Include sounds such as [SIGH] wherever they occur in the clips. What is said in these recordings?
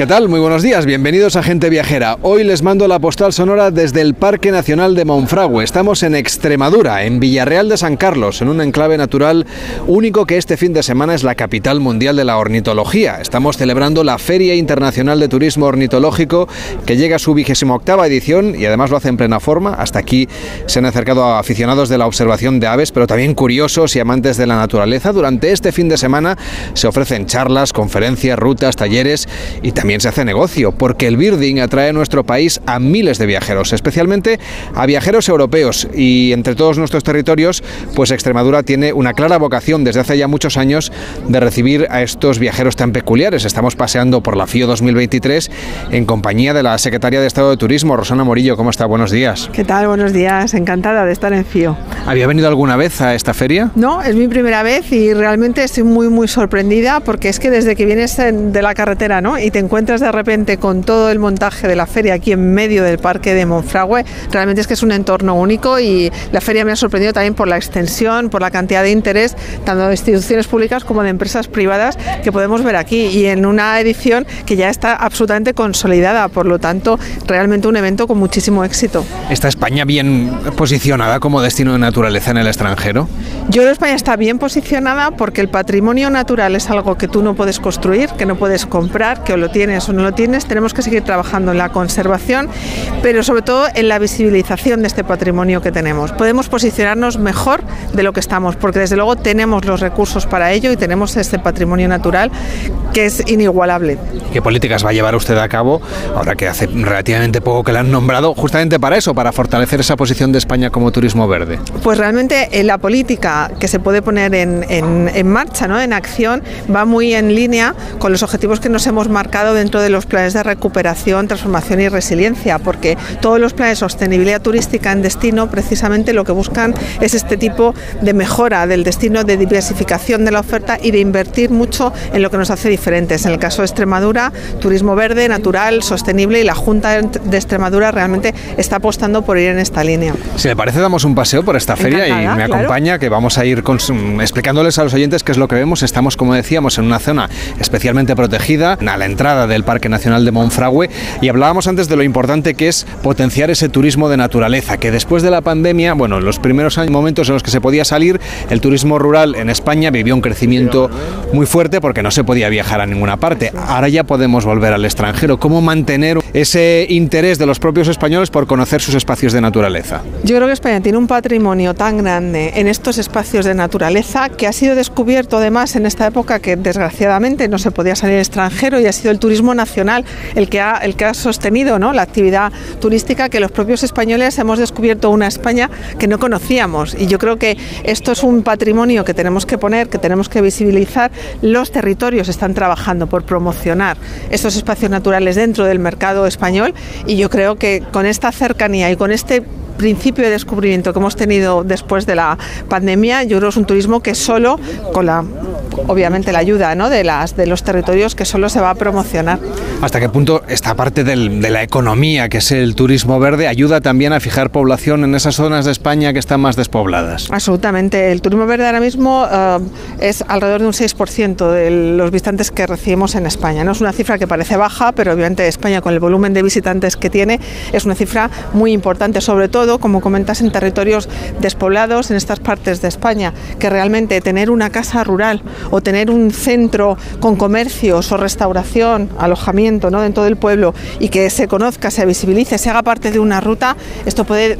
¿Qué tal? Muy buenos días, bienvenidos a Gente Viajera. Hoy les mando la postal sonora desde el Parque Nacional de Monfragüe. Estamos en Extremadura, en Villarreal de San Carlos, en un enclave natural único que este fin de semana es la capital mundial de la ornitología. Estamos celebrando la Feria Internacional de Turismo Ornitológico que llega a su vigésima octava edición y además lo hace en plena forma. Hasta aquí se han acercado a aficionados de la observación de aves, pero también curiosos y amantes de la naturaleza. Durante este fin de semana se ofrecen charlas, conferencias, rutas, talleres y también se hace negocio, porque el birding atrae a nuestro país a miles de viajeros, especialmente a viajeros europeos. Y entre todos nuestros territorios, pues Extremadura tiene una clara vocación desde hace ya muchos años de recibir a estos viajeros tan peculiares. Estamos paseando por la FIO 2023 en compañía de la secretaria de Estado de Turismo, Rosana Morillo. ¿Cómo está? Buenos días. ¿Qué tal? Buenos días. Encantada de estar en FIO. ¿Había venido alguna vez a esta feria? No, es mi primera vez y realmente estoy muy, muy sorprendida porque es que desde que vienes de la carretera ¿no? y te encuentras encuentras de repente con todo el montaje de la feria aquí en medio del parque de Monfragüe, realmente es que es un entorno único y la feria me ha sorprendido también por la extensión, por la cantidad de interés, tanto de instituciones públicas como de empresas privadas que podemos ver aquí y en una edición que ya está absolutamente consolidada, por lo tanto, realmente un evento con muchísimo éxito. ¿Está España bien posicionada como destino de naturaleza en el extranjero? Yo creo que España está bien posicionada porque el patrimonio natural es algo que tú no puedes construir, que no puedes comprar, que lo tienes o no lo tienes, tenemos que seguir trabajando en la conservación, pero sobre todo en la visibilización de este patrimonio que tenemos. Podemos posicionarnos mejor de lo que estamos, porque desde luego tenemos los recursos para ello y tenemos este patrimonio natural que es inigualable. ¿Qué políticas va a llevar usted a cabo ahora que hace relativamente poco que la han nombrado justamente para eso, para fortalecer esa posición de España como turismo verde? Pues realmente eh, la política que se puede poner en, en marcha, ¿no? en acción, va muy en línea con los objetivos que nos hemos marcado dentro de los planes de recuperación, transformación y resiliencia, porque todos los planes de sostenibilidad turística en destino precisamente lo que buscan es este tipo de mejora del destino, de diversificación de la oferta y de invertir mucho en lo que nos hace diferentes. En el caso de Extremadura, turismo verde, natural, sostenible y la Junta de Extremadura realmente está apostando por ir en esta línea. Si le parece, damos un paseo por esta feria y me acompaña, que vamos a ir explicándoles a los oyentes qué es lo que vemos. Estamos, como decíamos, en una zona especialmente protegida, a la entrada del Parque Nacional de Monfragüe y hablábamos antes de lo importante que es potenciar ese turismo de naturaleza, que después de la pandemia, bueno, en los primeros momentos en los que se podía salir, el turismo rural en España vivió un crecimiento muy fuerte porque no se podía viajar a ninguna parte. Ahora ya podemos volver al extranjero. ¿Cómo mantener ese interés de los propios españoles por conocer sus espacios de naturaleza? Yo creo que España tiene un patrimonio tan grande en estos espacios de naturaleza que ha sido descubierto además en esta época que desgraciadamente no se podía salir al extranjero y ha sido el turismo nacional el que ha, el que ha sostenido ¿no? la actividad turística que los propios españoles hemos descubierto una España que no conocíamos. Y yo creo que esto es un patrimonio que tenemos que poner, que tenemos que visibilizar. Los territorios están trabajando por promocionar estos espacios naturales dentro del mercado español y yo creo que con esta cercanía y con este principio de descubrimiento que hemos tenido después de la pandemia, yo creo que es un turismo que solo, con la obviamente la ayuda ¿no? de, las, de los territorios, que solo se va a promocionar. ¿Hasta qué punto esta parte del, de la economía, que es el turismo verde, ayuda también a fijar población en esas zonas de España que están más despobladas? Absolutamente. El turismo verde ahora mismo uh, es alrededor de un 6% de los visitantes que recibimos en España. No es una cifra que parece baja, pero obviamente España, con el volumen de visitantes que tiene, es una cifra muy importante, sobre todo como comentas, en territorios despoblados, en estas partes de España, que realmente tener una casa rural o tener un centro con comercios o restauración, alojamiento ¿no? dentro del pueblo y que se conozca, se visibilice, se haga parte de una ruta, esto puede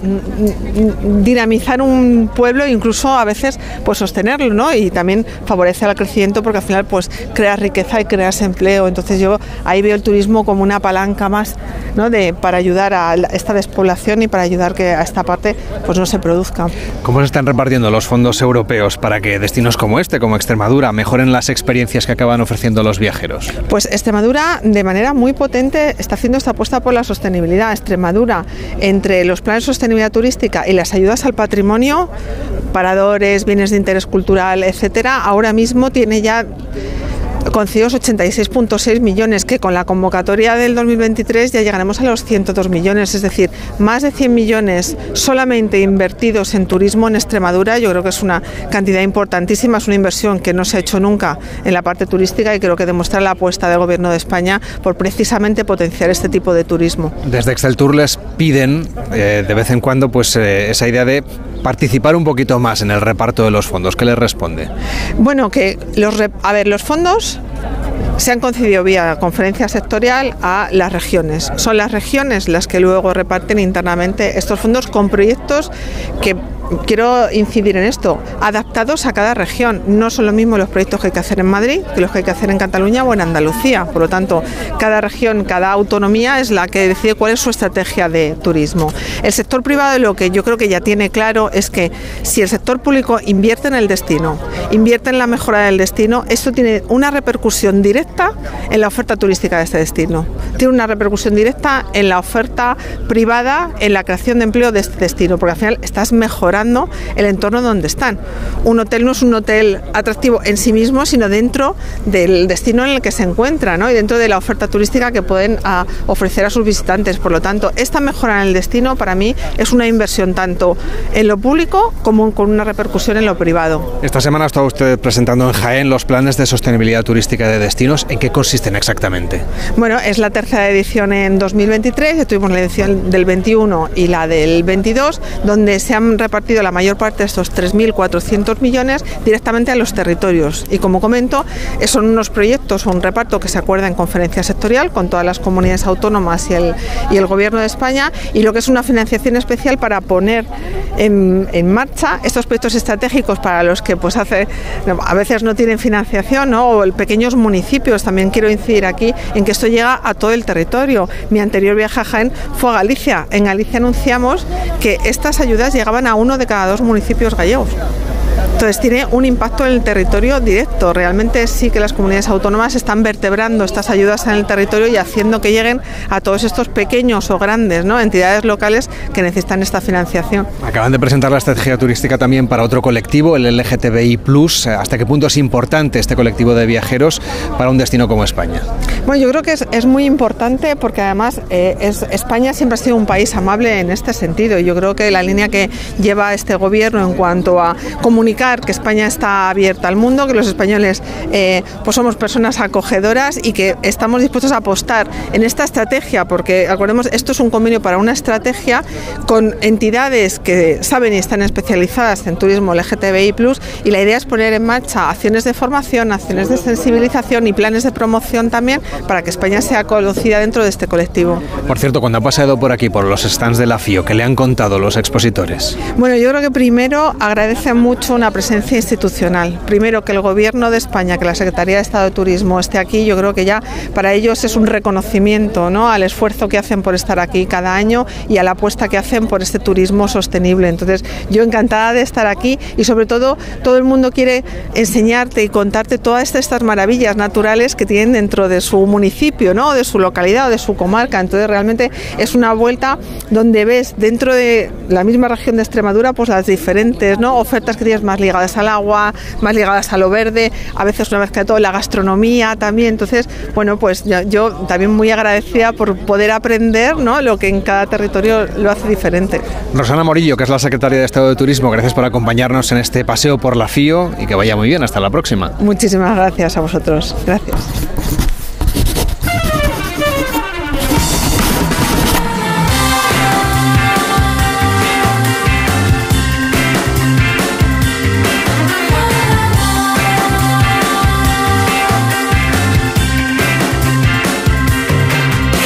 dinamizar un pueblo e incluso a veces pues sostenerlo ¿no? y también favorecer el crecimiento porque al final pues creas riqueza y creas empleo. Entonces yo ahí veo el turismo como una palanca más ¿no? de, para ayudar a esta despoblación y para ayudar que a esta parte pues no se produzca. ¿Cómo se están repartiendo los fondos europeos para que destinos como este, como Extremadura, mejoren las experiencias que acaban ofreciendo los viajeros? Pues Extremadura de manera muy potente está haciendo esta apuesta por la sostenibilidad. Extremadura, entre los planes de sostenibilidad turística y las ayudas al patrimonio, paradores, bienes de interés cultural, etcétera, ahora mismo tiene ya concedidos 86.6 millones, que con la convocatoria del 2023 ya llegaremos a los 102 millones, es decir, más de 100 millones solamente invertidos en turismo en Extremadura. Yo creo que es una cantidad importantísima, es una inversión que no se ha hecho nunca en la parte turística y creo que demuestra la apuesta del Gobierno de España por precisamente potenciar este tipo de turismo. Desde Excel Tour les piden eh, de vez en cuando pues eh, esa idea de participar un poquito más en el reparto de los fondos. ¿Qué les responde? Bueno, que los, a ver, los fondos se han concedido vía conferencia sectorial a las regiones. Son las regiones las que luego reparten internamente estos fondos con proyectos que quiero incidir en esto, adaptados a cada región. No son lo mismo los proyectos que hay que hacer en Madrid que los que hay que hacer en Cataluña o en Andalucía. Por lo tanto, cada región, cada autonomía es la que decide cuál es su estrategia de turismo. El sector privado lo que yo creo que ya tiene claro es que si el sector público invierte en el destino, invierte en la mejora del destino, esto tiene una repercusión directa en la oferta turística de este destino. Tiene una repercusión directa en la oferta privada, en la creación de empleo de este destino, porque al final estás mejorando el entorno donde están. Un hotel no es un hotel atractivo en sí mismo, sino dentro del destino en el que se encuentra y dentro de la oferta turística que pueden ah, ofrecer a sus visitantes. Por lo tanto, esta mejora en el destino para mí es una inversión tanto en lo público como con una repercusión en lo privado. Esta semana ha estado usted presentando en Jaén los planes de sostenibilidad turística de destinos. ¿En qué consisten exactamente? Bueno, es la tercera edición en 2023, ya tuvimos la edición del 21 y la del 22, donde se han repartido la mayor parte de estos 3.400 millones directamente a los territorios. Y como comento, son unos proyectos o un reparto que se acuerda en conferencia sectorial con todas las comunidades autónomas y el, y el Gobierno de España y lo que es una financiación especial para poner en, en marcha estos proyectos estratégicos para los que pues hace a veces no tienen financiación ¿no? o pequeños municipios. También quiero incidir aquí en que esto llega a todo el territorio. Mi anterior viaje a Jaén fue a Galicia. En Galicia anunciamos que estas ayudas llegaban a uno de cada dos municipios gallegos. Entonces tiene un impacto en el territorio directo. Realmente sí que las comunidades autónomas están vertebrando estas ayudas en el territorio y haciendo que lleguen a todos estos pequeños o grandes ¿no? entidades locales que necesitan esta financiación. Acaban de presentar la estrategia turística también para otro colectivo, el LGTBI Plus. ¿Hasta qué punto es importante este colectivo de viajeros para un destino como España? Bueno, yo creo que es, muy importante porque además eh, es, España siempre ha sido un país amable en este sentido y yo creo que la línea que lleva este gobierno en cuanto a comunicar que España está abierta al mundo, que los españoles eh, pues somos personas acogedoras y que estamos dispuestos a apostar en esta estrategia, porque acordemos, esto es un convenio para una estrategia con entidades que saben y están especializadas en turismo LGTBI y la idea es poner en marcha acciones de formación, acciones de sensibilización y planes de promoción también para que España sea conocida dentro de este colectivo. Por cierto, cuando ha pasado por aquí, por los stands de la FIO, ¿qué le han contado los expositores? Bueno, yo creo que primero agradecen mucho una presencia institucional. Primero, que el Gobierno de España, que la Secretaría de Estado de Turismo esté aquí, yo creo que ya para ellos es un reconocimiento ¿no? al esfuerzo que hacen por estar aquí cada año y a la apuesta que hacen por este turismo sostenible. Entonces, yo encantada de estar aquí y sobre todo todo el mundo quiere enseñarte y contarte todas estas maravillas naturales que tienen dentro de su municipio, ¿no? de su localidad o de su comarca. Entonces, realmente es una vuelta donde ves dentro de la misma región de Extremadura pues las diferentes ¿no? ofertas que tienes más ligadas al agua, más ligadas a lo verde, a veces una vez que todo la gastronomía también. Entonces, bueno, pues yo, también muy agradecida por poder aprender ¿no? lo que en cada territorio lo hace diferente. Rosana Morillo, que es la secretaria de Estado de Turismo, gracias por acompañarnos en este paseo por la FIO y que vaya muy bien. Hasta la próxima. Muchísimas gracias a vosotros. Gracias.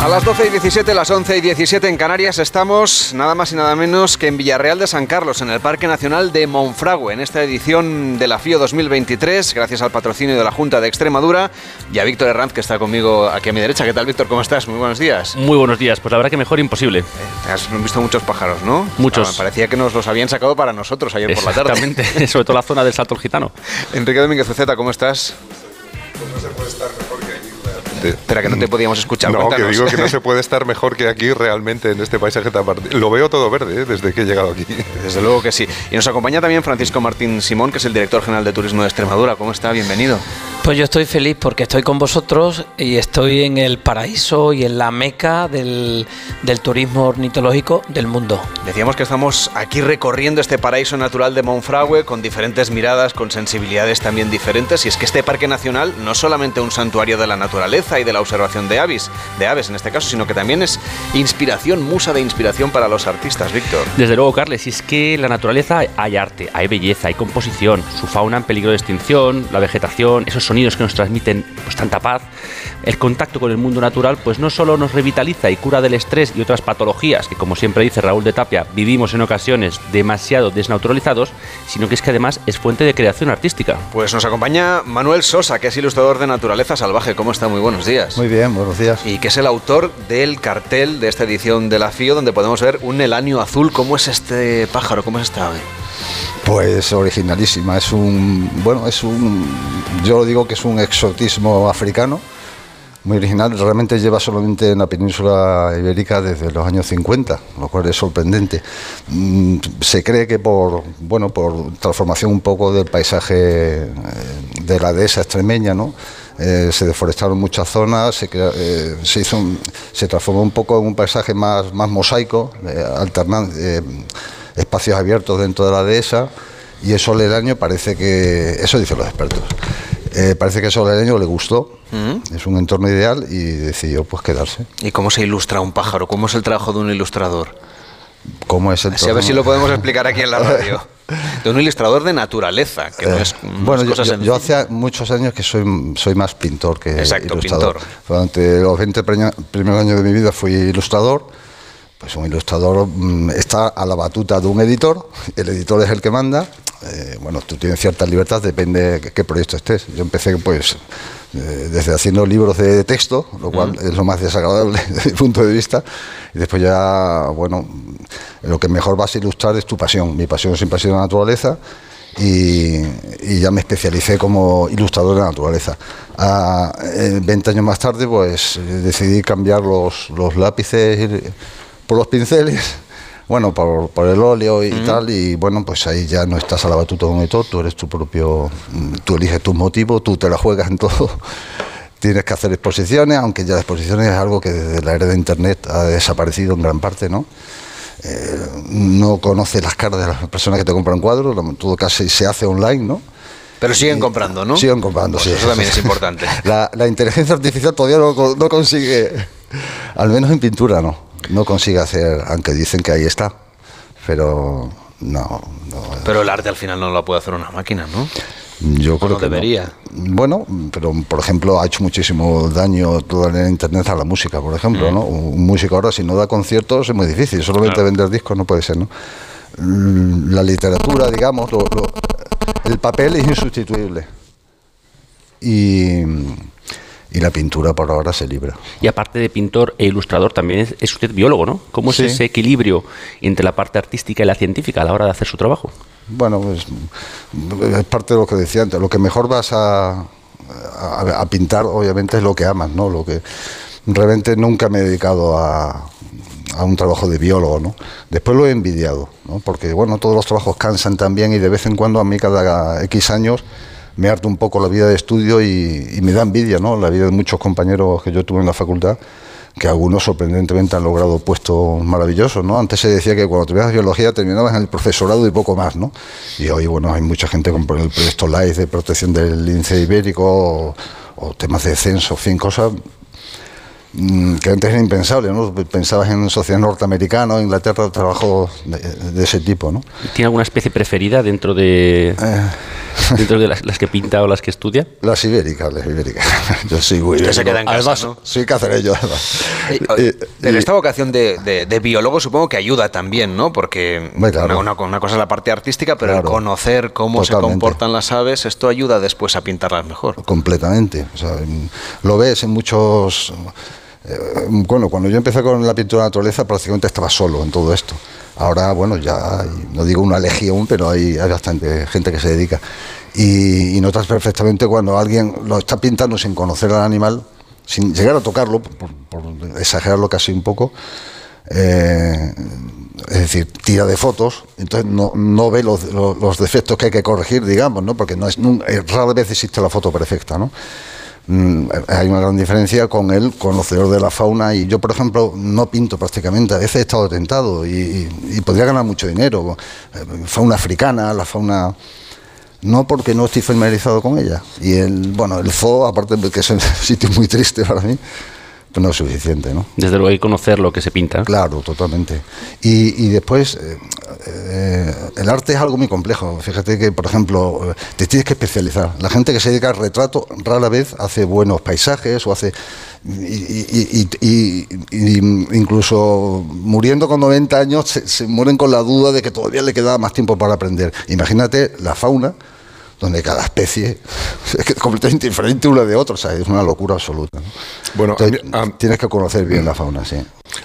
A las 12 y 17, las 11 y 17 en Canarias estamos nada más y nada menos que en Villarreal de San Carlos, en el Parque Nacional de Monfragüe, en esta edición de la FIO 2023, gracias al patrocinio de la Junta de Extremadura y a Víctor Herranz, que está conmigo aquí a mi derecha. ¿Qué tal, Víctor? ¿Cómo estás? Muy buenos días. Muy buenos días. Pues la verdad que mejor imposible. Eh, has visto muchos pájaros, ¿no? Muchos. parecía que nos los habían sacado para nosotros ayer por la tarde. Exactamente, [LAUGHS] sobre todo la zona del Salto Gitano. [LAUGHS] Enrique Domínguez Uceta, ¿cómo estás? Pues no se puede estar mejor que Espera, que no te podíamos escuchar. No, que digo que no [LAUGHS] se puede estar mejor que aquí realmente en este paisaje tan Lo veo todo verde ¿eh? desde que he llegado aquí. Desde luego que sí. Y nos acompaña también Francisco Martín Simón, que es el director general de Turismo de Extremadura. ¿Cómo está? Bienvenido. Pues yo estoy feliz porque estoy con vosotros y estoy en el paraíso y en la meca del, del turismo ornitológico del mundo. Decíamos que estamos aquí recorriendo este paraíso natural de Monfragüe con diferentes miradas, con sensibilidades también diferentes. Y es que este parque nacional no es solamente un santuario de la naturaleza y de la observación de aves, de aves en este caso, sino que también es inspiración, musa de inspiración para los artistas, Víctor. Desde luego, Carles, y es que en la naturaleza hay arte, hay belleza, hay composición, su fauna en peligro de extinción, la vegetación, esos sonidos que nos transmiten pues tanta paz. El contacto con el mundo natural pues no solo nos revitaliza y cura del estrés y otras patologías que como siempre dice Raúl de Tapia, vivimos en ocasiones demasiado desnaturalizados, sino que es que además es fuente de creación artística. Pues nos acompaña Manuel Sosa, que es ilustrador de Naturaleza Salvaje. ¿Cómo está? Muy buenos días. Muy bien, buenos días. Y que es el autor del cartel de esta edición de la FIO, donde podemos ver un elanio azul. ¿Cómo es este pájaro? ¿Cómo es esta ave? Pues originalísima, es un, bueno, es un, yo lo digo que es un exotismo africano, muy original, realmente lleva solamente en la península ibérica desde los años 50, lo cual es sorprendente. Mm, se cree que por, bueno, por transformación un poco del paisaje eh, de la dehesa extremeña, ¿no? Eh, se deforestaron muchas zonas, se, eh, se, hizo se transformó un poco en un paisaje más, más mosaico, alternando espacios abiertos dentro de la dehesa y eso al año parece que, eso dicen los expertos, eh, parece que eso al año le gustó, mm. es un entorno ideal y decidió pues quedarse. ¿Y cómo se ilustra un pájaro? ¿Cómo es el trabajo de un ilustrador? ¿Cómo es el a ver si lo podemos explicar aquí en la radio. [LAUGHS] De un ilustrador de naturaleza, que no es Bueno, yo, hace muchos años que soy, soy más pintor que Exacto, ilustrador. Pintor. Durante los 20 primeros años de mi vida fui ilustrador pues un ilustrador mm, está a la batuta de un editor, el editor es el que manda. Eh, bueno, tú tienes ciertas libertades, depende de qué proyecto estés. Yo empecé pues eh, desde haciendo libros de texto, lo cual es lo más desagradable [LAUGHS] desde mi punto de vista, y después ya, bueno, lo que mejor vas a ilustrar es tu pasión. Mi pasión siempre ha sido la naturaleza. Y, ya me especialicé como ilustrador de naturaleza. A, 20 años más tarde, pues decidí cambiar los, los lápices por los pinceles, [LAUGHS] bueno, por, el óleo y tal, y bueno, pues ahí ya no estás a la batuta un editor, tú eres tu propio, mm, tú eliges tus motivos, tú te la juegas en [LAUGHS] todo. Tienes que hacer exposiciones, aunque ya las exposiciones es algo que desde la era de Internet ha desaparecido en gran parte, ¿no? Eh, no conoces las caras de las personas que te compran cuadros, todo casi se hace online, ¿no? Pero siguen comprando, ¿no? Siguen comprando, pues sí. Eso también es importante. [LAUGHS] La, la, inteligencia artificial todavía no, no consigue, al menos en pintura, ¿no? No consigue hacer, aunque dicen que ahí está, pero no, Pero el arte al final no lo puede hacer una máquina, ¿no? Yo creo que debería. Bueno, pero por ejemplo ha hecho muchísimo daño todo en internet a la música, por ejemplo, mm. ¿no? Un músico ahora si no da conciertos es muy difícil, solamente vender discos no puede ser, ¿no? La literatura, digamos, el papel es insustituible. Y y la pintura por ahora se libra. Y aparte de pintor e ilustrador, también es, usted biólogo, ¿no? ¿Cómo es ese equilibrio entre la parte artística y la científica a la hora de hacer su trabajo? Bueno, pues, es parte de lo que decía antes. Lo que mejor vas a, a, pintar, obviamente, es lo que amas, ¿no? Lo que realmente nunca me he dedicado a, a un trabajo de biólogo, ¿no? Después lo he envidiado, ¿no? Porque, bueno, todos los trabajos cansan también y de vez en cuando a mí cada X años me harto un poco la vida de estudio y, me da envidia, ¿no? La vida de muchos compañeros que yo tuve en la facultad, que algunos sorprendentemente han logrado puestos maravillosos, ¿no? Antes se decía que cuando terminabas biología terminabas en el profesorado y poco más, ¿no? Y hoy, bueno, hay mucha gente con el proyecto LIFE de protección del lince ibérico o, temas de censo, fin, cosas que antes era impensable, ¿no? Pensabas en sociedad norteamericana Inglaterra, trabajos de, ese tipo, ¿no? ¿Tiene alguna especie preferida dentro de...? Eh, dentro de las, que pinta o las que estudia? Las ibéricas, las ibéricas. [LAUGHS] Yo soy muy se queda en casa, además, ¿no? soy cacereño. en esta vocación de, biólogo supongo que ayuda también, ¿no? Porque una, cosa es la parte artística, pero el conocer cómo se comportan las aves, esto ayuda después a pintarlas mejor. Completamente. lo ves en muchos... Eh, bueno, cuando yo empecé con la pintura de naturaleza prácticamente estaba solo en todo esto. Ahora, bueno, ya no digo una legión, pero hay, hay bastante gente que se dedica. Y, notas perfectamente cuando alguien lo está pintando sin conocer al animal, sin llegar a tocarlo, por, exagerarlo casi un poco, eh, es decir, tira de fotos, entonces no, no ve los, los, defectos que hay que corregir, digamos, ¿no? porque no es, eh, rara vez existe la foto perfecta. ¿no? Mm, hay una gran diferencia con el conocedor de la fauna y yo, por ejemplo, no pinto prácticamente, a veces he estado tentado y, podría ganar mucho dinero. Eh, fauna africana, la fauna no porque no estoy familiarizado con ella. Y el, bueno, el zoo, aparte de que es un [LAUGHS] sitio muy triste para mí, pues no es suficiente, ¿no? Desde luego hay que conocer lo que se pinta. Claro, totalmente. Y, y después, eh, eh, el arte es algo muy complejo. Fíjate que, por ejemplo, te tienes que especializar. La gente que se dedica al retrato rara vez hace buenos paisajes o hace... Y, incluso muriendo con 90 años se, se mueren con la duda de que todavía le quedaba más tiempo para aprender. Imagínate la fauna donde cada especie [LAUGHS] es completamente diferente una de otra, o sea, es una locura absoluta. Bueno, tienes que conocer bien la fauna, sí.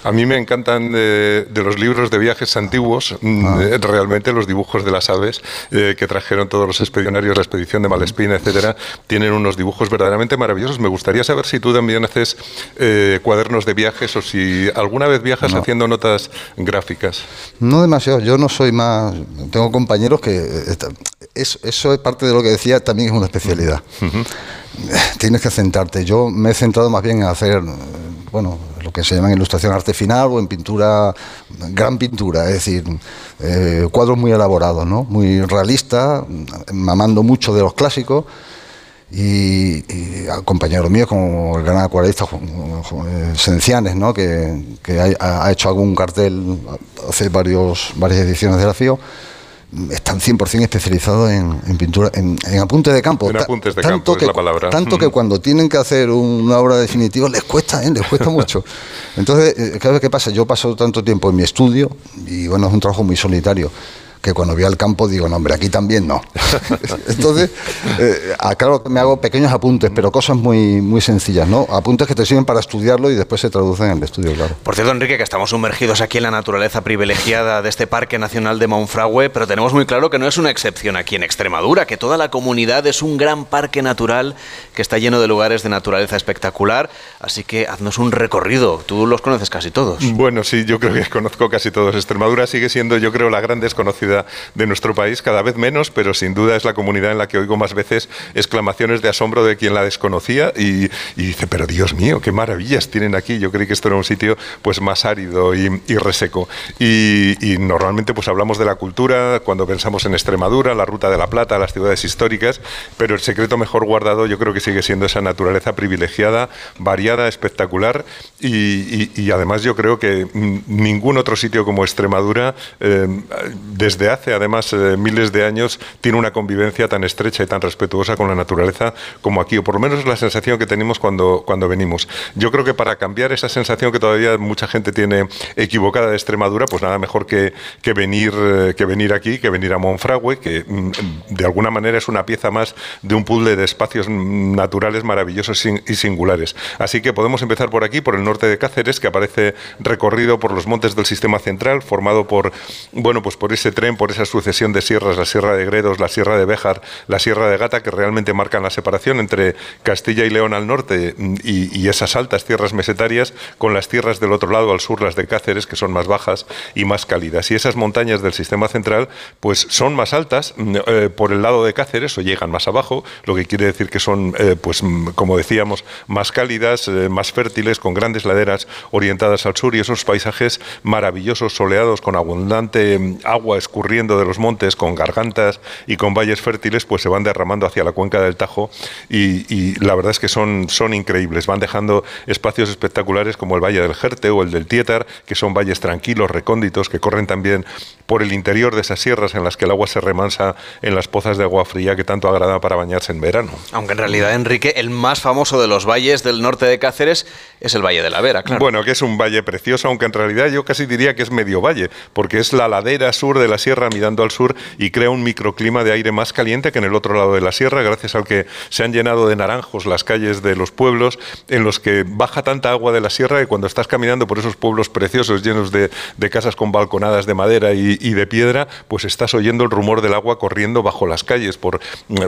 A mí me encantan de, los libros de viajes antiguos, mm, ah. eh, realmente los dibujos de las aves eh, que trajeron todos los expedicionarios, la expedición de Malespina, etcétera, tienen unos dibujos verdaderamente maravillosos. Me gustaría saber si tú también haces eh, cuadernos de viajes o si alguna vez viajas haciendo notas gráficas. No demasiado, yo no soy más. Tengo compañeros que. eso es parte de lo que decía, también es una especialidad. Tienes que centrarte. Yo me he centrado más bien en hacer, bueno, lo que se llama en ilustración arte final o en pintura, gran pintura, es decir, eh, cuadros muy elaborados, ¿no? muy realistas, mamando mucho de los clásicos. Y, compañeros míos como el gran acuarelista Sencianes, ¿no? que, ha, hecho algún cartel hace varios, varias ediciones de la FIO están 100% especializados en, pintura, en, apuntes de campo. En apuntes de tanto campo, que, es la palabra. Tanto que cuando tienen que hacer una obra definitiva les cuesta, ¿eh? les cuesta [LAUGHS] mucho. Entonces, eh, ¿qué pasa? Yo paso tanto tiempo en mi estudio y bueno, es un trabajo muy solitario que cuando voy al campo digo, no, hombre, aquí también no. [LAUGHS] Entonces, eh, claro que me hago pequeños apuntes, pero cosas muy, muy sencillas, ¿no? Apuntes que te sirven para estudiarlo y después se traducen en el estudio, claro. Por cierto, Enrique, que estamos sumergidos aquí en la naturaleza privilegiada de este Parque Nacional de Monfragüe, pero tenemos muy claro que no es una excepción aquí en Extremadura, que toda la comunidad es un gran parque natural que está lleno de lugares de naturaleza espectacular, así que haznos un recorrido. Tú los conoces casi todos. Bueno, sí, yo creo que conozco casi todos. Extremadura sigue siendo, yo creo, la gran desconocida de nuestro país, cada vez menos, pero sin duda es la comunidad en la que oigo más veces exclamaciones de asombro de quien la desconocía y, dice, pero Dios mío, qué maravillas tienen aquí. Yo creí que esto era un sitio pues más árido y, reseco. Y, normalmente pues hablamos de la cultura cuando pensamos en Extremadura, la Ruta de la Plata, las ciudades históricas, pero el secreto mejor guardado yo creo que sigue siendo esa naturaleza privilegiada, variada, espectacular y, además yo creo que ningún otro sitio como Extremadura, eh, desde hace además eh, miles de años tiene una convivencia tan estrecha y tan respetuosa con la naturaleza como aquí, o por lo menos la sensación que tenemos cuando, cuando venimos. Yo creo que para cambiar esa sensación que todavía mucha gente tiene equivocada de Extremadura, pues nada mejor que, que venir, eh, que venir aquí, que venir a Monfragüe, que mm, de alguna manera es una pieza más de un puzzle de espacios naturales maravillosos y singulares. Así que podemos empezar por aquí, por el norte de Cáceres, que aparece recorrido por los montes del sistema central, formado por, bueno, pues por ese tren por esa sucesión de sierras, la Sierra de Gredos, la Sierra de Béjar, la Sierra de Gata, que realmente marcan la separación entre Castilla y León al norte y, esas altas tierras mesetarias, con las tierras del otro lado, al sur, las de Cáceres, que son más bajas y más cálidas. Y esas montañas del sistema central, pues son más altas mm, eh, por el lado de Cáceres o llegan más abajo, lo que quiere decir que son, eh, pues mm, como decíamos, más cálidas, eh, más fértiles, con grandes laderas orientadas al sur y esos paisajes maravillosos, soleados, con abundante mm, agua escurrida de los montes con gargantas y con valles fértiles, pues se van derramando hacia la cuenca del Tajo y, la verdad es que son, son increíbles. Van dejando espacios espectaculares como el Valle del Jerte o el del Tietar, que son valles tranquilos, recónditos, que corren también por el interior de esas sierras en las que el agua se remansa en las pozas de agua fría que tanto agrada para bañarse en verano. Aunque en realidad, Enrique, el más famoso de los valles del norte de Cáceres es el Valle de la Vera, claro. Bueno, que es un valle precioso, aunque en realidad yo casi diría que es medio valle, porque es la ladera sur de las sierra mirando al sur y crea un microclima de aire más caliente que en el otro lado de la sierra, gracias al que se han llenado de naranjos las calles de los pueblos en los que baja tanta agua de la sierra que cuando estás caminando por esos pueblos preciosos llenos de, casas con balconadas de madera y, de piedra, pues estás oyendo el rumor del agua corriendo bajo las calles por,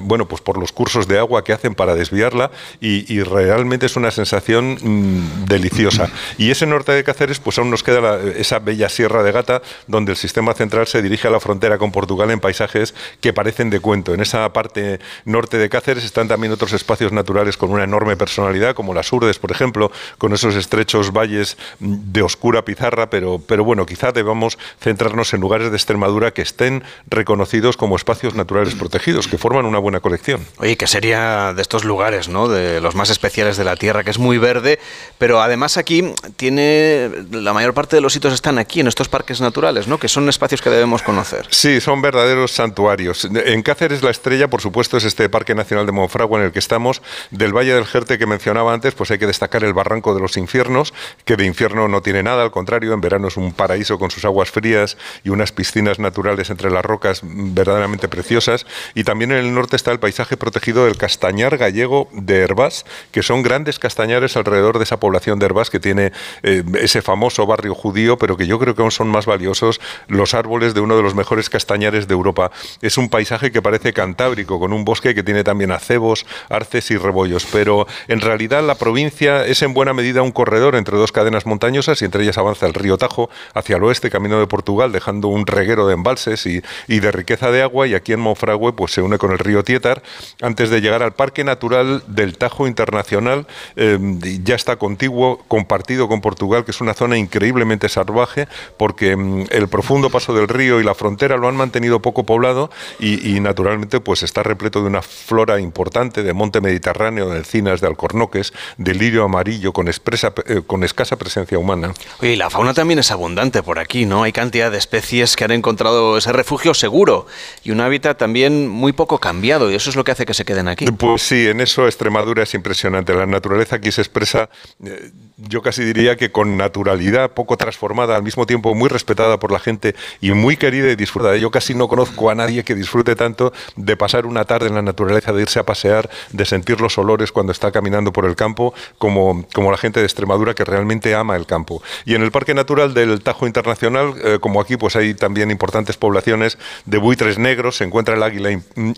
bueno, pues por los cursos de agua que hacen para desviarla y, realmente es una sensación mm, deliciosa. Y ese norte de Cáceres, pues aún nos queda esa bella sierra de Gata, donde el sistema central se dirige a la frontera con Portugal en paisajes que parecen de cuento. En esa parte norte de Cáceres están también otros espacios naturales con una enorme personalidad, como las Urdes, por ejemplo, con esos estrechos valles de oscura pizarra, pero, pero bueno, quizá debamos centrarnos en lugares de Extremadura que estén reconocidos como espacios naturales protegidos, que forman una buena colección. Oye, ¿qué sería de estos lugares, ¿no? de los más especiales de la Tierra, que es muy verde, pero además aquí tiene, la mayor parte de los sitios están aquí, en estos parques naturales, ¿no? que son espacios que debemos conocer. Sí, son verdaderos santuarios. En Cáceres la estrella, por supuesto, es este Parque Nacional de Monfragua en el que estamos, del Valle del Jerte que mencionaba antes, pues hay que destacar el Barranco de los Infiernos, que de infierno no tiene nada, al contrario, en verano es un paraíso con sus aguas frías y unas piscinas naturales entre las rocas verdaderamente preciosas. Y también en el norte está el paisaje protegido del castañar gallego de Herbás, que son grandes castañares alrededor de esa población de Herbás que tiene eh, ese famoso barrio judío, pero que yo creo que aún son más valiosos los árboles de uno de los mejores castañares de Europa. Es un paisaje que parece cantábrico, con un bosque que tiene también acebos, arces y rebollos, pero en realidad la provincia es en buena medida un corredor entre dos cadenas montañosas y entre ellas avanza el río Tajo hacia el oeste, camino de Portugal, dejando un reguero de embalses y, de riqueza de agua. Y aquí en Monfragüe pues se une con el río Tietar. Antes de llegar al Parque Natural del Tajo Internacional, eh, ya está contiguo, compartido con Portugal, que es una zona increíblemente salvaje porque mm, el profundo paso del río y la frontera lo han mantenido poco poblado y, naturalmente pues está repleto de una flora importante de monte mediterráneo, de encinas, de alcornoques, de lirio amarillo con, expresa, eh, con escasa presencia humana. Oye, y la fauna también es abundante por aquí, ¿no? Hay cantidad de especies que han encontrado ese refugio seguro y un hábitat también muy poco cambiado y eso es lo que hace que se queden aquí. Pues sí, en eso Extremadura es impresionante. La naturaleza aquí se expresa... Eh, yo casi diría que con naturalidad, poco transformada, al mismo tiempo muy respetada por la gente y muy querida y disfrutada. Yo casi no conozco a nadie que disfrute tanto de pasar una tarde en la naturaleza, de irse a pasear, de sentir los olores cuando está caminando por el campo, como, como la gente de Extremadura que realmente ama el campo. Y en el Parque Natural del Tajo Internacional, eh, como aquí, pues hay también importantes poblaciones de buitres negros, se encuentra el águila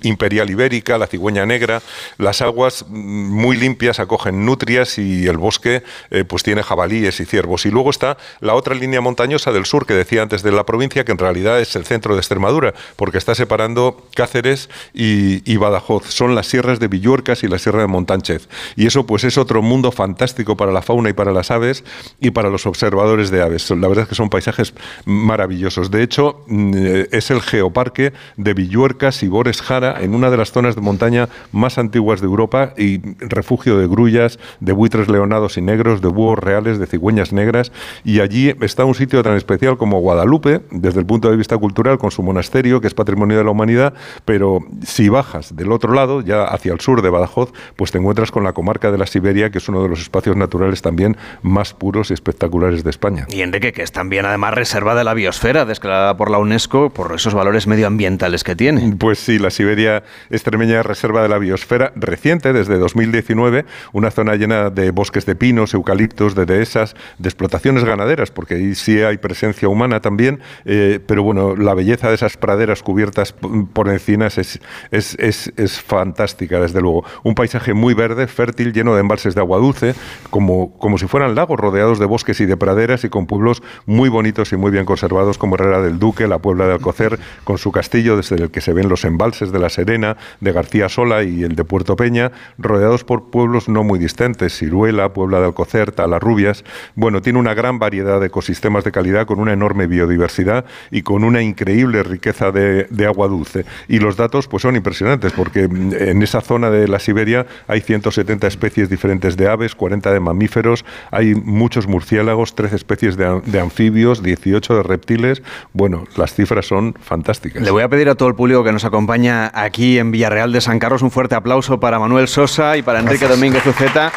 imperial ibérica, la cigüeña negra, las aguas mm, muy limpias acogen nutrias y el bosque eh, pues tiene jabalíes y ciervos. Y luego está la otra línea montañosa del sur que decía antes de la provincia, que en realidad es el centro de Extremadura, porque está separando Cáceres y, Badajoz. Son las sierras de Villuercas y la sierra de Montánchez. Y eso pues es otro mundo fantástico para la fauna y para las aves y para los observadores de aves. La verdad es que son paisajes maravillosos. De hecho, mm, es el geoparque de Villuercas y Bores Jara, en una de las zonas de montaña más antiguas de Europa y refugio de grullas, de buitres leonados y negros, de reales, de cigüeñas negras, y allí está un sitio tan especial como Guadalupe, desde el punto de vista cultural, con su monasterio, que es patrimonio de la humanidad, pero si bajas del otro lado, ya hacia el sur de Badajoz, pues te encuentras con la comarca de la Siberia, que es uno de los espacios naturales también más puros y espectaculares de España. Y Enrique, que es también además reserva de la biosfera, declarada por la UNESCO por esos valores medioambientales que tiene. Pues sí, la Siberia extremeña es reserva de la biosfera reciente, desde 2019, una zona llena de bosques de pinos, eucaliptos, de dehesas, de explotaciones ganaderas, porque ahí sí hay presencia humana también, eh, pero bueno, la belleza de esas praderas cubiertas por encinas es, es, es, es, fantástica, desde luego. Un paisaje muy verde, fértil, lleno de embalses de agua dulce, como, como si fueran lagos rodeados de bosques y de praderas y con pueblos muy bonitos y muy bien conservados, como Herrera del Duque, la Puebla de Alcocer, con su castillo desde el que se ven los embalses de La Serena, de García Sola y el de Puerto Peña, rodeados por pueblos no muy distantes, Ciruela, Puebla de Alcocer, a las rubias, bueno, tiene una gran variedad de ecosistemas de calidad con una enorme biodiversidad y con una increíble riqueza de, agua dulce. Y los datos pues son impresionantes porque en esa zona de la Siberia hay 170 especies diferentes de aves, 40 de mamíferos, hay muchos murciélagos, 13 especies de, de anfibios, 18 de reptiles. Bueno, las cifras son fantásticas. Le voy a pedir a todo el público que nos acompaña aquí en Villarreal de San Carlos un fuerte aplauso para Manuel Sosa y para Enrique Domínguez Uceta.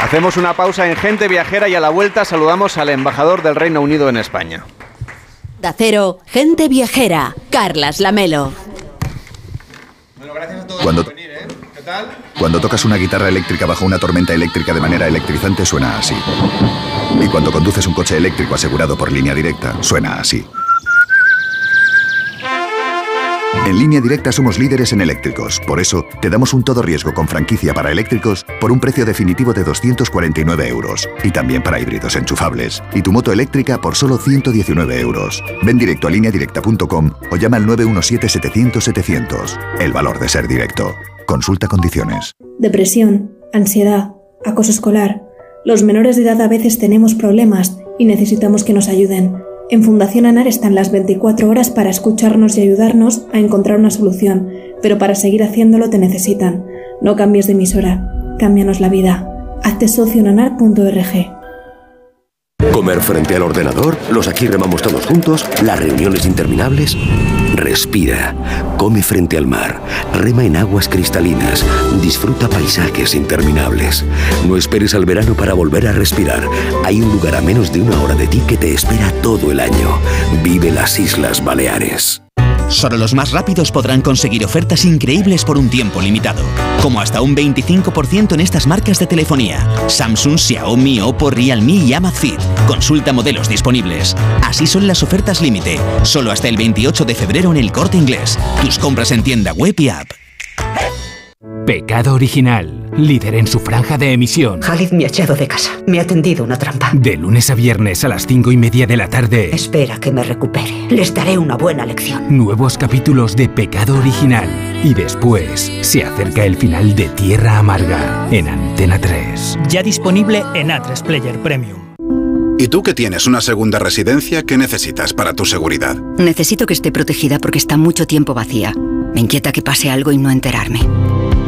Hacemos una pausa en Gente Viajera y a la vuelta saludamos al embajador del Reino Unido en España. Onda Cero, gente viajera, Carlas Lamelo. Cuando, cuando tocas una guitarra eléctrica bajo una tormenta eléctrica de manera electrizante suena así. Y cuando conduces un coche eléctrico asegurado por línea directa, suena así. En línea directa somos líderes en eléctricos, por eso te damos un todo riesgo con franquicia para eléctricos por un precio definitivo de 249 euros y también para híbridos enchufables y tu moto eléctrica por solo 119 euros. Ven directo a lineadirecta.com o llama al 917-700-700. El valor de ser directo. Consulta condiciones. Depresión, ansiedad, acoso escolar. Los menores de edad a veces tenemos problemas y necesitamos que nos ayuden. En Fundación ANAR están las 24 horas para escucharnos y ayudarnos a encontrar una solución, pero para seguir haciéndolo te necesitan. No cambies de emisora, cámbianos la vida. Hazte socio en anar.org. Comer frente al ordenador, los aquí remamos todos juntos, las reuniones interminables. Respira, come frente al mar, rema en aguas cristalinas, disfruta paisajes interminables. No esperes al verano para volver a respirar. Hay un lugar a menos de una hora de ti que te espera todo el año. Vive las Islas Baleares. Solo los más rápidos podrán conseguir ofertas increíbles por un tiempo limitado, como hasta un 25% en estas marcas de telefonía: Samsung, Xiaomi, Oppo, Realme y Amazfit. Consulta modelos disponibles. Así son las ofertas límite, solo hasta el 28 de febrero en el Corte Inglés. Tus compras en tienda web y app. Pecado Original, líder en su franja de emisión. Khalid me ha echado de casa. Me ha tendido una trampa. De lunes a viernes a las cinco y media de la tarde. Espera que me recupere. Les daré una buena lección. Nuevos capítulos de Pecado Original. Y después se acerca el final de Tierra Amarga en Antena 3. Ya disponible en A3 Player Premium. ¿Y tú que tienes una segunda residencia, qué necesitas para tu seguridad? Necesito que esté protegida porque está mucho tiempo vacía. Me inquieta que pase algo y no enterarme.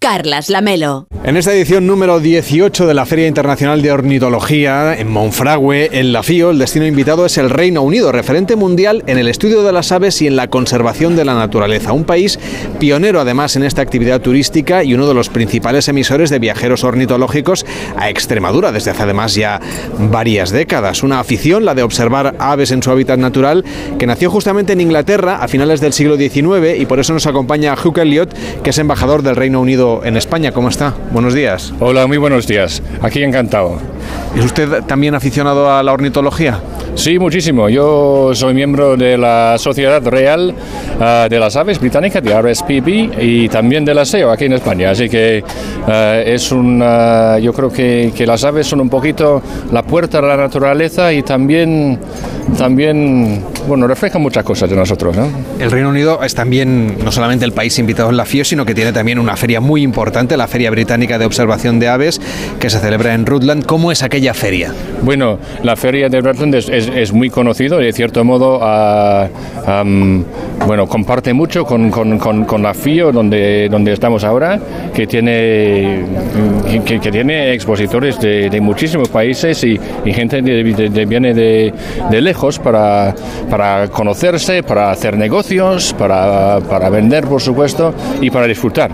Carlas Lamelo. En esta edición número 18 de la Feria Internacional de Ornitología en Monfragüe, en la FIO, el destino invitado es el Reino Unido, referente mundial en el estudio de las aves y en la conservación de la naturaleza. Un país pionero además en esta actividad turística y uno de los principales emisores de viajeros ornitológicos a Extremadura desde hace además ya varias décadas. Una afición, la de observar aves en su hábitat natural, que nació justamente en Inglaterra a finales del siglo XIX y por eso nos acompaña Hugh Elliot, que es embajador del Reino Unido en España. ¿Cómo está? Buenos días. Hola, muy buenos días. Aquí encantado. ¿Es usted también aficionado a la ornitología? Sí, muchísimo. Yo soy miembro de la Sociedad Real uh, de las Aves Británica, de RSPB, y también de la SEO aquí en España. Así que uh, es un, uh, yo creo que, que, las aves son un poquito la puerta a la naturaleza y también, también bueno, reflejan muchas cosas de nosotros. ¿no? El Reino Unido es también no solamente el país invitado en la FIO, sino que tiene también una feria muy importante, la Feria Británica de Observación de Aves, que se celebra en Rutland. ¿Cómo es aquella feria? Bueno, la feria de Rutland es, es, es muy conocido de cierto modo uh, um, bueno, comparte mucho con, con, con, con, la FIO donde, donde estamos ahora, que tiene, que, que tiene expositores de, de, muchísimos países y, y gente de, de, viene de, lejos para, para conocerse, para hacer negocios, para, para vender, por supuesto, y para disfrutar.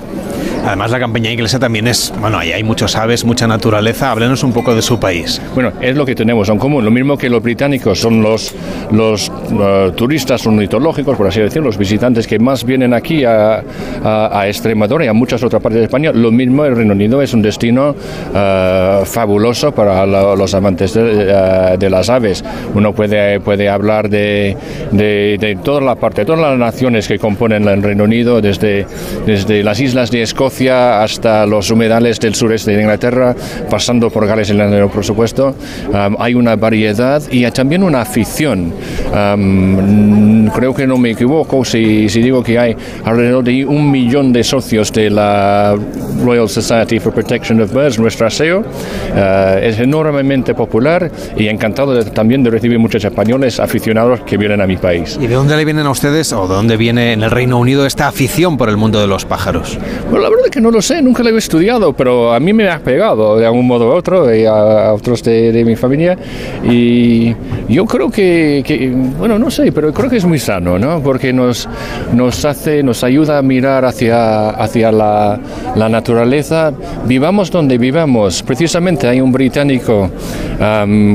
Además, la campaña inglesa también es, bueno, ahí hay muchos aves, mucha naturaleza. Háblenos un poco de su país. Bueno, es lo que tenemos en común. Lo mismo que los británicos son los, los uh, turistas ornitológicos, por así decirlo, los visitantes que más vienen aquí a, a, Extremadura y a muchas otras partes de España. Lo mismo el Reino Unido es un destino uh, fabuloso para los amantes de, uh, de, las aves. Uno puede, puede hablar de, de, toda la parte, todas las naciones que componen el Reino Unido, desde, desde las islas de Escocia, hasta los humedales del sureste de Inglaterra, pasando por Gales y Irlanda, por supuesto. Hay una variedad y también una afición. Um, creo que no me equivoco si, si, digo que hay alrededor de un millón de socios de la Royal Society for Protection of Birds, nuestra SEO. Uh, es enormemente popular y encantado de, también de recibir muchos españoles aficionados que vienen a mi país. ¿Y de dónde le vienen a ustedes o de dónde viene en el Reino Unido esta afición por el mundo de los pájaros? Bueno, la verdad verdad que no lo sé, nunca lo he estudiado, pero a mí me ha pegado de algún modo u otro y a, otros de, mi familia. Y yo creo que, bueno, no sé, pero creo que es muy sano, ¿no? Porque nos, nos hace, nos ayuda a mirar hacia, hacia la, la naturaleza. Vivamos donde vivamos. Precisamente hay un británico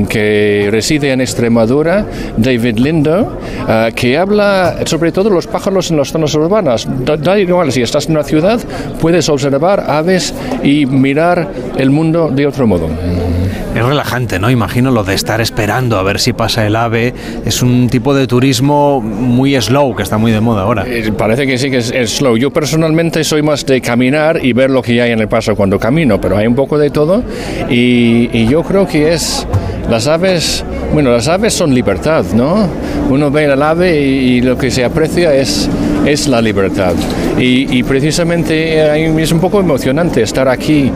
que reside en Extremadura, David Lindo, uh, que habla sobre todo los pájaros en las zonas urbanas. Da, igual, si estás en una ciudad, puedes observar aves y mirar el mundo de otro modo. Es relajante, ¿no? Imagino lo de estar esperando a ver si pasa el ave. Es un tipo de turismo muy slow, que está muy de moda ahora. Eh, parece que sí que es, slow. Yo personalmente soy más de caminar y ver lo que hay en el paso cuando camino, pero hay un poco de todo. Y, y yo creo que es las aves, bueno, las aves son libertad, ¿no? Uno ve el ave y, lo que se aprecia es, es la libertad. Y, y precisamente es un poco emocionante estar aquí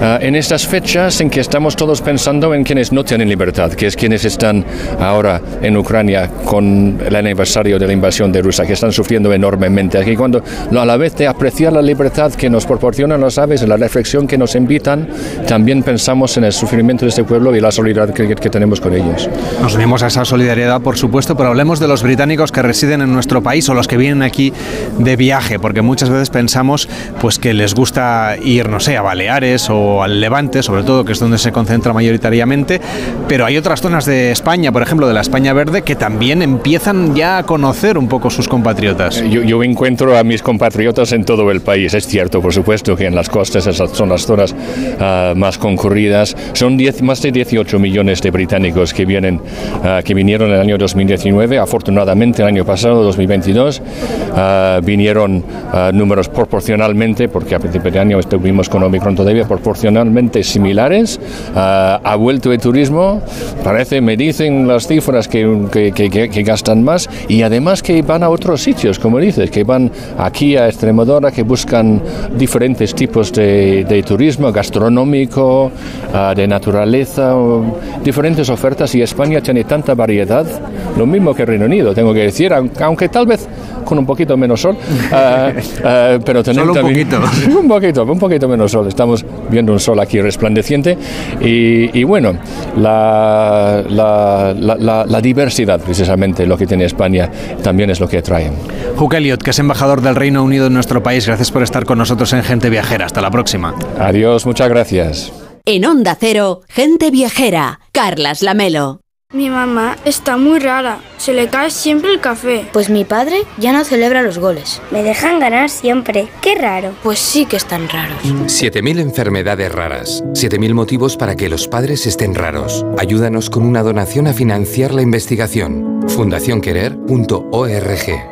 Ah, en estas fechas en que estamos todos pensando en quienes no tienen libertad, que es quienes están ahora en Ucrania con el aniversario de la invasión de Rusia, que están sufriendo enormemente. Aquí cuando a la vez de apreciar la libertad que nos proporcionan los aves, la reflexión que nos invitan, también pensamos en el sufrimiento de este pueblo y la solidaridad que, que tenemos con ellos. Nos unimos a esa solidaridad, por supuesto, pero hablemos de los británicos que residen en nuestro país o los que vienen aquí de viaje, porque muchas veces pensamos pues que les gusta ir, no sé, a Baleares o al Levante, sobre todo, que es donde se concentra mayoritariamente, pero hay otras zonas de España, por ejemplo, de la España verde, que también empiezan ya a conocer un poco sus compatriotas. Yo, encuentro a mis compatriotas en todo el país, es cierto, por supuesto, que en las costas esas son las zonas ah, más concurridas. Son más de 18 millones de británicos que, vienen, ah, que vinieron en el año 2019, afortunadamente el año pasado, 2022, ah, vinieron números proporcionalmente, porque a principio de año estuvimos con Omicron todavía, proporcionalmente similares. Uh, ha vuelto el turismo, parece, me dicen las cifras que, que, que, gastan más y además que van a otros sitios, como dices, que van aquí a Extremadura, que buscan diferentes tipos de, de turismo gastronómico, uh, de naturaleza, diferentes ofertas y España tiene tanta variedad, lo mismo que Reino Unido, tengo que decir, aunque tal vez con un poquito menos sol, uh, [LAUGHS] pero tenemos un poquito. [LAUGHS] un poquito, un poquito menos sol. Estamos viendo un sol aquí resplandeciente. Y, bueno, la, la, diversidad, precisamente, lo que tiene España, también es lo que atrae. Hugh Elliot, que es embajador del Reino Unido en nuestro país, gracias por estar con nosotros en Gente Viajera. Hasta la próxima. Adiós, muchas gracias. En Onda Cero, Gente Viajera, Carlas Lamelo. Mi mamá está muy rara, se le cae siempre el café. Pues mi padre ya no celebra los goles. Me dejan ganar siempre, qué raro. Pues sí que están raros. 7.000 enfermedades raras, 7.000 motivos para que los padres estén raros. Ayúdanos con una donación a financiar la investigación. fundacionquerer.org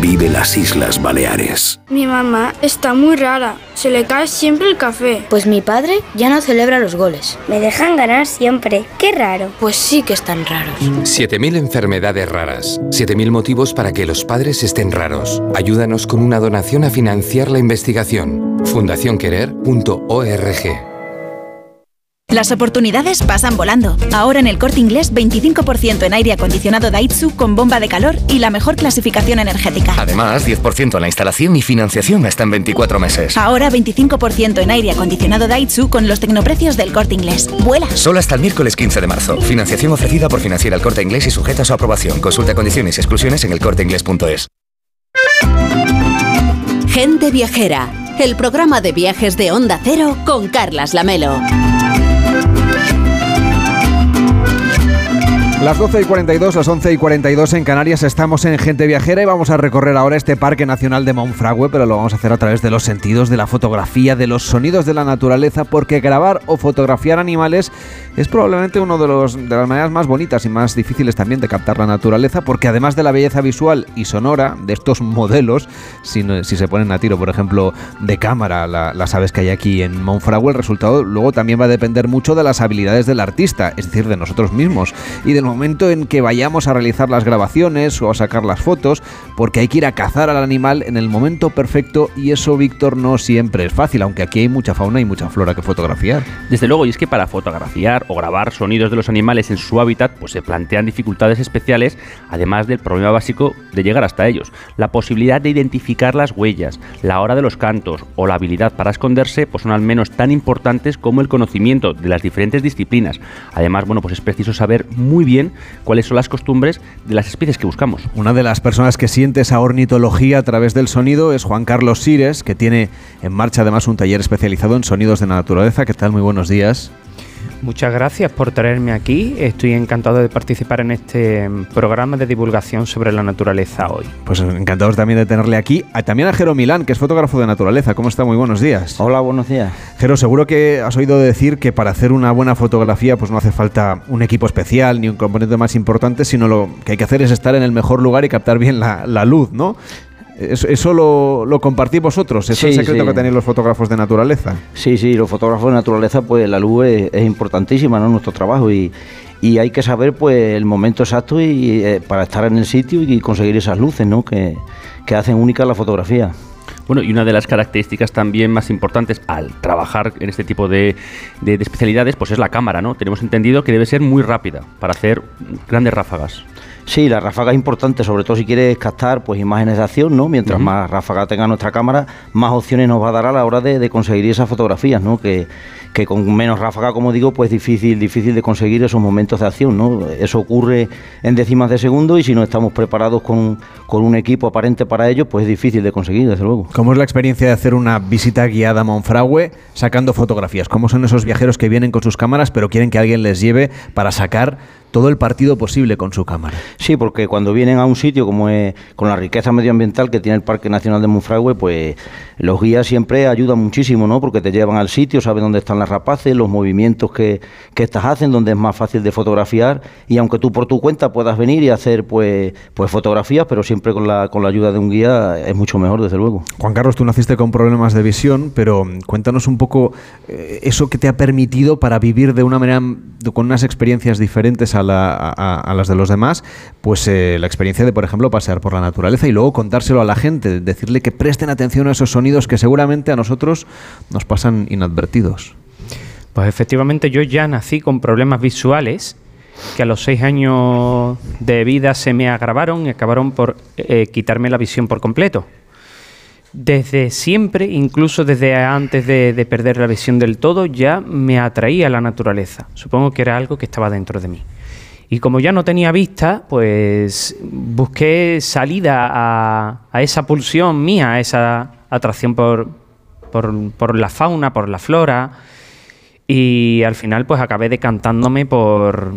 Vive las Islas Baleares. Mi mamá está muy rara, se le cae siempre el café. Pues mi padre ya no celebra los goles. Me dejan ganar siempre, qué raro. Pues sí que están raros. 7.000 enfermedades raras, 7.000 motivos para que los padres estén raros. Ayúdanos con una donación a financiar la investigación. fundacionquerer.org Las oportunidades pasan volando. Ahora en el corte inglés 25% en aire acondicionado Daitsu con bomba de calor y la mejor clasificación energética. Además, 10% en la instalación y financiación hasta en 24 meses. Ahora 25% en aire acondicionado Daitsu con los tecnoprecios del corte inglés. ¡Vuela! Solo hasta el miércoles 15 de marzo. Financiación ofrecida por Financiera el Corte Inglés y sujeta a su aprobación. Consulta condiciones y exclusiones en elcorteinglés.es. Gente Viajera, el programa de viajes de Onda Cero con Carlas Lamelo. Las 12 y 42, las 11 y 42 en Canarias estamos en Gente Viajera y vamos a recorrer ahora este Parque Nacional de Monfragüe, pero lo vamos a hacer a través de los sentidos, de la fotografía, de los sonidos de la naturaleza, porque grabar o fotografiar animales es probablemente una de, los, de las maneras más bonitas y más difíciles también de captar la naturaleza, porque además de la belleza visual y sonora de estos modelos, si, si se ponen a tiro, por ejemplo, de cámara, las aves que hay aquí en Monfragüe, el resultado luego también va a depender mucho de las habilidades del artista, es decir, de nosotros mismos y de momento en que vayamos a realizar las grabaciones o a sacar las fotos, porque hay que ir a cazar al animal en el momento perfecto y eso, Víctor, no siempre es fácil, aunque aquí hay mucha fauna y mucha flora que fotografiar. Desde luego, y es que para fotografiar o grabar sonidos de los animales en su hábitat, pues se plantean dificultades especiales, además del problema básico de llegar hasta ellos. La posibilidad de identificar las huellas, la hora de los cantos o la habilidad para esconderse, pues son al menos tan importantes como el conocimiento de las diferentes disciplinas. Además, bueno, pues es preciso saber muy bien cuáles son las costumbres de las especies que buscamos. Una de las personas que siente esa ornitología a través del sonido es Juan Carlos Sires, que tiene en marcha además un taller especializado en sonidos de la naturaleza. ¿Qué tal? Muy buenos días. Muchas gracias por traerme aquí. Estoy encantado de participar en este programa de divulgación sobre la naturaleza hoy. Pues encantados también de tenerle aquí. También a Jero Milán, que es fotógrafo de naturaleza. ¿Cómo está? Muy buenos días. Hola, buenos días. Jero, seguro que has oído decir que para hacer una buena fotografía pues no hace falta un equipo especial ni un componente más importante, sino lo que hay que hacer es estar en el mejor lugar y captar bien la, la luz, ¿no? Eso, lo, lo, compartís vosotros, es el secreto que tenéis los fotógrafos de naturaleza. Sí, sí, los fotógrafos de naturaleza, pues la luz es, importantísima, ¿no? Nuestro trabajo y, y, hay que saber pues el momento exacto y, eh, para estar en el sitio y conseguir esas luces, ¿no? Que, que hacen única la fotografía. Bueno, y una de las características también más importantes al trabajar en este tipo de, de, de, especialidades, pues es la cámara, ¿no? Tenemos entendido que debe ser muy rápida para hacer grandes ráfagas. Sí, la ráfaga es importante, sobre todo si quieres captar pues imágenes de acción, ¿no? Mientras más ráfaga tenga nuestra cámara, más opciones nos va a dar a la hora de, de conseguir esas fotografías, ¿no? Que, que con menos ráfaga, como digo, pues difícil, difícil de conseguir esos momentos de acción, ¿no? Eso ocurre en décimas de segundo y si no estamos preparados con, con un equipo aparente para ello, pues es difícil de conseguir, desde luego. ¿Cómo es la experiencia de hacer una visita guiada a Monfragüe sacando fotografías? ¿Cómo son esos viajeros que vienen con sus cámaras pero quieren que alguien les lleve para sacar todo el partido posible con su cámara. Sí, porque cuando vienen a un sitio como es, con la riqueza medioambiental que tiene el Parque Nacional de Monfragüe, pues los guías siempre ayudan muchísimo, ¿no? Porque te llevan al sitio, saben dónde están las rapaces, los movimientos que, que estas hacen, donde es más fácil de fotografiar y aunque tú por tu cuenta puedas venir y hacer pues, pues fotografías, pero siempre con la, con la ayuda de un guía es mucho mejor, desde luego. Juan Carlos, tú naciste con problemas de visión, pero cuéntanos un poco eh, eso que te ha permitido para vivir de una manera, con unas experiencias diferentes a, a las de los demás, pues eh, la experiencia de, por ejemplo, pasear por la naturaleza y luego contárselo a la gente, decirle que presten atención a esos sonidos que seguramente a nosotros nos pasan inadvertidos. Pues efectivamente yo ya nací con problemas visuales que a los seis años de vida se me agravaron y acabaron por eh, quitarme la visión por completo. Desde siempre, incluso desde antes de, de, perder la visión del todo, ya me atraía la naturaleza. Supongo que era algo que estaba dentro de mí. Y como ya no tenía vista, pues busqué salida a, esa pulsión mía, a esa atracción por, por, por, la fauna, por la flora. Y al final pues acabé decantándome por,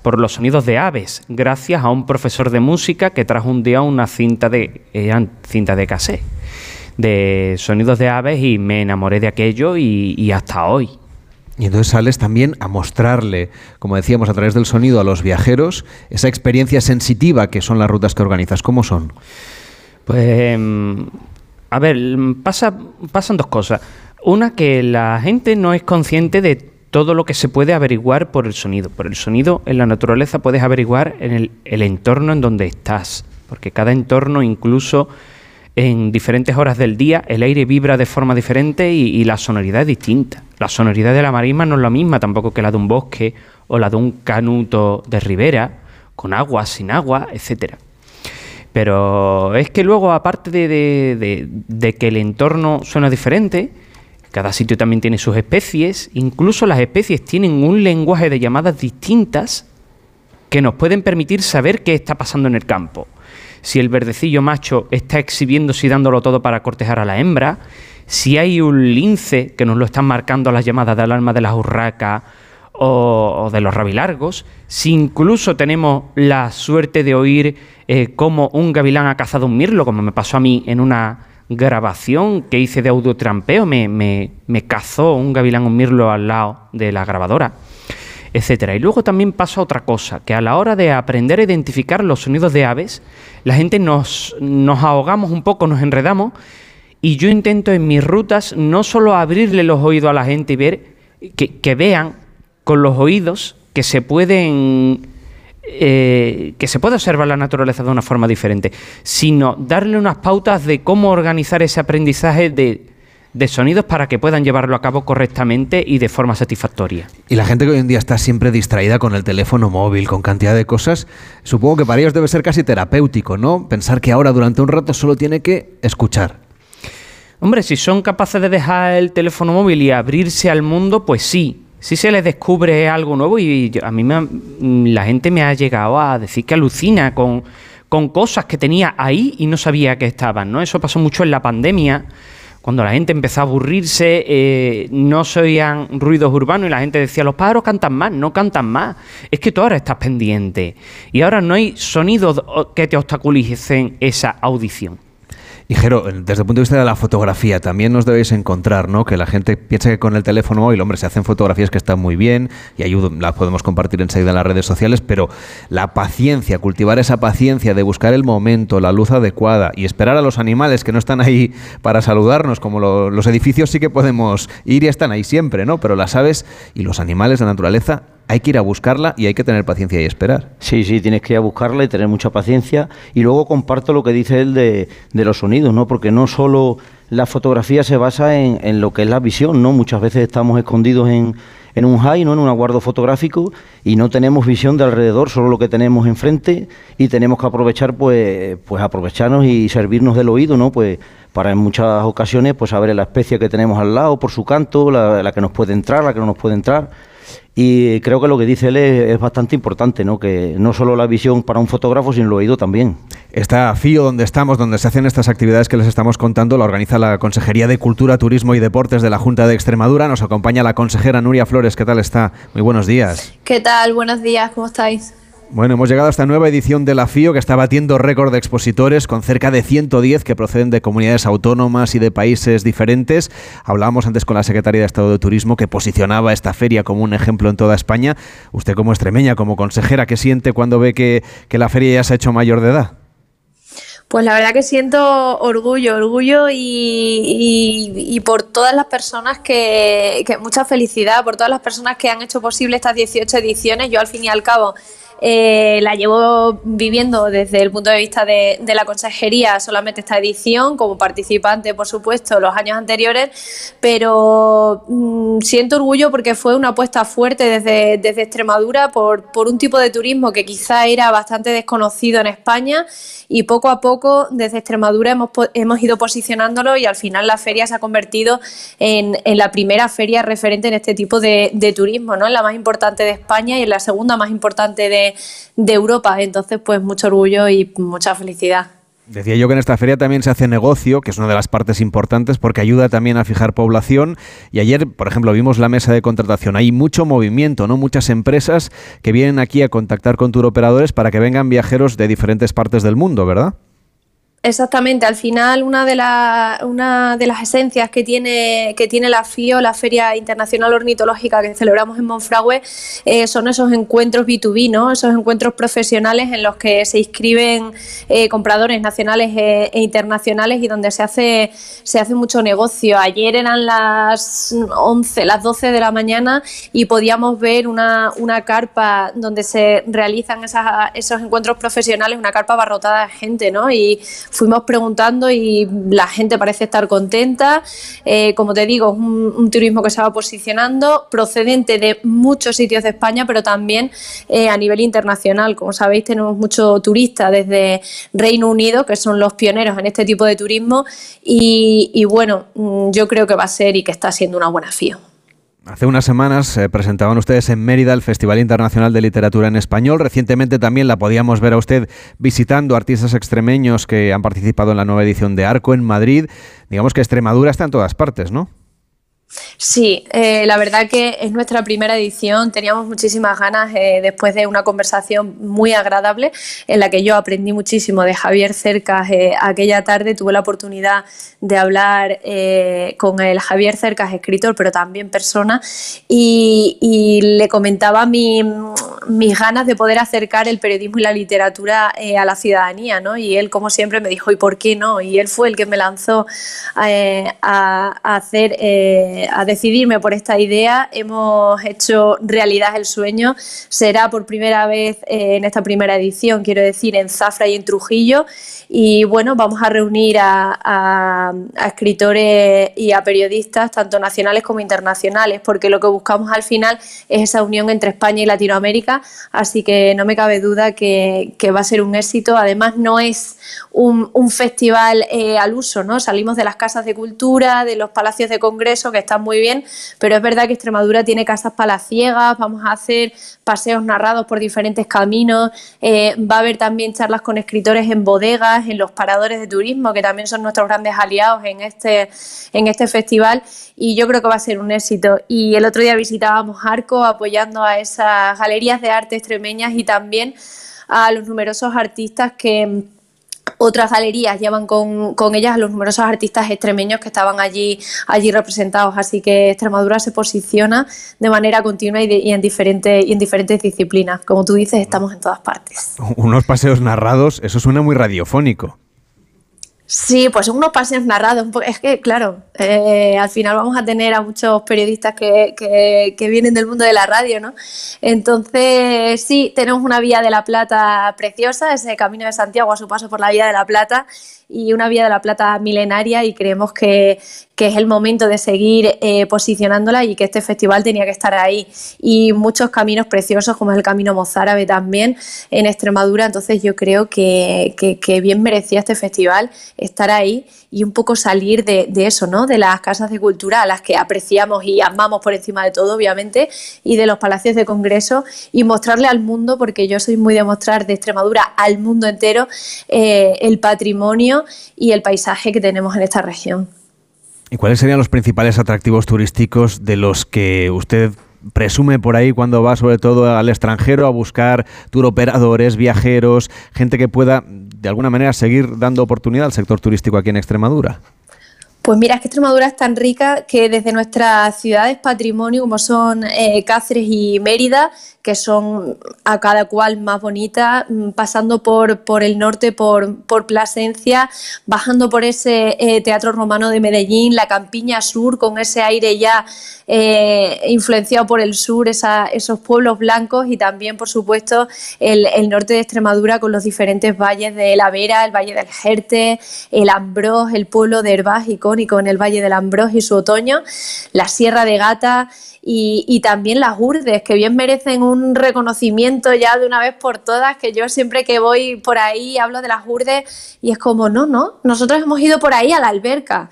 por los sonidos de aves, gracias a un profesor de música que trajo un día una cinta de, eh, cinta de cassette de sonidos de aves y me enamoré de aquello y, y hasta hoy. Y entonces sales también a mostrarle, como decíamos, a través del sonido a los viajeros, esa experiencia sensitiva que son las rutas que organizas. ¿Cómo son? Pues, a ver, pasa, pasan dos cosas. Una, que la gente no es consciente de todo lo que se puede averiguar por el sonido. Por el sonido en la naturaleza puedes averiguar en el entorno en donde estás, porque cada entorno incluso en diferentes horas del día el aire vibra de forma diferente y, la sonoridad es distinta. La sonoridad de la marisma no es la misma tampoco que la de un bosque o la de un canuto de ribera, con agua, sin agua, etcétera. Pero es que luego, aparte de, de, de, que el entorno suena diferente, cada sitio también tiene sus especies, incluso las especies tienen un lenguaje de llamadas distintas que nos pueden permitir saber qué está pasando en el campo. Si el verdecillo macho está exhibiéndose y dándolo todo para cortejar a la hembra, si hay un lince que nos lo están marcando las llamadas de alarma de las urracas o, de los rabilargos, si incluso tenemos la suerte de oír eh, cómo un gavilán ha cazado un mirlo, como me pasó a mí en una grabación que hice de audiotrampeo, me, me, me cazó un gavilán un mirlo al lado de la grabadora, etcétera. Y luego también pasa otra cosa, que a la hora de aprender a identificar los sonidos de aves, la gente nos, nos ahogamos un poco, nos enredamos, y yo intento en mis rutas no solo abrirle los oídos a la gente y ver que, vean con los oídos que se pueden eh, que se puede observar la naturaleza de una forma diferente, sino darle unas pautas de cómo organizar ese aprendizaje de, de sonidos para que puedan llevarlo a cabo correctamente y de forma satisfactoria. Y la gente que hoy en día está siempre distraída con el teléfono móvil, con cantidad de cosas, supongo que para ellos debe ser casi terapéutico, ¿no? Pensar que ahora durante un rato solo tiene que escuchar. Hombre, si son capaces de dejar el teléfono móvil y abrirse al mundo, pues sí, si se les descubre algo nuevo y a mí me la gente me ha llegado a decir que alucina con, con cosas que tenía ahí y no sabía que estaban, ¿no? Eso pasó mucho en la pandemia, cuando la gente empezó a aburrirse, eh, no se oían ruidos urbanos y la gente decía, los pájaros cantan más, no cantan más. Es que tú ahora estás pendiente y ahora no hay sonidos que te obstaculicen esa audición. Y Jero, desde el punto de vista de la fotografía, también nos debéis encontrar, ¿no? Que la gente piensa que con el teléfono móvil, hombre, se hacen fotografías que están muy bien y ayudan, las podemos compartir enseguida en las redes sociales, pero la paciencia, cultivar esa paciencia de buscar el momento, la luz adecuada y esperar a los animales que no están ahí para saludarnos, como los edificios sí que podemos ir y están ahí siempre, ¿no? Pero las aves y los animales, la naturaleza, hay que ir a buscarla y hay que tener paciencia y esperar. Sí, sí, tienes que ir a buscarla y tener mucha paciencia. Y luego comparto lo que dice él de, de los sonidos, ¿no? Porque no solo la fotografía se basa en, en, lo que es la visión, ¿no? Muchas veces estamos escondidos en, en un high, ¿no? En un aguardo fotográfico y no tenemos visión de alrededor, solo lo que tenemos enfrente y tenemos que aprovechar, pues, pues aprovecharnos y servirnos del oído, ¿no? Pues para en muchas ocasiones, pues saber la especie que tenemos al lado por su canto, la, la que nos puede entrar, la que no nos puede entrar y creo que lo que dice él es, bastante importante, ¿no? que no solo la visión para un fotógrafo, sino el oído también. Está FIO donde estamos, donde se hacen estas actividades que les estamos contando, la organiza la Consejería de Cultura, Turismo y Deportes de la Junta de Extremadura. Nos acompaña la consejera Nuria Flores. ¿Qué tal está? Muy buenos días. ¿Qué tal? Buenos días, ¿cómo estáis? Bueno, hemos llegado a esta nueva edición de la FIO que está batiendo récord de expositores con cerca de 110 que proceden de comunidades autónomas y de países diferentes. Hablábamos antes con la secretaria de Estado de Turismo que posicionaba esta feria como un ejemplo en toda España. Usted como extremeña, como consejera, ¿qué siente cuando ve que, que la feria ya se ha hecho mayor de edad? Pues la verdad que siento orgullo, orgullo y, por todas las personas que, mucha felicidad, por todas las personas que han hecho posible estas 18 ediciones. Yo al fin y al cabo eh, la llevo viviendo desde el punto de vista de, la consejería solamente esta edición, como participante, por supuesto, los años anteriores, pero mmm, siento orgullo porque fue una apuesta fuerte desde, desde Extremadura por, por, un tipo de turismo que quizá era bastante desconocido en España y poco a poco desde Extremadura hemos, hemos ido posicionándolo y al final la feria se ha convertido en, en la primera feria referente en este tipo de, de turismo, ¿no? en la más importante de España y en la segunda más importante de, de, Europa. Entonces, pues mucho orgullo y mucha felicidad. Decía yo que en esta feria también se hace negocio, que es una de las partes importantes porque ayuda también a fijar población. Y ayer, por ejemplo, vimos la mesa de contratación. Hay mucho movimiento, ¿no? Muchas empresas que vienen aquí a contactar con turoperadores para que vengan viajeros de diferentes partes del mundo, ¿verdad? Exactamente, al final una de, la, una de las esencias que tiene, que tiene la FIO, la Feria Internacional Ornitológica que celebramos en Monfragüe, eh, son esos encuentros B2B, ¿no? esos encuentros profesionales en los que se inscriben eh, compradores nacionales e, e, internacionales y donde se hace, se hace mucho negocio. Ayer eran las 11, las 12 de la mañana y podíamos ver una, una carpa donde se realizan esas, esos encuentros profesionales, una carpa abarrotada de gente, ¿no? Y fuimos preguntando y la gente parece estar contenta. Eh, como te digo, es un, turismo que se va posicionando procedente de muchos sitios de España, pero también eh, a nivel internacional. Como sabéis, tenemos muchos turistas desde Reino Unido, que son los pioneros en este tipo de turismo, y, y bueno, mm, yo creo que va a ser y que está siendo una buena FIO. Hace unas semanas eh, presentaban ustedes en Mérida el Festival Internacional de Literatura en Español. Recientemente también la podíamos ver a usted visitando artistas extremeños que han participado en la nueva edición de Arco en Madrid. Digamos que Extremadura está en todas partes, ¿no? Sí, eh, la verdad que es nuestra primera edición. Teníamos muchísimas ganas eh, después de una conversación muy agradable en la que yo aprendí muchísimo de Javier Cercas. Eh, aquella tarde tuve la oportunidad de hablar con el Javier Cercas, escritor, pero también persona, y le comentaba mi, mis ganas de poder acercar el periodismo y la literatura eh, a la ciudadanía. ¿no? Y él, como siempre, me dijo, ¿y por qué no? Y él fue el que me lanzó eh, a, a, hacer a decidirme por esta idea. Hemos hecho realidad el sueño. Será por primera vez eh, en esta primera edición, quiero decir, en Zafra y en Trujillo. Y bueno, vamos a reunir a, a, a escritores y a periodistas, tanto nacionales como internacionales, porque lo que buscamos al final es esa unión entre España y Latinoamérica. Así que no me cabe duda que, va a ser un éxito. Además, no es un, un festival eh, al uso, ¿no? Salimos de las casas de cultura, de los palacios de congreso, que están muy bien, pero es verdad que Extremadura tiene casas palaciegas, vamos a hacer paseos narrados por diferentes caminos, eh, va a haber también charlas con escritores en bodegas, en los paradores de turismo, que también son nuestros grandes aliados en este, en este festival, y yo creo que va a ser un éxito. Y el otro día visitábamos Arco apoyando a esas galerías de arte extremeñas y también a los numerosos artistas que otras galerías llevan con, con, ellas a los numerosos artistas extremeños que estaban allí, allí representados. Así que Extremadura se posiciona de manera continua y, de, y, en diferentes, y en diferentes disciplinas. Como tú dices, estamos en todas partes. [LAUGHS] Unos paseos narrados, eso suena muy radiofónico. Sí, pues unos paseos narrados. Es que, claro, eh, al final vamos a tener a muchos periodistas que, que, que, vienen del mundo de la radio, ¿no? Entonces, sí, tenemos una vía de la Plata preciosa, ese camino de Santiago a su paso por la vía de la Plata y una vía de la Plata milenaria y creemos que, que es el momento de seguir eh, posicionándola y que este festival tenía que estar ahí. Y muchos caminos preciosos, como es el Camino Mozárabe también en Extremadura, entonces yo creo que, que, que bien merecía este festival estar ahí y un poco salir de, eso, ¿no? De las casas de cultura a las que apreciamos y amamos por encima de todo, obviamente, y de los palacios de congreso y mostrarle al mundo, porque yo soy muy de mostrar de Extremadura al mundo entero eh, el patrimonio y el paisaje que tenemos en esta región. ¿Y cuáles serían los principales atractivos turísticos de los que usted presume por ahí cuando va sobre todo al extranjero a buscar turoperadores, viajeros, gente que pueda de alguna manera seguir dando oportunidad al sector turístico aquí en Extremadura? Pues mira, es que Extremadura es tan rica que desde nuestras ciudades patrimonio, como son eh, Cáceres y Mérida, que son a cada cual más bonitas, mm, pasando por, por el norte, por, por Plasencia, bajando por ese eh, Teatro Romano de Medellín, la Campiña Sur, con ese aire ya eh, influenciado por el sur, esa, esos pueblos blancos y también, por supuesto, el, el, norte de Extremadura con los diferentes valles de la Vera, el Valle del Jerte, el Ambrós, el pueblo de Herbás en el Valle del Ambrós y su otoño, la Sierra de Gata y, y, también las urdes, que bien merecen un reconocimiento ya de una vez por todas, que yo siempre que voy por ahí hablo de las urdes y es como, no, no, nosotros hemos ido por ahí a la alberca,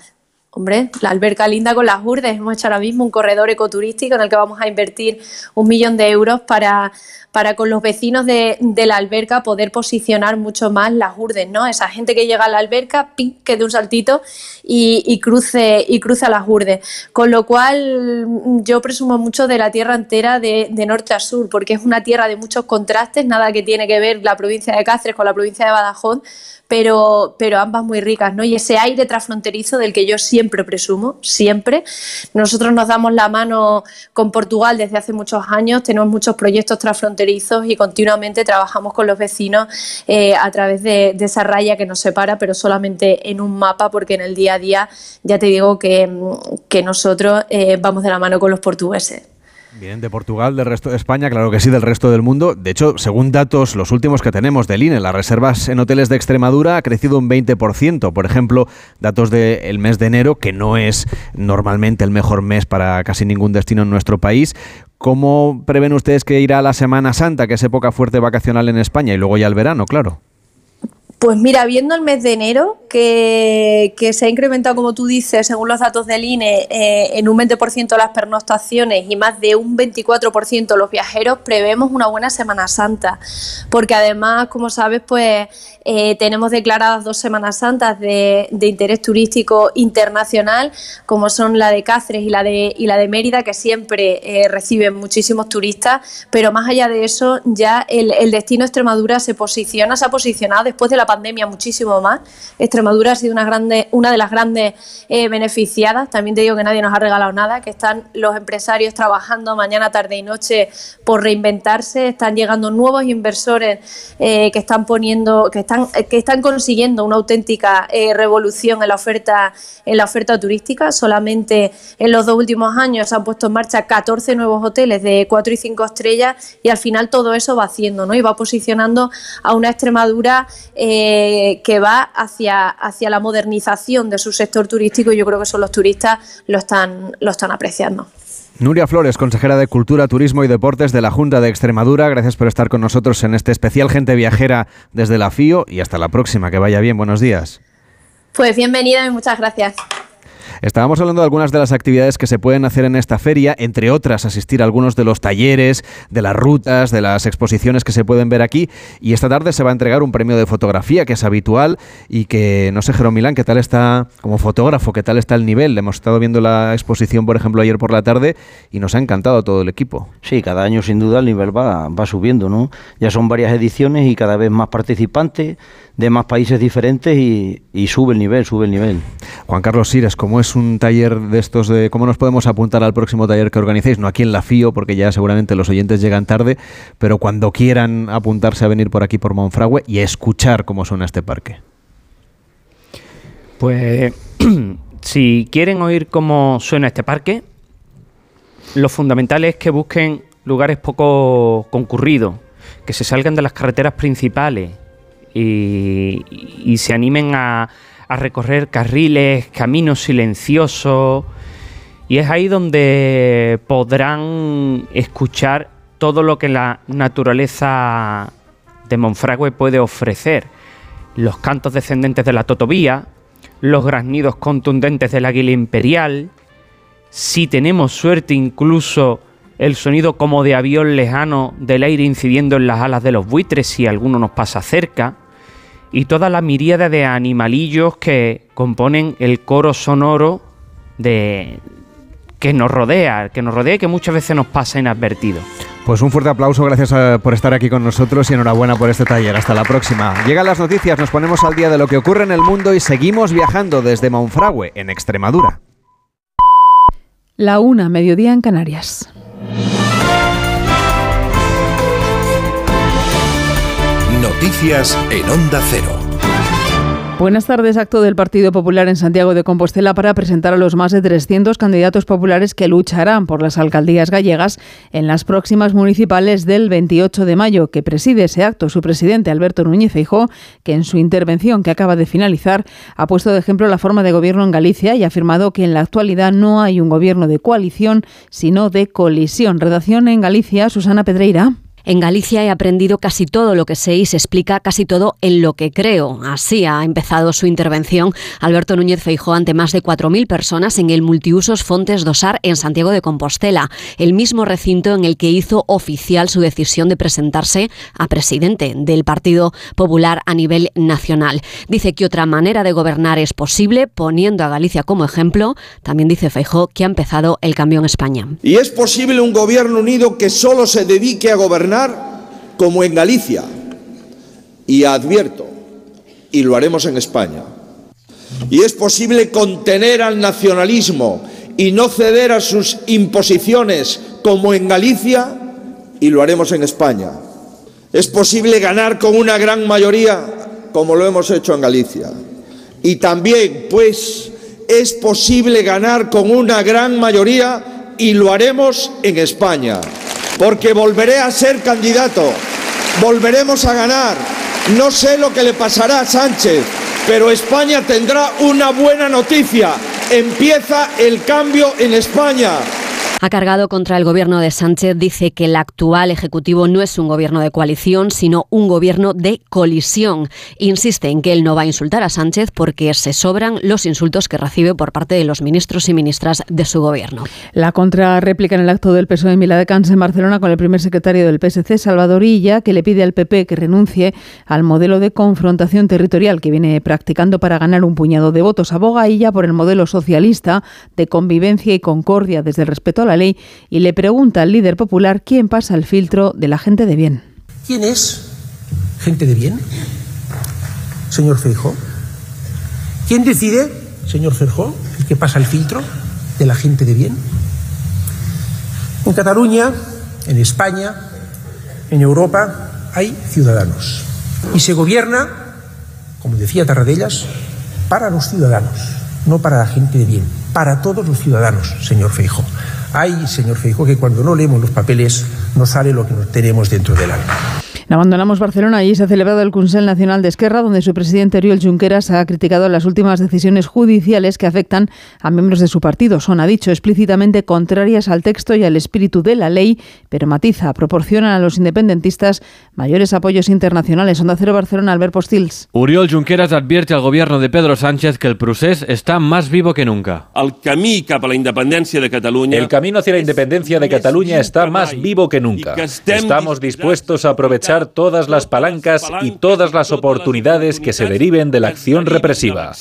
Hombre, la alberca linda con las urdes. Hemos hecho ahora mismo un corredor ecoturístico en el que vamos a invertir un millón de euros para, para con los vecinos de, de, la alberca poder posicionar mucho más las urdes, ¿no? Esa gente que llega a la alberca, pin, que de un saltito y, cruce, y cruza las urdes. Con lo cual yo presumo mucho de la tierra entera de, de norte a sur, porque es una tierra de muchos contrastes, nada que tiene que ver la provincia de Cáceres con la provincia de Badajoz, pero, pero ambas muy ricas, ¿no? Y ese aire transfronterizo del que yo siempre presumo, siempre. Nosotros nos damos la mano con Portugal desde hace muchos años, tenemos muchos proyectos transfronterizos y continuamente trabajamos con los vecinos eh, a través de, esa raya que nos separa, pero solamente en un mapa, porque en el día a día ya te digo que, que nosotros eh, vamos de la mano con los portugueses. Vienen de Portugal, del resto de España, claro que sí, del resto del mundo. De hecho, según datos, los últimos que tenemos del INE, las reservas en hoteles de Extremadura ha crecido un 20%. Por ejemplo, datos del mes de enero, que no es normalmente el mejor mes para casi ningún destino en nuestro país. ¿Cómo prevén ustedes que irá la Semana Santa, que es época fuerte vacacional en España, y luego ya el verano, claro? Pues mira, viendo el mes de enero, que, se ha incrementado, como tú dices, según los datos del INE, eh, en un 20% las pernoctaciones y más de un 24% los viajeros, prevemos una buena Semana Santa. Porque además, como sabes, pues eh, tenemos declaradas dos Semanas Santas de, interés turístico internacional, como son la de Cáceres y la de, y la de Mérida, que siempre eh, reciben muchísimos turistas. Pero más allá de eso, ya el, el destino Extremadura se posiciona, se ha posicionado después de la pandemia muchísimo más. Extremadura ha sido una, grande, una de las grandes eh, beneficiadas. También te digo que nadie nos ha regalado nada, que están los empresarios trabajando mañana, tarde y noche por reinventarse. Están llegando nuevos inversores eh, que están poniendo, que están, que están consiguiendo una auténtica eh, revolución en la oferta, en la oferta turística. Solamente en los dos últimos años se han puesto en marcha 14 nuevos hoteles de 4 y 5 estrellas y al final todo eso va haciendo, ¿no? Y va posicionando a una Extremadura que va hacia, hacia la modernización de su sector turístico y yo creo que son los turistas lo están, lo están apreciando. Nuria Flores, consejera de Cultura, Turismo y Deportes de la Junta de Extremadura, gracias por estar con nosotros en este especial Gente Viajera desde la FIO y hasta la próxima, que vaya bien, buenos días. Pues bienvenida y muchas gracias. Estábamos hablando de algunas de las actividades que se pueden hacer en esta feria, entre otras asistir a algunos de los talleres, de las rutas, de las exposiciones que se pueden ver aquí. Y esta tarde se va a entregar un premio de fotografía que es habitual y que, no sé, Jerome Milán, ¿qué tal está como fotógrafo? ¿Qué tal está el nivel? Hemos estado viendo la exposición, por ejemplo, ayer por la tarde y nos ha encantado todo el equipo. Sí, cada año sin duda el nivel va, va subiendo, ¿no? Ya son varias ediciones y cada vez más participantes de más países diferentes y, sube el nivel, sube el nivel. Juan Carlos Sires, ¿cómo es un taller de estos de cómo nos podemos apuntar al próximo taller que organicéis? No aquí en la FIO, porque ya seguramente los oyentes llegan tarde, pero cuando quieran apuntarse a venir por aquí por Monfragüe y escuchar cómo suena este parque. Pues [CLEARS THROAT] si quieren oír cómo suena este parque, lo fundamental es que busquen lugares poco concurridos, que se salgan de las carreteras principales y, se animen a, recorrer carriles, caminos silenciosos. Y es ahí donde podrán escuchar todo lo que la naturaleza de Monfragüe puede ofrecer. Los cantos descendentes de la totovía, los graznidos contundentes del águila imperial, si tenemos suerte incluso el sonido como de avión lejano del aire incidiendo en las alas de los buitres si alguno nos pasa cerca, y toda la miríada de animalillos que componen el coro sonoro de que nos rodea, que nos rodea y que muchas veces nos pasa inadvertido. Pues un fuerte aplauso, gracias eh, por estar aquí con nosotros y enhorabuena por este taller. Hasta la próxima. Llegan las noticias, nos ponemos al día de lo que ocurre en el mundo y seguimos viajando desde Monfragüe, en Extremadura. La una, mediodía en Canarias. Noticias en Onda Cero. Buenas tardes. Acto del Partido Popular en Santiago de Compostela para presentar a los más de 300 candidatos populares que lucharán por las alcaldías gallegas en las próximas municipales del 28 de mayo, que preside ese acto su presidente Alberto Núñez Feijóo, que en su intervención que acaba de finalizar ha puesto de ejemplo la forma de gobierno en Galicia y ha afirmado que en la actualidad no hay un gobierno de coalición, sino de colisión. Redacción en Galicia, Susana Pedreira. En Galicia he aprendido casi todo lo que sé y se explica casi todo en lo que creo. Así ha empezado su intervención Alberto Núñez Feijó ante más de 4.000 personas en el multiusos Fontes Dosar en Santiago de Compostela, el mismo recinto en el que hizo oficial su decisión de presentarse a presidente del Partido Popular a nivel nacional. Dice que otra manera de gobernar es posible, poniendo a Galicia como ejemplo. También dice Feijó que ha empezado el cambio en España. Y es posible un gobierno unido que solo se dedique a como en Galicia. Y advierto, y lo haremos en España. Y es posible contener al nacionalismo y no ceder a sus imposiciones como en Galicia, y lo haremos en España. Es posible ganar con una gran mayoría como lo hemos hecho en Galicia. Y también, pues, es posible ganar con una gran mayoría y lo haremos en España, porque volveré a ser candidato, volveremos a ganar. No sé lo que le pasará a Sánchez, pero España tendrá una buena noticia. Empieza el cambio en España ha cargado contra el gobierno de Sánchez. Dice que el actual Ejecutivo no es un gobierno de coalición, sino un gobierno de colisión. Insiste en que él no va a insultar a Sánchez porque se sobran los insultos que recibe por parte de los ministros y ministras de su gobierno. La contrarréplica en el acto del PSOE en Viladecans en Barcelona con el primer secretario del PSC, Salvador Illa, que le pide al PP que renuncie al modelo de confrontación territorial que viene practicando para ganar un puñado de votos. Aboga Illa por el modelo socialista de convivencia y concordia desde el respeto a la ley y le pregunta al líder popular quién pasa el filtro de la gente de bien. ¿Quién es gente de bien? Señor Feijó. ¿Quién decide, señor Feijó, que pasa el filtro de la gente de bien? En Cataluña, en España, en Europa, hay ciudadanos. Y se gobierna, como decía Tarradellas, para los ciudadanos, no para la gente de bien, para todos los ciudadanos, señor Feijo. Ay, señor Feijo, que cuando no leemos los papeles no sale lo que tenemos dentro del alma. Abandonamos Barcelona y se ha celebrado el Consell Nacional de Esquerra, donde su presidente Oriol Junqueras ha criticado las últimas decisiones judiciales que afectan a miembros de su partido. Son, ha dicho, explícitamente contrarias al texto y al espíritu de la ley, pero matiza, proporcionan a los independentistas mayores apoyos internacionales. Onda Cero Barcelona, Albert Postils. Oriol Junqueras advierte al gobierno de Pedro Sánchez que el procés está más vivo que nunca. El camí cap a la independencia de Cataluña. El camino hacia la independencia de Cataluña está más vivo que nunca. Estamos dispuestos a aprovechar todas las palancas y todas las oportunidades que se deriven de la acción represiva.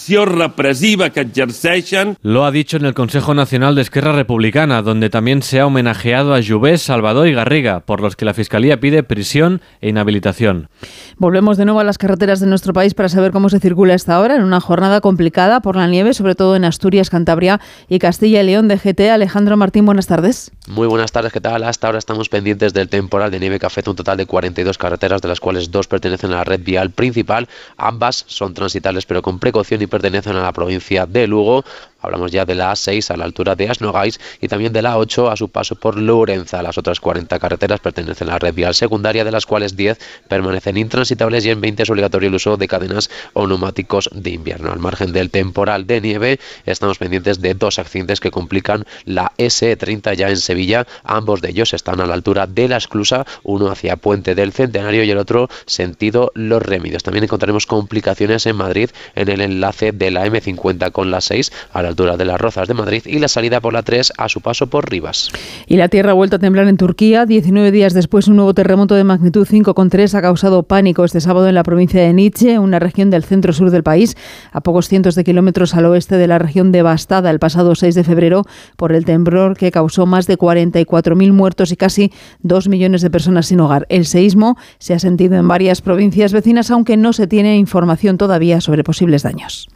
Lo ha dicho en el Consejo Nacional de Esquerra Republicana, donde también se ha homenajeado a Jubés, Salvador y Garriga, por los que la Fiscalía pide prisión e inhabilitación. Volvemos de nuevo a las carreteras de nuestro país para saber cómo se circula esta hora en una jornada complicada por la nieve, sobre todo en Asturias, Cantabria y Castilla y León de GT. Alejandro Martín, buenas tardes. Muy buenas tardes, ¿qué tal? Hasta ahora estamos pendientes del temporal de nieve que afecta un total de 42 carreteras, de las cuales dos pertenecen a la red vial principal. Ambas son transitables pero con precaución y pertenecen a la provincia de Lugo. Hablamos ya de la A6 a la altura de Asnogais y también de la A8 a su paso por Lourenza. Las otras 40 carreteras pertenecen a la red vial secundaria, de las cuales 10 permanecen intransitables y en 20 es obligatorio el uso de cadenas o neumáticos de invierno. Al margen del temporal de nieve, estamos pendientes de dos accidentes que complican la S30 ya en Sevilla. Ambos de ellos están a la altura de la esclusa, uno hacia Puente del Centenario y el otro sentido Los Remedios. También encontraremos complicaciones en Madrid en el enlace de la M50 con la 6 a la altura de las Rozas de Madrid y la salida por la 3 a su paso por Rivas. Y la tierra ha vuelto a temblar en Turquía. 19 días después, un nuevo terremoto de magnitud 5,3 ha causado pánico este sábado en la provincia de Nietzsche, una región del centro-sur del país, a pocos cientos de kilómetros al oeste de la región devastada el pasado 6 de febrero por el temblor que causó más de 44.000 muertos y casi 2 millones de personas sin hogar. El seísmo se ha sentido en varias provincias vecinas, aunque no se tiene información todavía sobre posibles daños.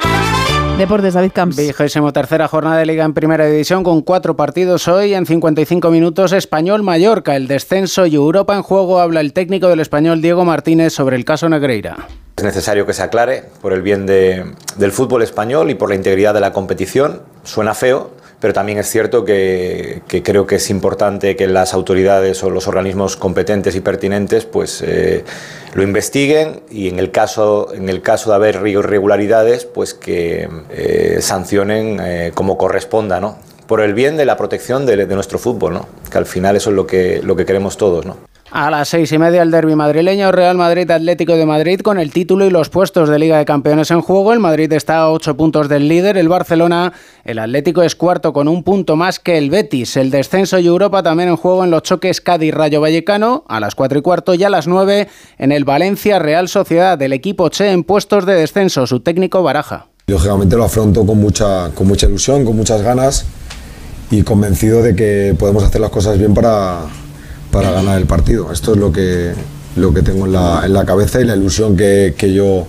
Deportes, David Camps. Vigésimo tercera jornada de Liga en Primera División con cuatro partidos hoy en 55 minutos. Español Mallorca, el descenso y Europa en juego. Habla el técnico del Español Diego Martínez sobre el caso Negreira. Es necesario que se aclare por el bien del fútbol español y por la integridad de la competición. Suena feo, pero también es cierto que, creo que es importante que las autoridades o los organismos competentes y pertinentes pues eh, lo investiguen y en el caso en el caso de haber irregularidades pues que eh, sancionen eh, como corresponda no por el bien de la protección de, de, nuestro fútbol no que al final eso es lo que lo que queremos todos no a las seis y media el derby madrileño, Real Madrid Atlético de Madrid con el título y los puestos de Liga de Campeones en juego. El Madrid está a ocho puntos del líder, el Barcelona, el Atlético es cuarto con un punto más que el Betis. El descenso y Europa también en juego en los choques Cádiz-Rayo Vallecano a las cuatro y cuarto y a las nueve en el Valencia Real Sociedad. del equipo Che en puestos de descenso, su técnico Baraja. Lógicamente lo afronto con mucha, con mucha ilusión, con muchas ganas y convencido de que podemos hacer las cosas bien para para ganar el partido. Esto es lo que, lo que tengo en la, en la cabeza y la ilusión que, que, yo,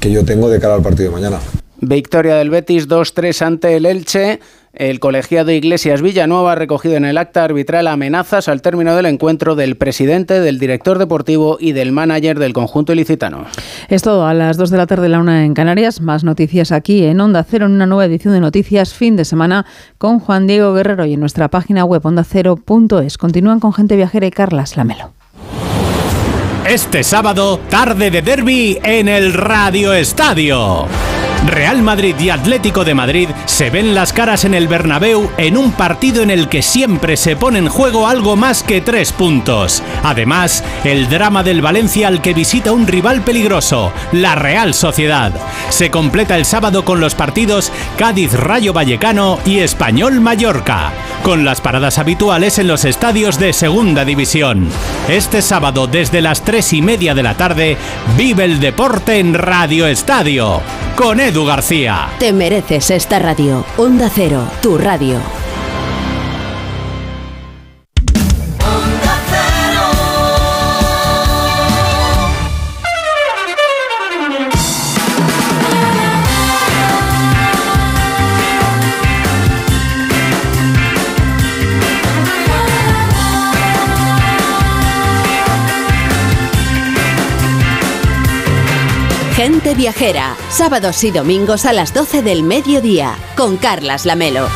que yo tengo de cara al partido de mañana. Victoria del Betis 2-3 ante el Elche. El colegiado Iglesias Villanueva ha recogido en el acta arbitral amenazas al término del encuentro del presidente, del director deportivo y del manager del conjunto ilicitano. Es todo a las 2 de la tarde, la una en Canarias. Más noticias aquí en Onda Cero, en una nueva edición de Noticias fin de semana con Juan Diego Guerrero y en nuestra página web ondacero.es. Continúan con gente viajera y Carlas Lamelo. Este sábado, tarde de derby en el Radio Estadio. Real Madrid y Atlético de Madrid se ven las caras en el Bernabéu en un partido en el que siempre se pone en juego algo más que tres puntos. Además, el drama del Valencia al que visita un rival peligroso, la Real Sociedad. Se completa el sábado con los partidos Cádiz Rayo Vallecano y Español Mallorca, con las paradas habituales en los estadios de Segunda División. Este sábado desde las tres y media de la tarde, vive el deporte en Radio Estadio. Con Edu García. Te mereces esta radio. Onda Cero, tu radio. Gente Viajera, sábados y domingos a las 12 del mediodía, con Carlas Lamelo.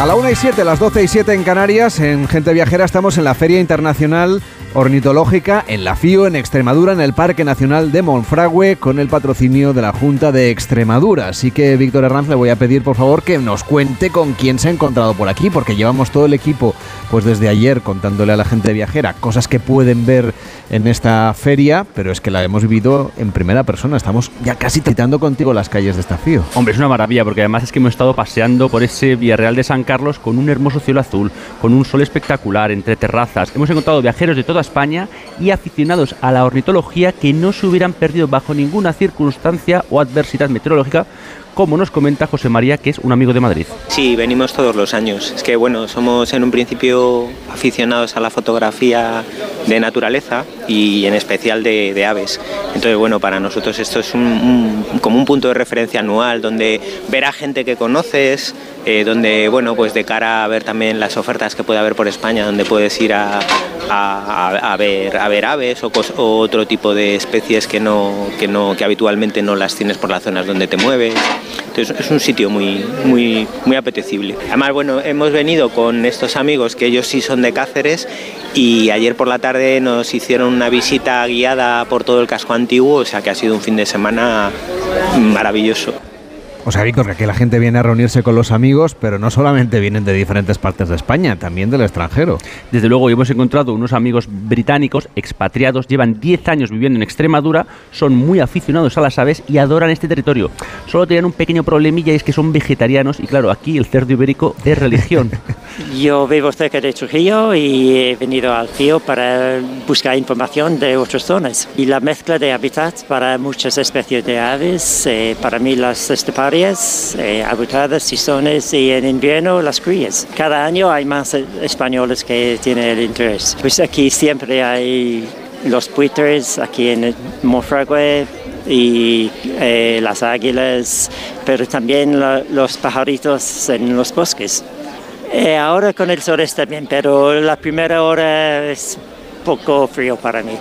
A la 1 y 7, las 12 y 7 en Canarias, en Gente Viajera estamos en la Feria Internacional Ornitológica en la FIO, en Extremadura, en el Parque Nacional de Monfragüe, con el patrocinio de la Junta de Extremadura. Así que, Víctor Herranz, le voy a pedir, por favor, que nos cuente con quién se ha encontrado por aquí, porque llevamos todo el equipo, pues desde ayer, contándole a la gente viajera cosas que pueden ver en esta feria, pero es que la hemos vivido en primera persona. Estamos ya casi titando contigo las calles de esta FIO. Hombre, es una maravilla, porque además es que hemos estado paseando por ese Villarreal de San Carlos con un hermoso cielo azul, con un sol espectacular, entre terrazas. Hemos encontrado viajeros de toda España y aficionados a la ornitología que no se hubieran perdido bajo ninguna circunstancia o adversidad meteorológica como nos comenta José María, que es un amigo de Madrid. Sí, venimos todos los años. Es que bueno, somos en un principio aficionados a la fotografía de naturaleza y en especial de, aves. Entonces bueno, para nosotros esto es un, como un punto de referencia anual donde ver a gente que conoces, eh, donde bueno, pues de cara a ver también las ofertas que puede haber por España, donde puedes ir a, a, ver, a ver aves o, o, otro tipo de especies que, no, que, no, que habitualmente no las tienes por las zonas donde te mueves. Entonces es un sitio muy, muy, muy apetecible. Además, bueno, hemos venido con estos amigos que ellos sí son de Cáceres y ayer por la tarde nos hicieron una visita guiada por todo el casco antiguo, o sea que ha sido un fin de semana maravilloso. O sea, Víctor, que aquí la gente viene a reunirse con los amigos, pero no solamente vienen de diferentes partes de España, también del extranjero. Desde luego, hemos encontrado unos amigos británicos, expatriados, llevan 10 años viviendo en Extremadura, son muy aficionados a las aves y adoran este territorio. Solo tenían un pequeño problemilla y es que son vegetarianos y claro, aquí el cerdo ibérico es religión. [LAUGHS] Yo vivo cerca de Trujillo y he venido al CIO para buscar información de otras zonas. Y la mezcla de hábitats para muchas especies de aves, eh, para mí las esteparias, eh, habitadas, tizones y en invierno las crías. Cada año hay más españoles que tienen el interés. Pues aquí siempre hay los buitres, aquí en Monfragüe, y eh, las águilas, pero también los pajaritos en los bosques. Eh, ahora con el sol está bien, pero la primera hora es poco frío para mí.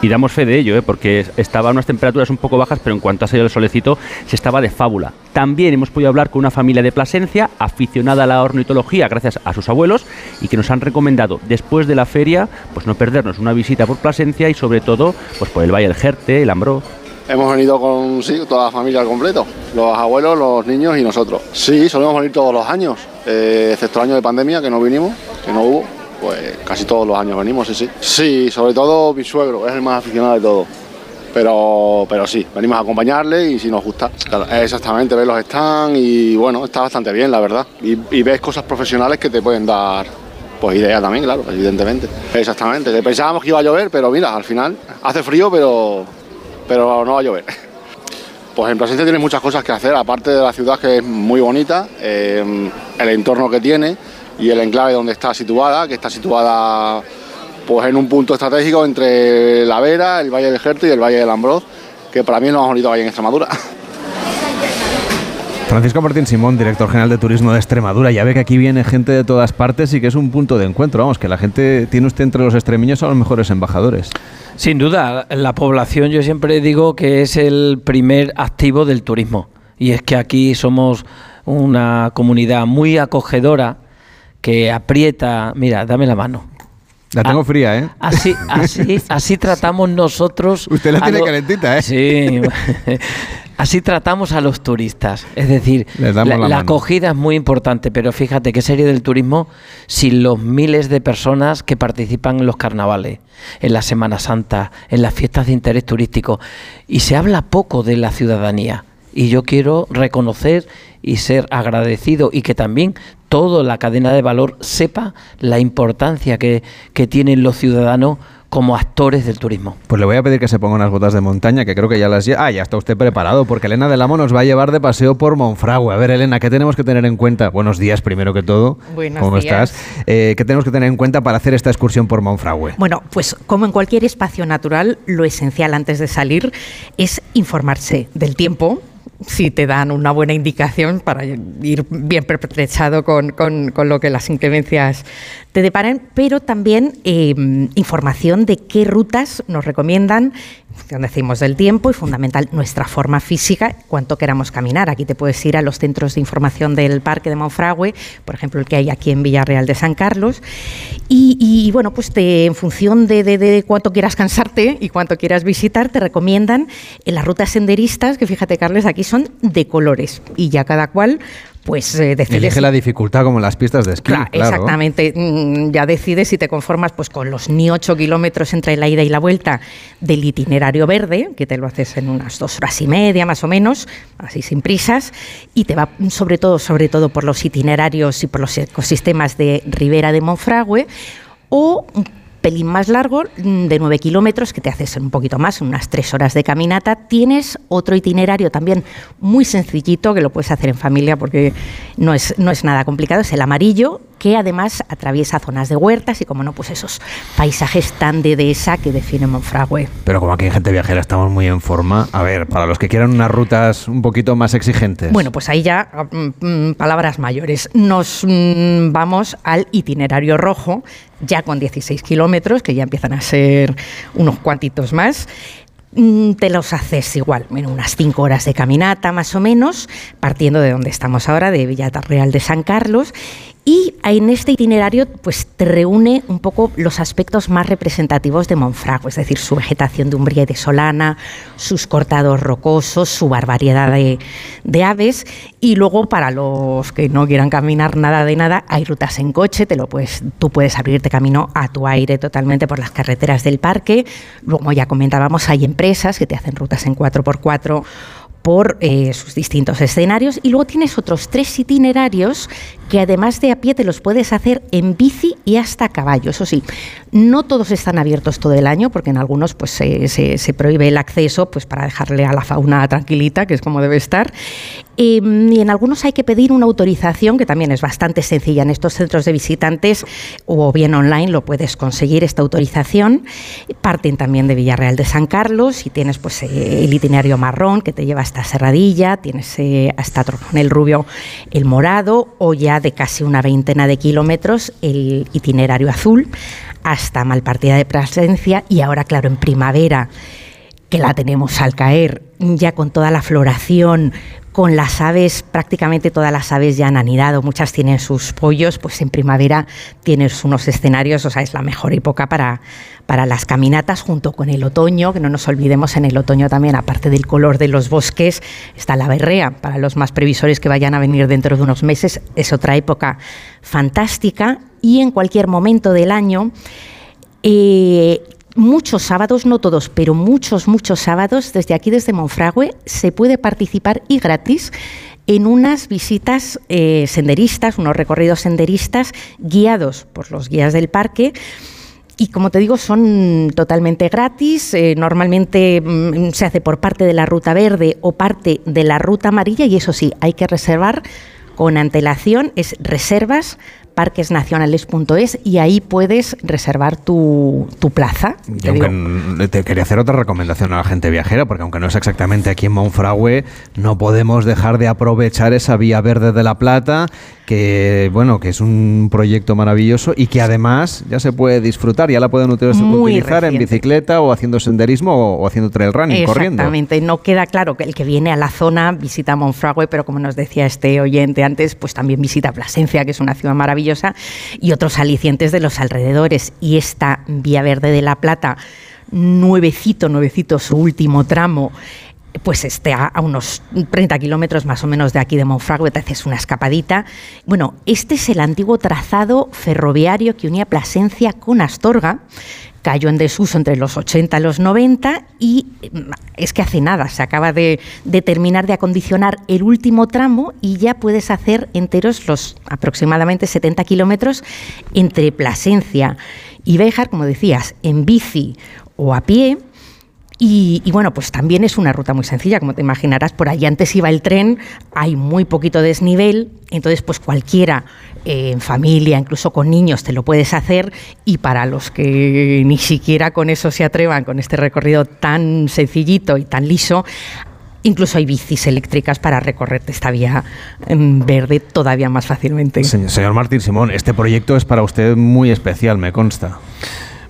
Y damos fe de ello, ¿eh? porque estaban unas temperaturas un poco bajas, pero en cuanto ha salido el solecito, se estaba de fábula. También hemos podido hablar con una familia de Plasencia, aficionada a la ornitología gracias a sus abuelos, y que nos han recomendado, después de la feria, pues no perdernos una visita por Plasencia y sobre todo, pues por el Valle del Jerte, el Ambró. Hemos venido con sí, toda la familia al completo, los abuelos, los niños y nosotros. Sí, solemos venir todos los años, eh, excepto el año de pandemia que no vinimos, que no hubo, pues casi todos los años venimos, sí, sí. Sí, sobre todo mi suegro, es el más aficionado de todo. Pero, pero sí, venimos a acompañarle y si nos gusta. Exactamente, ves los stands y bueno, está bastante bien, la verdad. Y, ves cosas profesionales que te pueden dar pues ideas también, claro, evidentemente. Exactamente, pensábamos que iba a llover, pero mira, al final hace frío, pero pero no va a llover. [LAUGHS] Pues en Plasencia tiene muchas cosas que hacer, aparte de la ciudad que es muy bonita, eh, el entorno que tiene y el enclave donde está situada, que está situada pues en un punto estratégico entre La Vera, el Valle del Jerte y el Valle del Ambroz, que para mí es lo más bonito que hay en Extremadura. Francisco Martín Simón, director general de Turismo de Extremadura, ya ve que aquí viene gente de todas partes y que es un punto de encuentro. Vamos, que la gente tiene usted entre los extremeños a los mejores embajadores. Sin duda, la población yo siempre digo que es el primer activo del turismo. Y es que aquí somos una comunidad muy acogedora que aprieta, mira, dame la mano. La tengo fría, ¿eh? Así, así, [LAUGHS] así tratamos nosotros. Usted la tiene calentita, ¿eh? Sí. [LAUGHS] Así tratamos a los turistas. Es decir, la, acogida es muy importante, pero fíjate qué serie del turismo sin los miles de personas que participan en los carnavales, en la Semana Santa, en las fiestas de interés turístico. Y se habla poco de la ciudadanía. Y yo quiero reconocer y ser agradecido y que también toda la cadena de valor sepa la importancia que, que tienen los ciudadanos como actores del turismo. Pues le voy a pedir que se ponga unas botas de montaña, que creo que ya las lleva. Ah, ya está usted preparado, porque Elena del Amo nos va a llevar de paseo por Monfragüe. A ver, Elena, ¿qué tenemos que tener en cuenta? Buenos días, primero que todo. Buenos ¿Cómo días. estás? Eh, ¿Qué tenemos que tener en cuenta para hacer esta excursión por Monfragüe? Bueno, pues como en cualquier espacio natural, lo esencial antes de salir es informarse del tiempo, si te dan una buena indicación para ir bien pertrechado con, con, con, lo que las inclemencias te deparen, pero también eh, información de qué rutas nos recomiendan, decimos del tiempo y fundamental nuestra forma física, cuánto queramos caminar. Aquí te puedes ir a los centros de información del Parque de Monfragüe, por ejemplo el que hay aquí en Villarreal de San Carlos, y, bueno, pues te, en función de, cuánto quieras cansarte y cuánto quieras visitar, te recomiendan en las rutas senderistas, que fíjate Carles, aquí son de colores y ya cada cual pues eh, decides. Elige la dificultad como en las pistas de esquí. Claro, claro. Exactamente. Mm, ya decides si te conformas pues con los ni 8 kilómetros entre la ida y la vuelta del itinerario verde, que te lo haces en unas dos horas y media más o menos, así sin prisas, y te va sobre todo, sobre todo por los itinerarios y por los ecosistemas de Ribera de Monfragüe, o pelín más largo, mm, de 9 kilómetros, que te haces un poquito más, unas 3 horas de caminata. Tienes otro itinerario también muy sencillito, que lo puedes hacer en familia porque no es, no es nada complicado, es el amarillo, que además atraviesa zonas de huertas y, como no, pues esos paisajes tan de dehesa que define Monfragüe. Pero como aquí en Gente Viajera estamos muy en forma, a ver, para los que quieran unas rutas un poquito más exigentes. Bueno, pues ahí ya mmm, palabras mayores. Nos mmm, vamos al itinerario rojo, ya con 16 kilómetros, que ya empiezan a ser unos cuantitos más mm, te los haces igual, en unas 5 horas de caminata más o menos, partiendo de donde estamos ahora, de Villarreal de San Carlos, y en este itinerario pues, te reúne un poco los aspectos más representativos de Monfragüe, es decir, su vegetación de umbría y de solana, sus cortados rocosos, su de, de, aves. Y luego, para los que no quieran caminar nada de nada, hay rutas en coche, te lo puedes, tú puedes abrirte camino a tu aire totalmente por las carreteras del parque. Luego, ya comentábamos, hay empresas que te hacen rutas en 4x4 por eh, sus distintos escenarios y luego tienes otros tres itinerarios que además de a pie te los puedes hacer en bici y hasta a caballo. Eso sí, no todos están abiertos todo el año porque en algunos pues se, se, se prohíbe el acceso pues para dejarle a la fauna tranquilita, que es como debe estar. Eh, y en algunos hay que pedir una autorización que también es bastante sencilla. En estos centros de visitantes o bien online lo puedes conseguir esta autorización. Parten también de Villarreal de San Carlos y tienes pues eh, el itinerario marrón que te lleva hasta Serradilla, tienes eh, hasta el Rubio el morado o ya de casi una veintena de kilómetros el itinerario azul hasta Malpartida de Presencia y ahora claro en primavera que la tenemos al caer ya con toda la floración con las aves, prácticamente todas las aves ya han anidado, muchas tienen sus pollos, pues en primavera tienes unos escenarios, o sea, es la mejor época para, para las caminatas junto con el otoño, que no nos olvidemos en el otoño también, aparte del color de los bosques, está la berrea, para los más previsores que vayan a venir dentro de unos meses, es otra época fantástica y en cualquier momento del año. Eh, muchos sábados, no todos, pero muchos, muchos sábados, desde aquí, desde Monfragüe, se puede participar y gratis en unas visitas eh, senderistas, unos recorridos senderistas guiados por los guías del parque. Y como te digo, son totalmente gratis. Eh, normalmente mm, se hace por parte de la ruta verde o parte de la ruta amarilla y eso sí, hay que reservar con antelación, es reservas parquesnacionales.es y ahí puedes reservar tu, plaza. Te, te, quería hacer otra recomendación a la gente viajera, porque aunque no es exactamente aquí en Monfragüe, no podemos dejar de aprovechar esa vía verde de la Plata que bueno, que es un proyecto maravilloso y que además ya se puede disfrutar, ya la pueden utilizar en bicicleta o haciendo senderismo o, haciendo trail running, corriendo. Exactamente, no queda claro que el que viene a la zona visita Monfragüe, pero como nos decía este oyente antes, pues también visita Plasencia, que es una ciudad maravillosa, y otros alicientes de los alrededores. Y esta Vía Verde de la Plata, nuevecito, nuevecito, su último tramo, pues esté a, unos 30 kilómetros más o menos de aquí de Monfragüe, te haces una escapadita. Bueno, este es el antiguo trazado ferroviario que unía Plasencia con Astorga. Cayó en desuso entre los 80 y los 90 y mm, es que hace nada, se acaba de, de terminar de acondicionar el último tramo y ya puedes hacer enteros los aproximadamente 70 kilómetros entre Plasencia y Béjar, como decías, en bici o a pie y, bueno, pues también es una ruta muy sencilla, como te imaginarás, por allí antes iba el tren, hay muy poquito desnivel, entonces pues cualquiera eh, en familia, incluso con niños, te lo puedes hacer y para los que ni siquiera con eso se atrevan, con este recorrido tan sencillito y tan liso, Incluso hay bicis eléctricas para recorrerte esta vía en verde todavía más fácilmente. señor Martín Simón, este proyecto es para usted muy especial, me consta.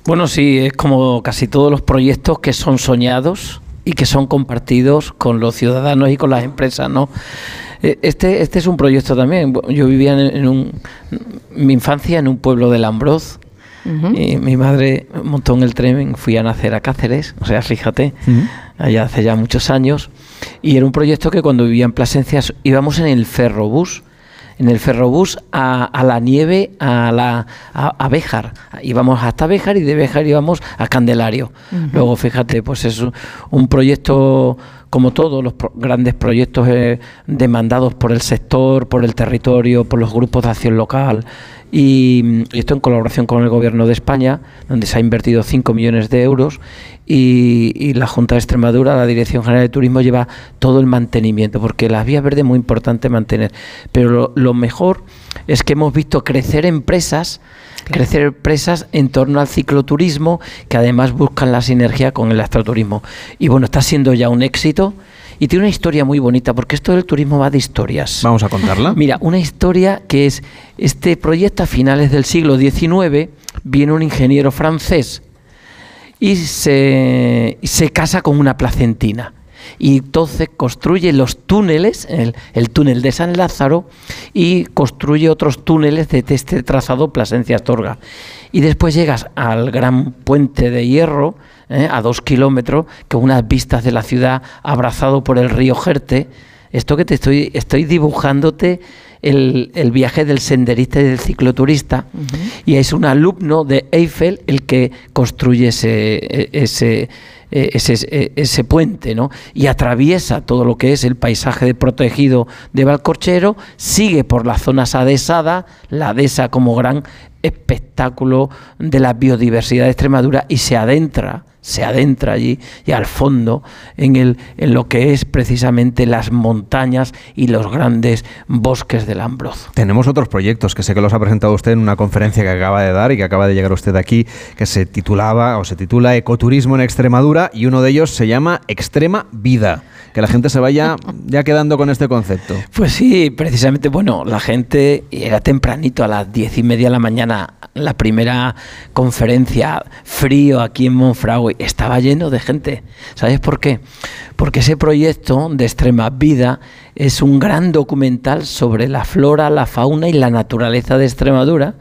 Bueno, sí, es como casi todos los proyectos que son soñados y que son compartidos con los ciudadanos y con las empresas, ¿no? Eh, este, este es un proyecto también. Yo vivía en, un, mi infancia en un pueblo de Lambroz. y mi madre montó en el tren, fui a nacer a Cáceres, o sea, fíjate, allá hace ya muchos años. Y era un proyecto que cuando vivía en Plasencia íbamos en el ferrobús en el ferrobús a, la nieve, a, la, a, Béjar. Íbamos hasta Béjar y de Béjar íbamos a Candelario. Luego, fíjate, pues es un proyecto como todos los grandes proyectos eh, demandados por el sector, por el territorio, por los grupos de acción local. Y, esto en colaboración con el Gobierno de España, donde se ha invertido 5 millones de euros y, la Junta de Extremadura, la Dirección General de Turismo, lleva todo el mantenimiento, porque las vías verdes es muy importante mantener. Pero lo, mejor es que hemos visto crecer empresas, crecer empresas en torno al cicloturismo, que además buscan la sinergia con el astroturismo. Y bueno, está siendo ya un éxito. Y tiene una historia muy bonita, porque esto del turismo va de historias. Vamos a contarla. Mira, una historia que es este proyecto a finales del siglo XIX, viene un ingeniero francés y se, se casa con una placentina. Y entonces construye los túneles, el, el, túnel de San Lázaro, y construye otros túneles de este trazado Plasencia-Astorga. Y después llegas al gran puente de hierro, eh, a dos kilómetros, con unas vistas de la ciudad abrazado por el río Jerte. Esto que te estoy, estoy dibujándote el, viaje del senderista y del cicloturista, y es un alumno de Eiffel el que construye ese, e, ese, e, ese, e, ese, puente, ¿no? Y atraviesa todo lo que es el paisaje protegido de Valcorchero, sigue por la zona sadesada, la dehesa como gran espectáculo de la biodiversidad de Extremadura y se adentra se adentra allí y al fondo en, el, en lo que es precisamente las montañas y los grandes bosques del Ambroz. Tenemos otros proyectos que sé que los ha presentado usted en una conferencia que acaba de dar y que acaba de llegar usted aquí, que se titulaba o se titula Ecoturismo en Extremadura y uno de ellos se llama Extrema Vida. Que la gente se vaya ya quedando con este concepto. Pues sí, precisamente, bueno, la gente era tempranito a las diez y media de la mañana, la primera conferencia, frío aquí en Monfragüe estaba lleno de gente. ¿Sabes por qué? Porque ese proyecto de Extrema Vida es un gran documental sobre la flora, la fauna y la naturaleza de Extremadura.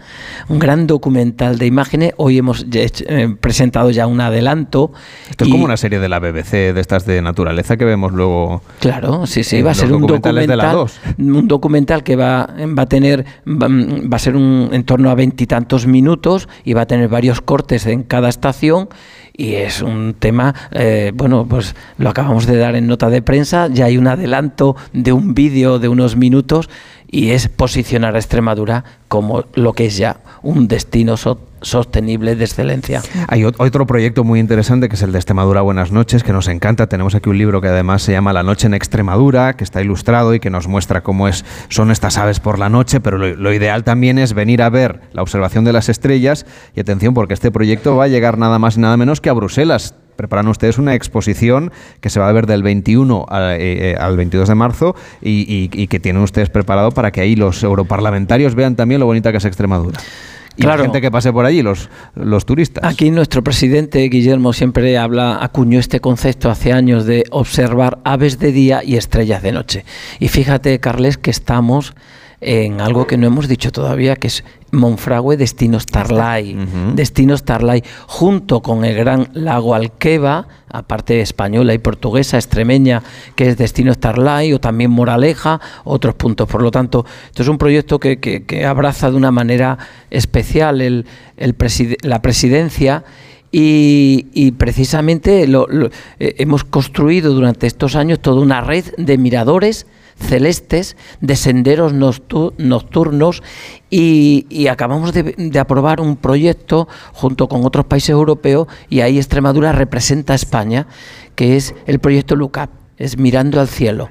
Un gran documental de imágenes. Hoy hemos eh, presentado ya un adelanto. Esto es como una serie de la BBC, de estas de naturaleza que vemos luego. Claro, sí, sí, va a ser un documental. Un documental que va, va a tener, va, a ser un, en torno a veintitantos minutos y va a tener varios cortes en cada estación y es un tema, eh, bueno, pues lo acabamos de dar en nota de prensa, ya hay un adelanto de un vídeo de unos minutos y es posicionar a Extremadura como lo que es ya un destino sostenible de excelencia. Hay otro proyecto muy interesante que es el de Extremadura Buenas noches, que nos encanta. Tenemos aquí un libro que además se llama La noche en Extremadura, que está ilustrado y que nos muestra cómo es, son estas aves por la noche, pero lo, ideal también es venir a ver la observación de las estrellas y atención porque este proyecto va a llegar nada más y nada menos que a Bruselas preparan ustedes una exposición que se va a ver del 21 eh, al 22 de marzo y, y, que tienen ustedes preparado para que ahí los europarlamentarios vean también lo bonita que es Extremadura y la gente que pase por allí, los, los turistas. Aquí nuestro presidente Guillermo siempre habla, acuñó este concepto hace años de observar aves de día y estrellas de noche. Y fíjate, Carles, que estamos en algo que no hemos dicho todavía, que es Monfragüe Destino Starlight. Destino Starlight, junto con el gran lago Alqueva, aparte española y portuguesa, extremeña, que es Destino Starlight, o también Moraleja, otros puntos. Por lo tanto, esto es un proyecto que, que, abraza de una manera especial el, el la presidencia. Y, precisamente lo, eh, hemos construido durante estos años toda una red de miradores celestes de senderos nocturnos y, acabamos de, aprobar un proyecto junto con otros países europeos y ahí Extremadura representa a España, que es el proyecto LUCAP, es Mirando al Cielo.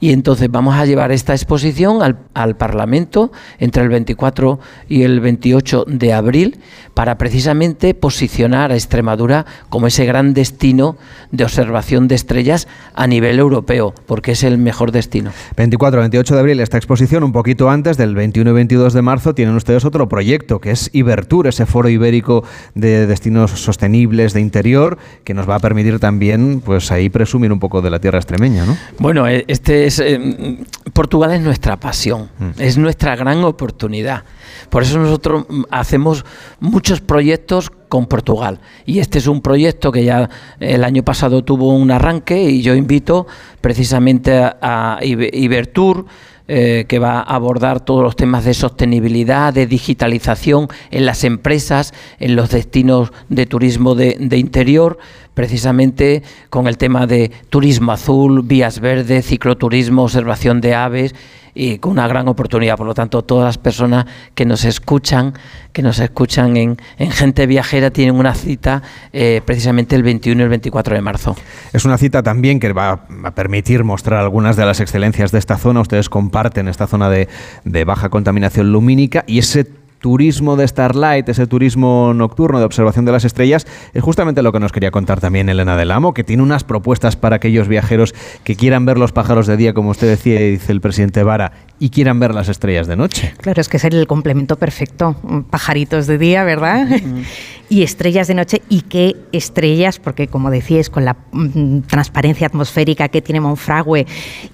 Y entonces vamos a llevar esta exposición al, al, Parlamento entre el 24 y el 28 de abril para precisamente posicionar a Extremadura como ese gran destino de observación de estrellas a nivel europeo, porque es el mejor destino. 24-28 de abril esta exposición, un poquito antes del 21 y 22 de marzo tienen ustedes otro proyecto que es Ibertur, ese foro ibérico de destinos sostenibles de interior que nos va a permitir también pues ahí presumir un poco de la tierra extremeña, ¿no? Bueno, eh, este es eh, Portugal es nuestra pasión, mm. es nuestra gran oportunidad. Por eso nosotros mm, hacemos muchos proyectos con Portugal. Y este es un proyecto que ya el año pasado tuvo un arranque y yo invito precisamente a, Ibertur. Eh, que va a abordar todos los temas de sostenibilidad, de digitalización en las empresas, en los destinos de turismo de, de interior, precisamente con el tema de turismo azul, vías verdes, cicloturismo, observación de aves y con una gran oportunidad. Por lo tanto, todas las personas que nos escuchan, que nos escuchan en, Gente Viajera, tienen una cita eh, precisamente el 21 y el 24 de marzo. Es una cita también que va a permitir mostrar algunas de las excelencias de esta zona. Ustedes comparten esta zona de, de baja contaminación lumínica y ese turismo de Starlight, ese turismo nocturno de observación de las estrellas, es justamente lo que nos quería contar también Elena del Amo, que tiene unas propuestas para aquellos viajeros que quieran ver los pájaros de día, como usted decía dice el presidente Vara, y quieran ver las estrellas de noche. Claro, es que es el complemento perfecto. Pajaritos de día, ¿verdad? [LAUGHS] y estrellas de noche. ¿Y qué estrellas? Porque, como decíais, con la mm, transparencia atmosférica que tiene Monfragüe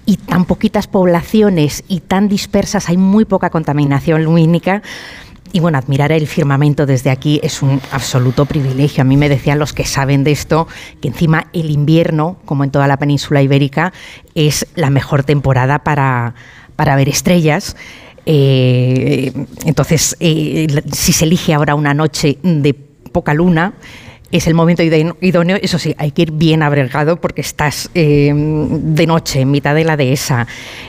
y tan poquitas poblaciones y tan dispersas, hay muy poca contaminación lumínica y bueno, admirar el firmamento desde aquí es un absoluto privilegio. A mí me decían los que saben de esto que encima el invierno, como en toda la península ibérica, es la mejor temporada para, para ver estrellas. Eh, entonces, eh, si se elige ahora una noche de poca luna, es el momento idóneo. Eso sí, hay que ir bien abrigado porque estás eh, de noche en mitad de la dehesa.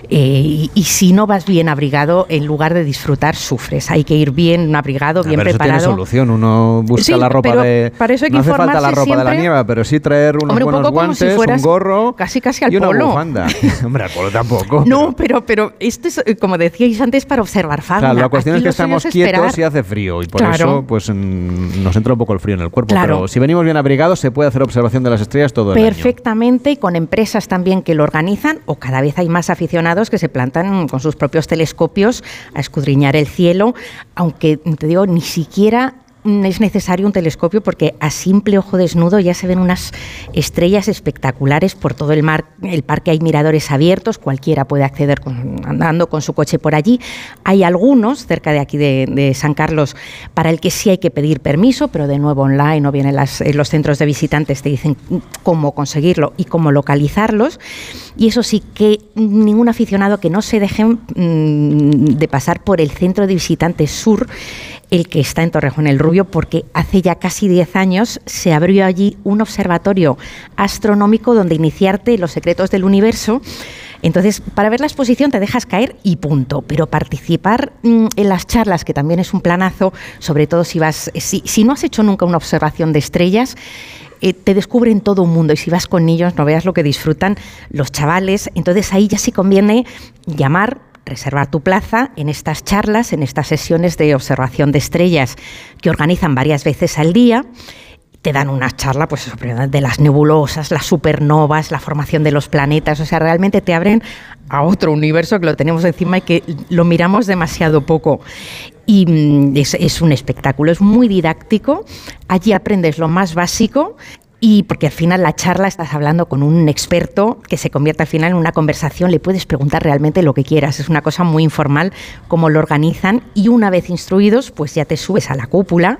Eh, y, si no vas bien abrigado, en lugar de disfrutar, sufres. Hay que ir bien abrigado, bien pero preparado. Eso tiene solución. Uno busca la ropa de. Para eso hay que no hace falta la ropa de la nieve, pero sí traer unos Hombre, un buenos guantes, un gorro casi casi al y una polo. bufanda. [LAUGHS] Hombre, al polo tampoco. No, pero, pero esto es, eh, como decíais antes, para observar fauna. Claro, la cuestión es que estamos quietos y hace frío. Y por eso pues nos entra un poco el frío en el cuerpo. Pero si venimos bien abrigados, se puede hacer observación de las estrellas todo el Perfectamente, y con empresas también que lo organizan, o cada vez hay más aficionados que se plantan con sus propios telescopios a escudriñar el cielo, aunque te digo, ni siquiera es necesario un telescopio porque a simple ojo desnudo ya se ven unas estrellas espectaculares por todo el mar. El parque hay miradores abiertos, cualquiera puede acceder andando con su coche por allí. Hay algunos cerca de aquí de, San Carlos para el que sí hay que pedir permiso, pero de nuevo online o bien en, los centros de visitantes te dicen cómo conseguirlo y cómo localizarlos. Y eso sí que ningún aficionado que no se dejen mm, de pasar por el centro de visitantes sur el que está en Torrejón el Rubio, porque hace ya casi 10 años se abrió allí un observatorio astronómico donde iniciarte los secretos del universo. Entonces, para ver la exposición te dejas caer y punto, pero participar mm, en las charlas, que también es un planazo, sobre todo si vas, si, no has hecho nunca una observación de estrellas, eh, te descubren todo un mundo. Y si vas con niños no veas lo que disfrutan los chavales. Entonces ahí ya sí conviene llamar reservar tu plaza en estas charlas, en estas sesiones de observación de estrellas que organizan varias veces al día. Te dan una charla pues de las nebulosas, las supernovas, la formación de los planetas, o sea, realmente te abren a otro universo que lo tenemos encima y que lo miramos demasiado poco. Y mm, es, es un espectáculo, es muy didáctico, allí aprendes lo más básico y porque al final la charla estás hablando con un experto que se convierte al final en una conversación, le puedes preguntar realmente lo que quieras, es una cosa muy informal cómo lo organizan y una vez instruidos pues ya te subes a la cúpula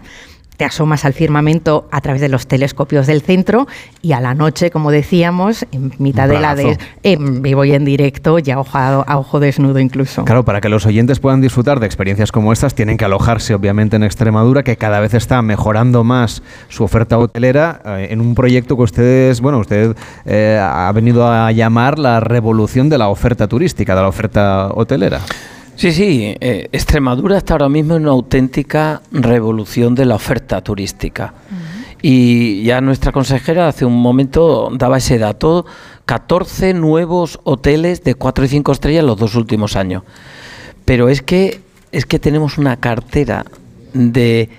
te asomas al firmamento a través de los telescopios del centro y a la noche, como decíamos, en mitad de la de en vivo y en directo, ya a ojo desnudo incluso. Claro, para que los oyentes puedan disfrutar de experiencias como estas, tienen que alojarse obviamente en Extremadura, que cada vez está mejorando más su oferta hotelera eh, en un proyecto que ustedes, bueno, usted eh, ha venido a llamar la revolución de la oferta turística, de la oferta hotelera. Sí, sí, eh, Extremadura está ahora mismo en una auténtica revolución de la oferta turística. Y ya nuestra consejera hace un momento daba ese dato, 14 nuevos hoteles de 4 y 5 estrellas los dos últimos años. Pero es que, es que tenemos una cartera de,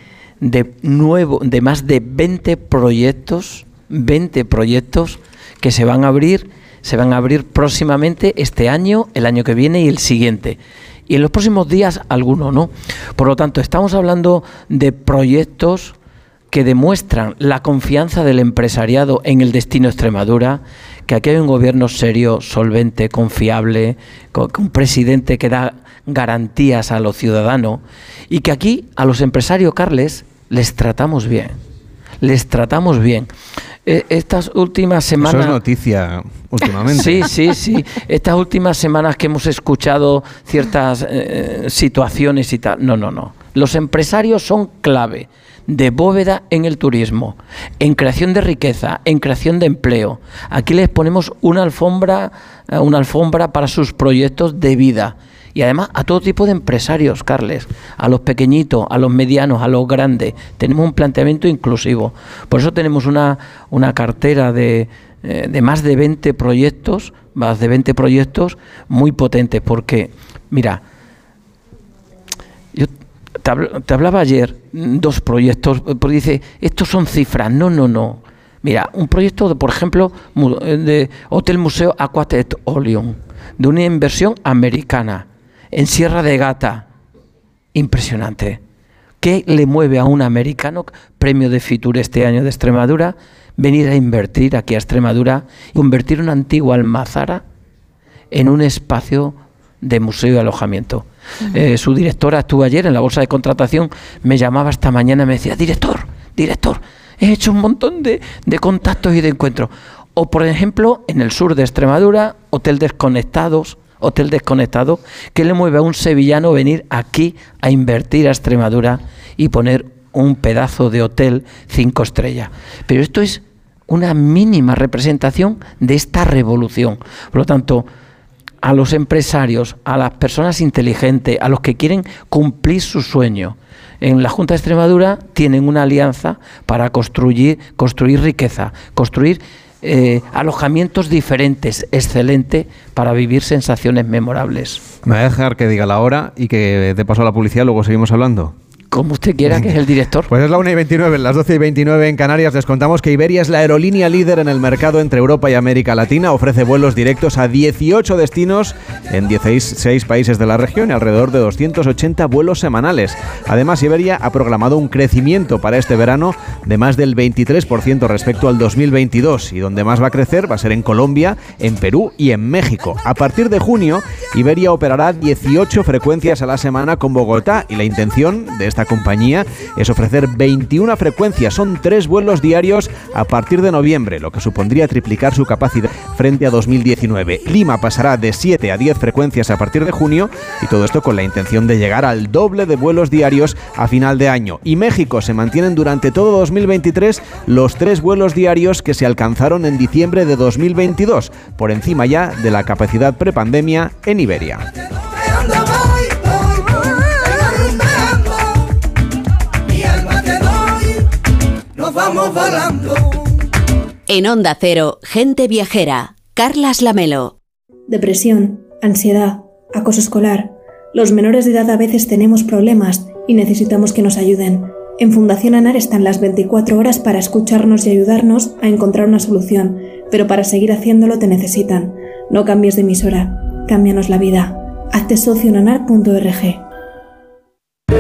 de, nuevo, de más de 20 proyectos, 20 proyectos que se van a abrir, se van a abrir próximamente este año, el año que viene y el siguiente y en los próximos días alguno no. Por lo tanto, estamos hablando de proyectos que demuestran la confianza del empresariado en el destino Extremadura, que aquí hay un gobierno serio, solvente, confiable, con un presidente que da garantías a los ciudadanos y que aquí a los empresarios, Carles, les tratamos bien. Les tratamos bien. Eh, estas últimas semanas... Eso es noticia últimamente. [LAUGHS] Sí, sí, sí. Estas últimas semanas que hemos escuchado ciertas eh, situaciones y tal. No, no, no. Los empresarios son clave de bóveda en el turismo, en creación de riqueza, en creación de empleo. Aquí les ponemos una alfombra, eh, una alfombra para sus proyectos de vida y además a todo tipo de empresarios, Carles, a los pequeñitos, a los medianos, a los grandes. Tenemos un planteamiento inclusivo. Por eso tenemos una, una cartera de, eh, de más de 20 proyectos, más de 20 proyectos muy potentes, porque, mira, yo te, hablaba ayer dos proyectos, porque dice, estos son cifras, no, no, no. Mira, un proyecto, de, por ejemplo, de Hotel Museo Aquatet Oleon, de una inversión americana, en Sierra de Gata. Impresionante. ¿Qué le mueve a un americano, premio de Fitur este año de Extremadura, venir a invertir aquí a Extremadura y convertir una antigua almazara en un espacio de museo y alojamiento? Eh, su directora estuvo ayer en la bolsa de contratación, me llamaba esta mañana y me decía, director, director, he hecho un montón de, de contactos y de encuentros. O por ejemplo, en el sur de Extremadura, Hotel Desconectados, hotel desconectado, que le mueve a un sevillano venir aquí a invertir a Extremadura y poner un pedazo de hotel cinco estrellas. Pero esto es una mínima representación de esta revolución. Por lo tanto, a los empresarios, a las personas inteligentes, a los que quieren cumplir su sueño, en la Junta de Extremadura tienen una alianza para construir, construir riqueza, construir eh, alojamientos diferentes, excelente para vivir sensaciones memorables. Me voy a dejar que diga la hora y que de paso a la publicidad luego seguimos hablando. Como usted quiera, que es el director. Pues es la 1 y 29, las 12 y 29 en Canarias. Les contamos que Iberia es la aerolínea líder en el mercado entre Europa y América Latina. Ofrece vuelos directos a 18 destinos en 16 países de la región y alrededor de 280 vuelos semanales. Además, Iberia ha programado un crecimiento para este verano de más del 23% respecto al 2022. Y donde más va a crecer va a ser en Colombia, en Perú y en México. A partir de junio, Iberia operará 18 frecuencias a la semana con Bogotá y la intención de esta compañía es ofrecer 21 frecuencias, son tres vuelos diarios a partir de noviembre, lo que supondría triplicar su capacidad frente a 2019. Lima pasará de 7 a 10 frecuencias a partir de junio y todo esto con la intención de llegar al doble de vuelos diarios a final de año. Y México se mantienen durante todo 2023 los tres vuelos diarios que se alcanzaron en diciembre de 2022, por encima ya de la capacidad prepandemia en Iberia. En Onda Cero, gente viajera, Carlas Lamelo. Depresión, ansiedad, acoso escolar. Los menores de edad a veces tenemos problemas y necesitamos que nos ayuden. En Fundación ANAR están las 24 horas para escucharnos y ayudarnos a encontrar una solución, pero para seguir haciéndolo te necesitan. No cambies de emisora, cámbianos la vida. Hazte socio en anar.org.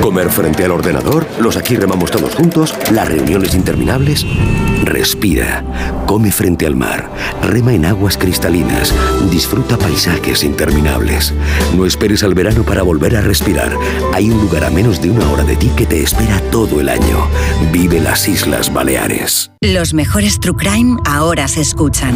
Comer frente al ordenador, los aquí remamos todos juntos, las reuniones interminables. Respira, come frente al mar, rema en aguas cristalinas, disfruta paisajes interminables. No esperes al verano para volver a respirar. Hay un lugar a menos de una hora de ti que te espera todo el año. Vive las Islas Baleares. Los mejores True Crime ahora se escuchan.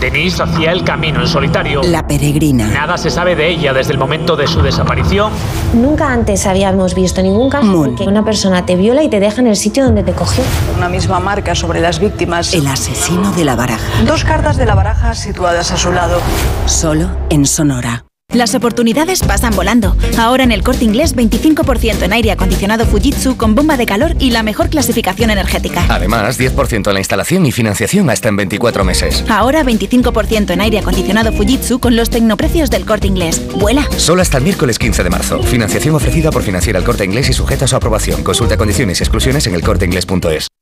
Denise hacía el camino en solitario. La peregrina. Nada se sabe de ella desde el momento de su desaparición. Nunca antes habíamos visto ningún caso en que una persona te viola y te deja en el sitio donde te cogió. Una misma marca sobre las víctimas. El asesino de la baraja. Dos cartas de la baraja situadas a su lado. Solo en Sonora. Las oportunidades pasan volando. Ahora en el corte inglés 25% en aire acondicionado Fujitsu con bomba de calor y la mejor clasificación energética. Además, 10% en la instalación y financiación hasta en 24 meses. Ahora 25% en aire acondicionado Fujitsu con los tecnoprecios del corte inglés. ¡Vuela! Solo hasta el miércoles 15 de marzo. Financiación ofrecida por Financiera el corte inglés y sujeta a su aprobación. Consulta condiciones y exclusiones en elcorteinglés.es.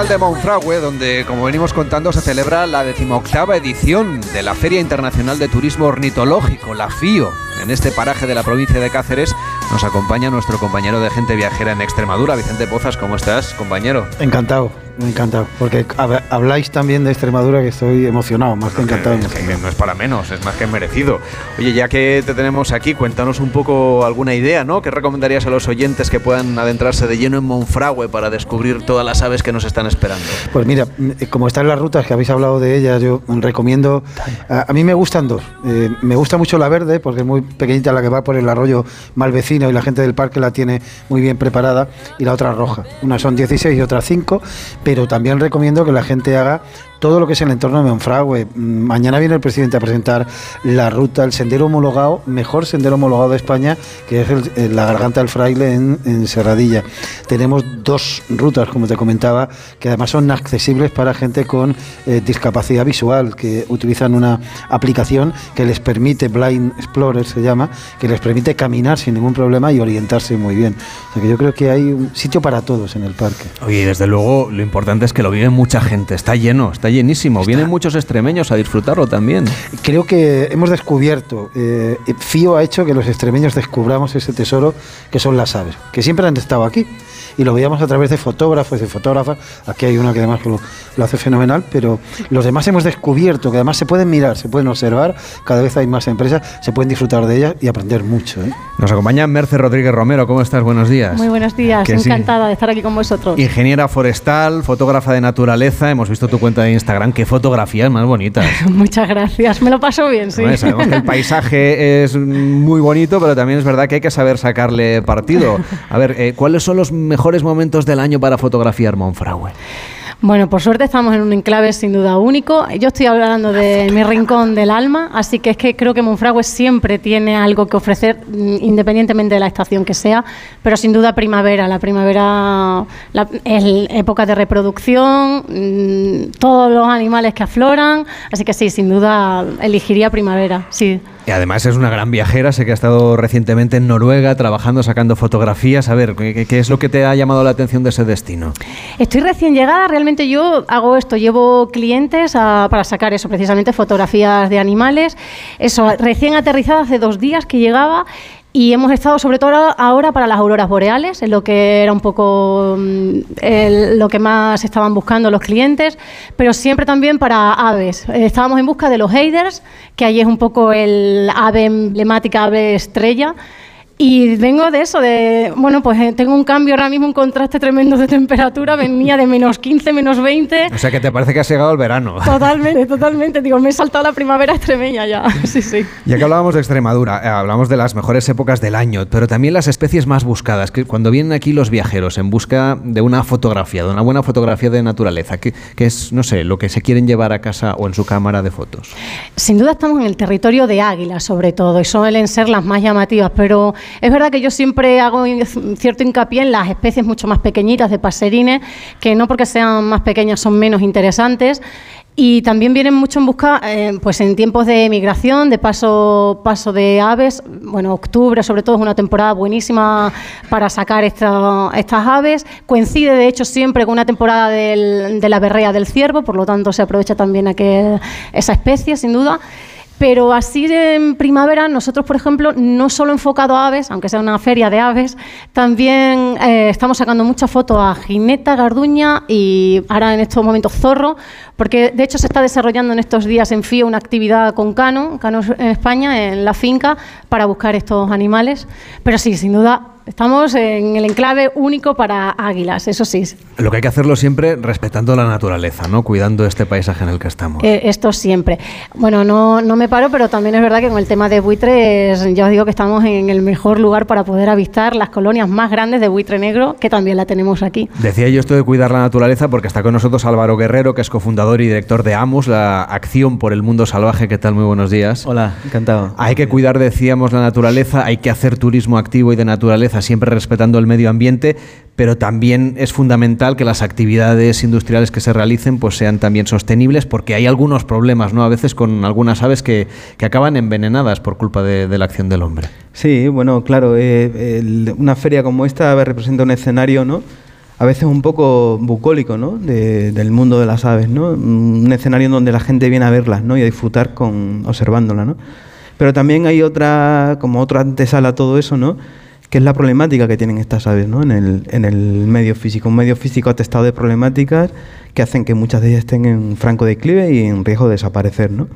Nacional de Monfragüe, donde, como venimos contando, se celebra la decimoctava edición de la Feria Internacional de Turismo Ornitológico, la FIO. En este paraje de la provincia de Cáceres nos acompaña nuestro compañero de gente viajera en Extremadura, Vicente Pozas. ¿Cómo estás, compañero? Encantado. Me encanta, porque habláis también de Extremadura que estoy emocionado, más que encantado. no es para menos, es más que merecido. Oye, ya que te tenemos aquí, cuéntanos un poco alguna idea, ¿no? ¿Qué recomendarías a los oyentes que puedan adentrarse de lleno en Monfragüe para descubrir todas las aves que nos están esperando? Pues mira, eh, como están las rutas que habéis hablado de ellas, yo recomiendo. A, mí me gustan dos. Eh, me gusta mucho la verde, porque es muy pequeñita la que va por el arroyo Malvecino y la gente del parque la tiene muy bien preparada, y la otra roja. Una son 16 y otra 5 pero también recomiendo que la gente haga todo lo que es el entorno de Monfragüe. Mm, mañana viene el presidente a presentar la ruta, el sendero homologado, mejor sendero homologado de España, que es la Garganta del Fraile en, Serradilla. Tenemos dos rutas, como te comentaba, que además son accesibles para gente con eh, discapacidad visual, que utilizan una aplicación que les permite, Blind Explorer se llama, que les permite caminar sin ningún problema y orientarse muy bien. O sea que yo creo que hay un sitio para todos en el parque. Oye, desde luego, lo importante es que lo vive mucha gente, está lleno, está llenísimo, vienen muchos extremeños a disfrutarlo también. Creo que hemos descubierto, eh, FIO ha hecho que los extremeños descubramos ese tesoro que son las aves, que siempre han estado aquí y lo veíamos a través de fotógrafos y fotógrafas. Aquí hay una que además lo, hace fenomenal, pero los demás hemos descubierto que además se pueden mirar, se pueden observar, cada vez hay más empresas, se pueden disfrutar de ellas y aprender mucho. ¿eh? Nos acompaña Merce Rodríguez Romero, ¿cómo estás? Buenos días. Muy buenos días, encantada de estar aquí con vosotros. Ingeniera forestal, fotógrafa de naturaleza, hemos visto tu cuenta de Instagram, qué fotografías más bonitas. [LAUGHS] Muchas gracias, me lo paso bien, sí. sabemos que el paisaje es muy bonito, pero también es verdad que hay que saber sacarle partido. A ver, eh, ¿cuáles son los mejores momentos del año para fotografiar Monfragüe? Bueno, por suerte estamos en un enclave sin duda único. Yo estoy hablando de mi rincón del alma, así que es que creo que Monfragüe siempre tiene algo que ofrecer, mm, independientemente de la estación que sea, pero sin duda primavera. La primavera es época de reproducción, mm, todos los animales que afloran, así que sí, sin duda elegiría primavera, sí. Y además es una gran viajera, sé que ha estado recientemente en Noruega trabajando, sacando fotografías. A ver, ¿qué, qué es lo que te ha llamado la atención de ese destino? Estoy recién llegada, realmente yo hago esto, llevo clientes para sacar eso, precisamente fotografías de animales. Eso, recién aterrizada hace dos días que llegaba y hemos estado sobre todo ahora para las auroras boreales, en lo que era un poco mm, lo que más estaban buscando los clientes, pero siempre también para aves. Estábamos en busca de los Heiders, que ahí es un poco el ave emblemática, ave estrella, y vengo de eso, de, bueno, pues eh, tengo un cambio ahora mismo, un contraste tremendo de temperatura, venía de menos 15, menos 20. O sea que te parece que has llegado el verano. Totalmente, [LAUGHS] totalmente. Digo, me he saltado la primavera extremeña ya. [LAUGHS] Sí, sí. Ya que hablábamos de Extremadura, eh, hablamos de las mejores épocas del año, pero también las especies más buscadas, que cuando vienen aquí los viajeros en busca de una fotografía, de una buena fotografía de naturaleza, que, que es, no sé, lo que se quieren llevar a casa o en su cámara de fotos. Sin duda estamos en el territorio de águilas, sobre todo, y suelen ser las más llamativas, pero es verdad que yo siempre hago cierto hincapié en las especies mucho más pequeñitas de paserines, que no porque sean más pequeñas son menos interesantes. Y también vienen mucho en busca, eh, pues en tiempos de migración, de paso, paso de aves. Bueno, octubre sobre todo es una temporada buenísima para sacar estas aves. Coincide de hecho siempre con una temporada de la berrea del ciervo, por lo tanto se aprovecha también aquel, esa especie, sin duda. Pero así en primavera, nosotros, por ejemplo, no solo enfocado a aves, aunque sea una feria de aves, también eh, estamos sacando muchas fotos a jineta, garduña y ahora en estos momentos zorro, porque de hecho se está desarrollando en estos días en FIO una actividad con Cano, Cano en España, en la finca, para buscar estos animales. Pero sí, sin duda, Estamos en el enclave único para águilas, eso sí. Lo que hay que hacerlo siempre respetando la naturaleza, ¿no? Cuidando este paisaje en el que estamos. Eh, esto siempre. Bueno, no, no me paro, pero también es verdad que con el tema de buitres, ya os digo que estamos en el mejor lugar para poder avistar las colonias más grandes de buitre negro, que también la tenemos aquí. Decía yo esto de cuidar la naturaleza porque está con nosotros Álvaro Guerrero, que es cofundador y director de AMUS, la Acción por el Mundo Salvaje. ¿Qué tal? Muy buenos días. Hola, encantado. Hay que cuidar, decíamos, la naturaleza, hay que hacer turismo activo y de naturaleza siempre respetando el medio ambiente, pero también es fundamental que las actividades industriales que se realicen pues sean también sostenibles, porque hay algunos problemas, ¿no? A veces con algunas aves que, acaban envenenadas por culpa de, la acción del hombre. Sí, bueno, claro, eh, una feria como esta representa un escenario, ¿no? a veces un poco bucólico, ¿no? del mundo de las aves, ¿no? Un escenario en donde la gente viene a verlas, ¿no? Y a disfrutar con observándolas, ¿no? Pero también hay otra, como otra antesala a todo eso, ¿no? Que es la problemática que tienen estas aves ¿no? en, el, en el medio físico. Un medio físico atestado de problemáticas que hacen que muchas de ellas estén en franco declive y en riesgo de desaparecer. ¿no?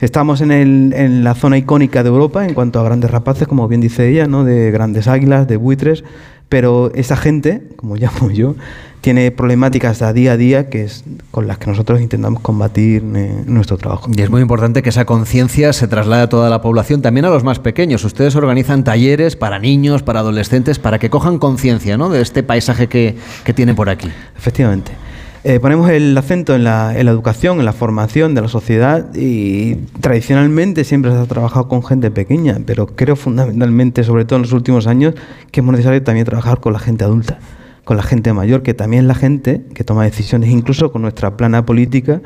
Estamos en, el, en la zona icónica de Europa en cuanto a grandes rapaces, como bien dice ella, ¿no? de grandes águilas, de buitres, pero esa gente, como [LAUGHS] llamo yo, tiene problemáticas a día a día que es con las que nosotros intentamos combatir en nuestro trabajo. Y es muy importante que esa conciencia se traslade a toda la población, también a los más pequeños. Ustedes organizan talleres para niños, para adolescentes, para que cojan conciencia ¿no? de este paisaje que, que tiene por aquí. Efectivamente. Eh, ponemos el acento en la, en la, educación, en la formación de la sociedad y tradicionalmente siempre se ha trabajado con gente pequeña, pero creo fundamentalmente, sobre todo en los últimos años, que es necesario también trabajar con la gente adulta con la gente mayor, que también es la gente que toma decisiones, incluso con nuestra plana política,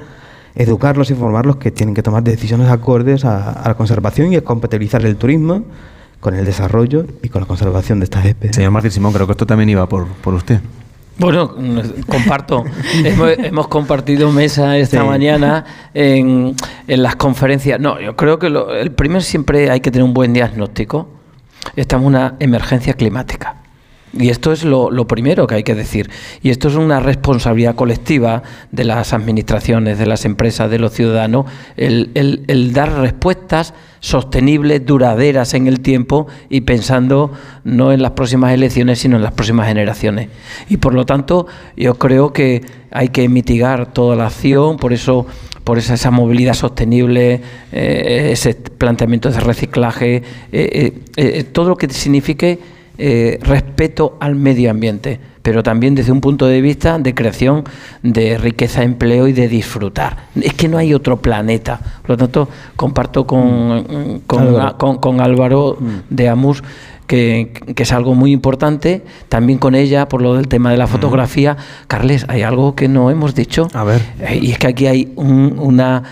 educarlos y formarlos que tienen que tomar decisiones acordes a, la conservación y a compatibilizar el turismo con el desarrollo y con la conservación de estas especies. Señor Martín Simón, creo que esto también iba por, por usted. Bueno, comparto. hemos, compartido mesa esta mañana en, las conferencias. No, yo creo que el primero siempre hay que tener un buen diagnóstico. Estamos en una emergencia climática. Y esto es lo, primero que hay que decir. Y esto es una responsabilidad colectiva de las administraciones, de las empresas, de los ciudadanos, el, dar respuestas sostenibles, duraderas en el tiempo y pensando no en las próximas elecciones, sino en las próximas generaciones. Y por lo tanto, yo creo que hay que mitigar toda la acción, por eso por esa, esa movilidad sostenible, eh, ese planteamiento de reciclaje, eh, eh, todo lo que signifique eh, respeto al medio ambiente, pero también desde un punto de vista de creación de riqueza, empleo y de disfrutar. Es que no hay otro planeta. Por lo tanto, comparto con, mm. con, Álvaro, mm. de Amus. Que, es algo muy importante. También con ella, por lo del tema de la mm. fotografía. Carles, hay algo que no hemos dicho. A ver. Eh, y es que aquí hay una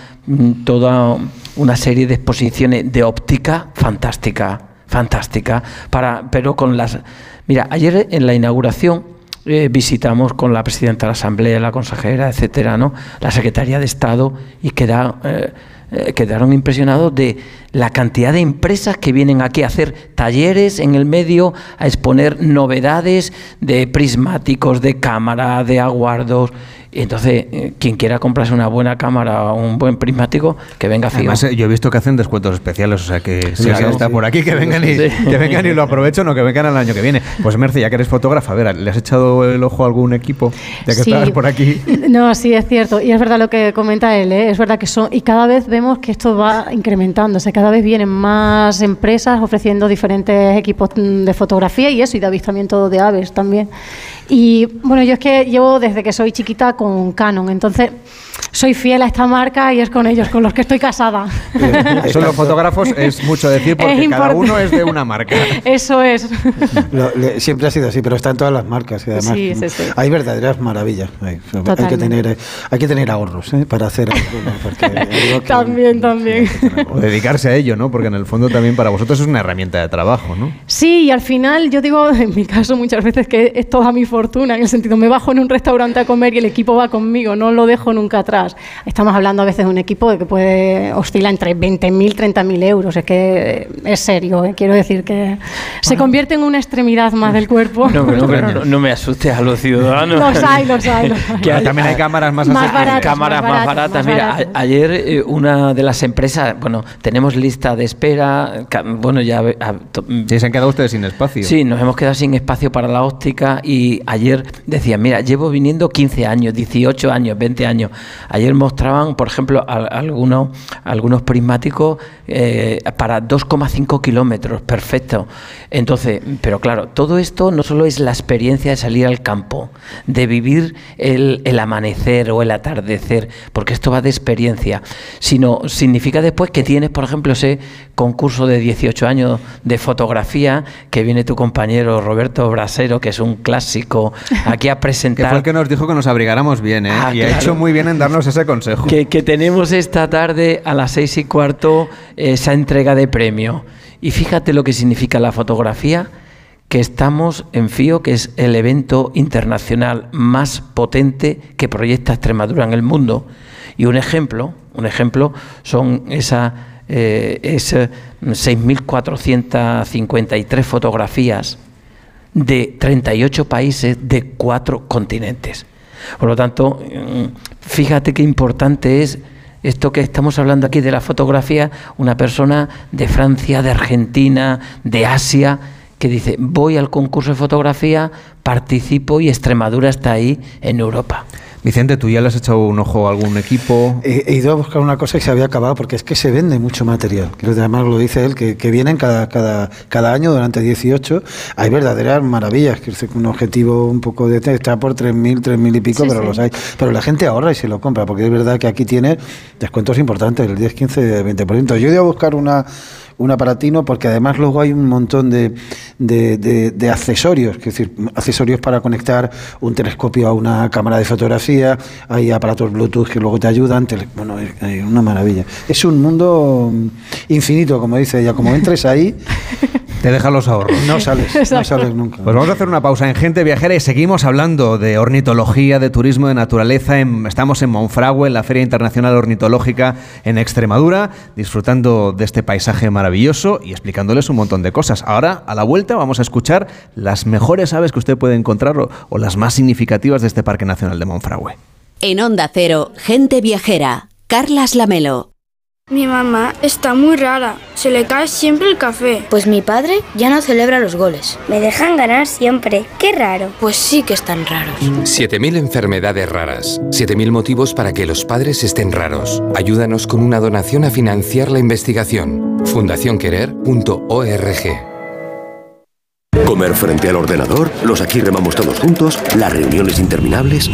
toda una serie de exposiciones de óptica fantástica fantástica, para, pero con las... Mira, ayer en la inauguración eh, visitamos con la presidenta de la Asamblea, la consejera, etcétera, ¿no? la Secretaría de Estado y queda, eh, eh, quedaron impresionados de la cantidad de empresas que vienen aquí a hacer talleres en el medio, a exponer novedades de prismáticos, de cámara, de aguardos entonces, eh, quien quiera comprarse una buena cámara o un buen prismático, que venga fijo. Además, eh, yo he visto que hacen descuentos especiales, o sea que si alguien está por aquí, que vengan, y, que vengan y lo aprovechen o que vengan el año que viene. Pues Merce, ya que eres fotógrafa, a ver, ¿le has echado el ojo a algún equipo ya que estás por aquí? [LAUGHS] No, sí, es cierto. Y es verdad lo que comenta él, ¿eh? es verdad que son... Y cada vez vemos que esto va incrementándose, cada vez vienen más empresas ofreciendo diferentes equipos de fotografía y eso, y de avistamiento de aves también. Y bueno, yo es que llevo desde que soy chiquita con Canon, entonces soy fiel a esta marca y es con ellos con los que estoy casada. [LAUGHS] Eso los fotógrafos es mucho decir porque cada uno es de una marca. [LAUGHS] Eso es. siempre ha sido así, pero está en todas las marcas. Y además, sí, sí, sí. Hay verdaderas maravillas. Hay, que, tener, hay que tener ahorros ¿eh? para hacer [LAUGHS] también, también. O dedicarse a ello, ¿no? Porque en el fondo también para vosotros es una herramienta de trabajo, ¿no? Sí, y al final yo digo, en mi caso muchas veces que es toda mi fortuna, en el sentido, me bajo en un restaurante a comer y el equipo va conmigo, no lo dejo nunca atrás. Estamos hablando a veces de un equipo que puede oscilar entre 20.000 y 30.000 euros. Es que es serio, ¿eh? quiero decir que se convierte en una extremidad más del cuerpo. No, no, me asustes a los ciudadanos. Los hay, los hay. también hay cámaras más, baratas. Cámaras más baratas. Mira, ayer eh, una de las empresas, bueno, tenemos lista de espera. Bueno, ya. se han quedado ustedes sin espacio. Sí, nos hemos quedado sin espacio para la óptica y ayer decían, mira, llevo viniendo 15 años, 18 años, 20 años. Ayer mostraban, por ejemplo, algunos, prismáticos eh, para 2,5 kilómetros, perfecto. Entonces, pero claro, todo esto no solo es la experiencia de salir al campo, de vivir el, el amanecer o el atardecer, porque esto va de experiencia, sino significa después que tienes, por ejemplo, ese concurso de 18 años de fotografía que viene tu compañero Roberto Brasero, que es un clásico, aquí a presentar. [LAUGHS] que fue el que nos dijo que nos abrigáramos bien, ¿eh? Ah, y ha hecho muy bien en darnos ese consejo. Que, tenemos esta tarde a las seis y cuarto esa entrega de premio. Y fíjate lo que significa la fotografía, que estamos en FIO, que es el evento internacional más potente que proyecta Extremadura en el mundo. Y un ejemplo, un ejemplo son esa, eh, 6.453 fotografías de 38 países de cuatro continentes. Por lo tanto, mm, fíjate qué importante es esto que estamos hablando aquí de la fotografía, una persona de Francia, de Argentina, de Asia, que dice, voy al concurso de fotografía, participo y Extremadura está ahí en Europa. Vicente, ¿tú ya le has echado un ojo a algún equipo? He, ido a buscar una cosa y se había acabado, porque es que se vende mucho material. Que además lo dice él, que, vienen cada, cada, cada año durante 18. Hay verdaderas maravillas, que es un objetivo un poco de... Está por 3.000, 3.000 y pico, pero los hay. Pero la gente ahorra y se lo compra, porque es verdad que aquí tiene descuentos importantes, el 10, 15, 20%. Yo he ido a buscar una un aparatino, porque además luego hay un montón de, de, accesorios, es decir, accesorios para conectar un telescopio a una cámara de fotografía, hay aparatos Bluetooth que luego te ayudan, bueno, es una maravilla. Es un mundo infinito, como dice ella, como entres ahí... Te deja los ahorros. No sales, no sales nunca. Pues vamos a hacer una pausa en Gente Viajera y seguimos hablando de ornitología, de turismo, de naturaleza. estamos en Monfragüe, en la Feria Internacional Ornitológica en Extremadura, disfrutando de este paisaje maravilloso y explicándoles un montón de cosas. Ahora, a la vuelta, vamos a escuchar las mejores aves que usted puede encontrar o, o las más significativas de este Parque Nacional de Monfragüe. En Onda Cero, Gente Viajera, Carlas Lamelo. Mi mamá está muy rara, se le cae siempre el café. Pues mi padre ya no celebra los goles. Me dejan ganar siempre, qué raro. Pues sí que están raros. 7.000 enfermedades raras, 7.000 motivos para que los padres estén raros. Ayúdanos con una donación a financiar la investigación. fundacionquerer.org Comer frente al ordenador, los aquí remamos todos juntos, las reuniones interminables.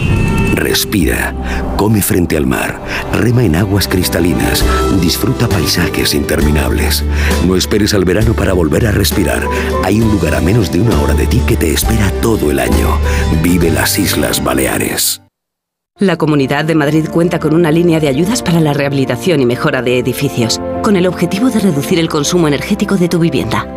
Respira, come frente al mar, rema en aguas cristalinas, disfruta paisajes interminables. No esperes al verano para volver a respirar. Hay un lugar a menos de una hora de ti que te espera todo el año. Vive las Islas Baleares. La Comunidad de Madrid cuenta con una línea de ayudas para la rehabilitación y mejora de edificios, con el objetivo de reducir el consumo energético de tu vivienda.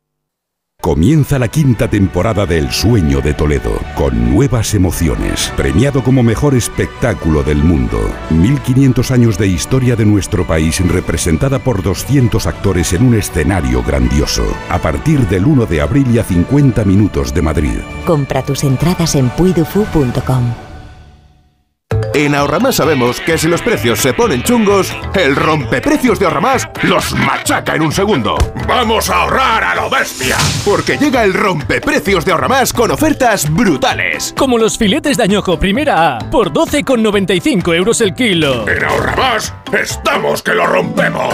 Comienza la quinta temporada de El Sueño de Toledo, con nuevas emociones, premiado como mejor espectáculo del mundo. 1500 años de historia de nuestro país representada por 200 actores en un escenario grandioso. A partir del 1 de abril y a 50 minutos de Madrid. Compra tus entradas en puidufu.com. En Ahorramás sabemos que si los precios se ponen chungos, el rompeprecios de Ahorramás los machaca en un segundo. ¡Vamos a ahorrar a lo bestia! Porque llega el rompeprecios de Ahorramás con ofertas brutales. Como los filetes de añojo primera A por 12,95 euros el kilo. En Ahorramás estamos que lo rompemos.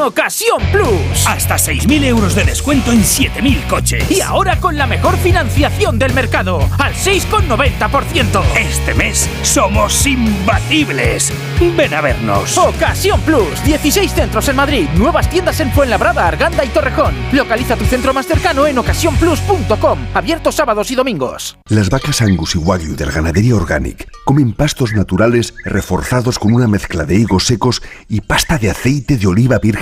Ocasión Plus. Hasta 6.000 euros de descuento en 7.000 coches. Y ahora con la mejor financiación del mercado, al 6,90%. Este mes somos imbatibles. Ven a vernos. Ocasión Plus. 16 centros en Madrid. Nuevas tiendas en Fuenlabrada, Arganda y Torrejón. Localiza tu centro más cercano en ocasiónplus.com. Abierto sábados y domingos. Las vacas Angus y Wagyu de la ganadería Organic comen pastos naturales reforzados con una mezcla de higos secos y pasta de aceite de oliva virgen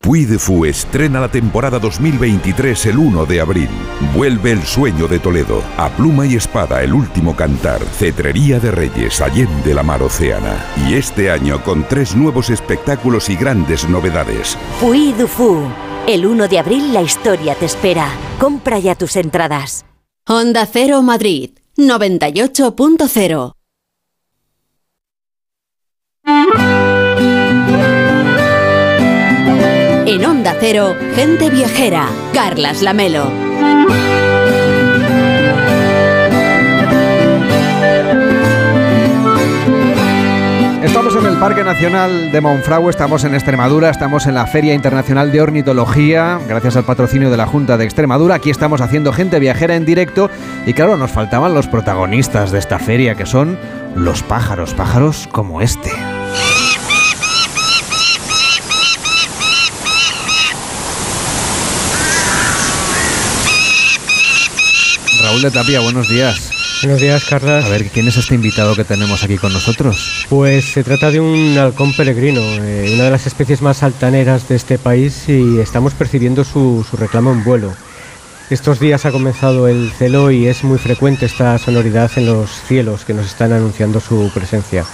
Puy de Fu estrena la temporada 2023 el 1 de abril. Vuelve el sueño de Toledo. A pluma y espada, el último cantar. Cetrería de Reyes, Allende la Mar Océana. Y este año con tres nuevos espectáculos y grandes novedades. Puy de Fu. El 1 de abril la historia te espera. Compra ya tus entradas. Honda Cero Madrid 98.0 En Onda Cero, gente viajera, Carlas Lamelo. Estamos en el Parque Nacional de Monfragüe, estamos en Extremadura, estamos en la Feria Internacional de Ornitología, gracias al patrocinio de la Junta de Extremadura. Aquí estamos haciendo gente viajera en directo y claro, nos faltaban los protagonistas de esta feria, que son los pájaros, pájaros como este. De Tapia, buenos días. Buenos días, Carla. A ver, ¿quién es este invitado que tenemos aquí con nosotros? Pues se trata de un halcón peregrino, eh, una de las especies más altaneras de este país y estamos percibiendo su, su reclamo en vuelo. Estos días ha comenzado el celo y es muy frecuente esta sonoridad en los cielos que nos están anunciando su presencia.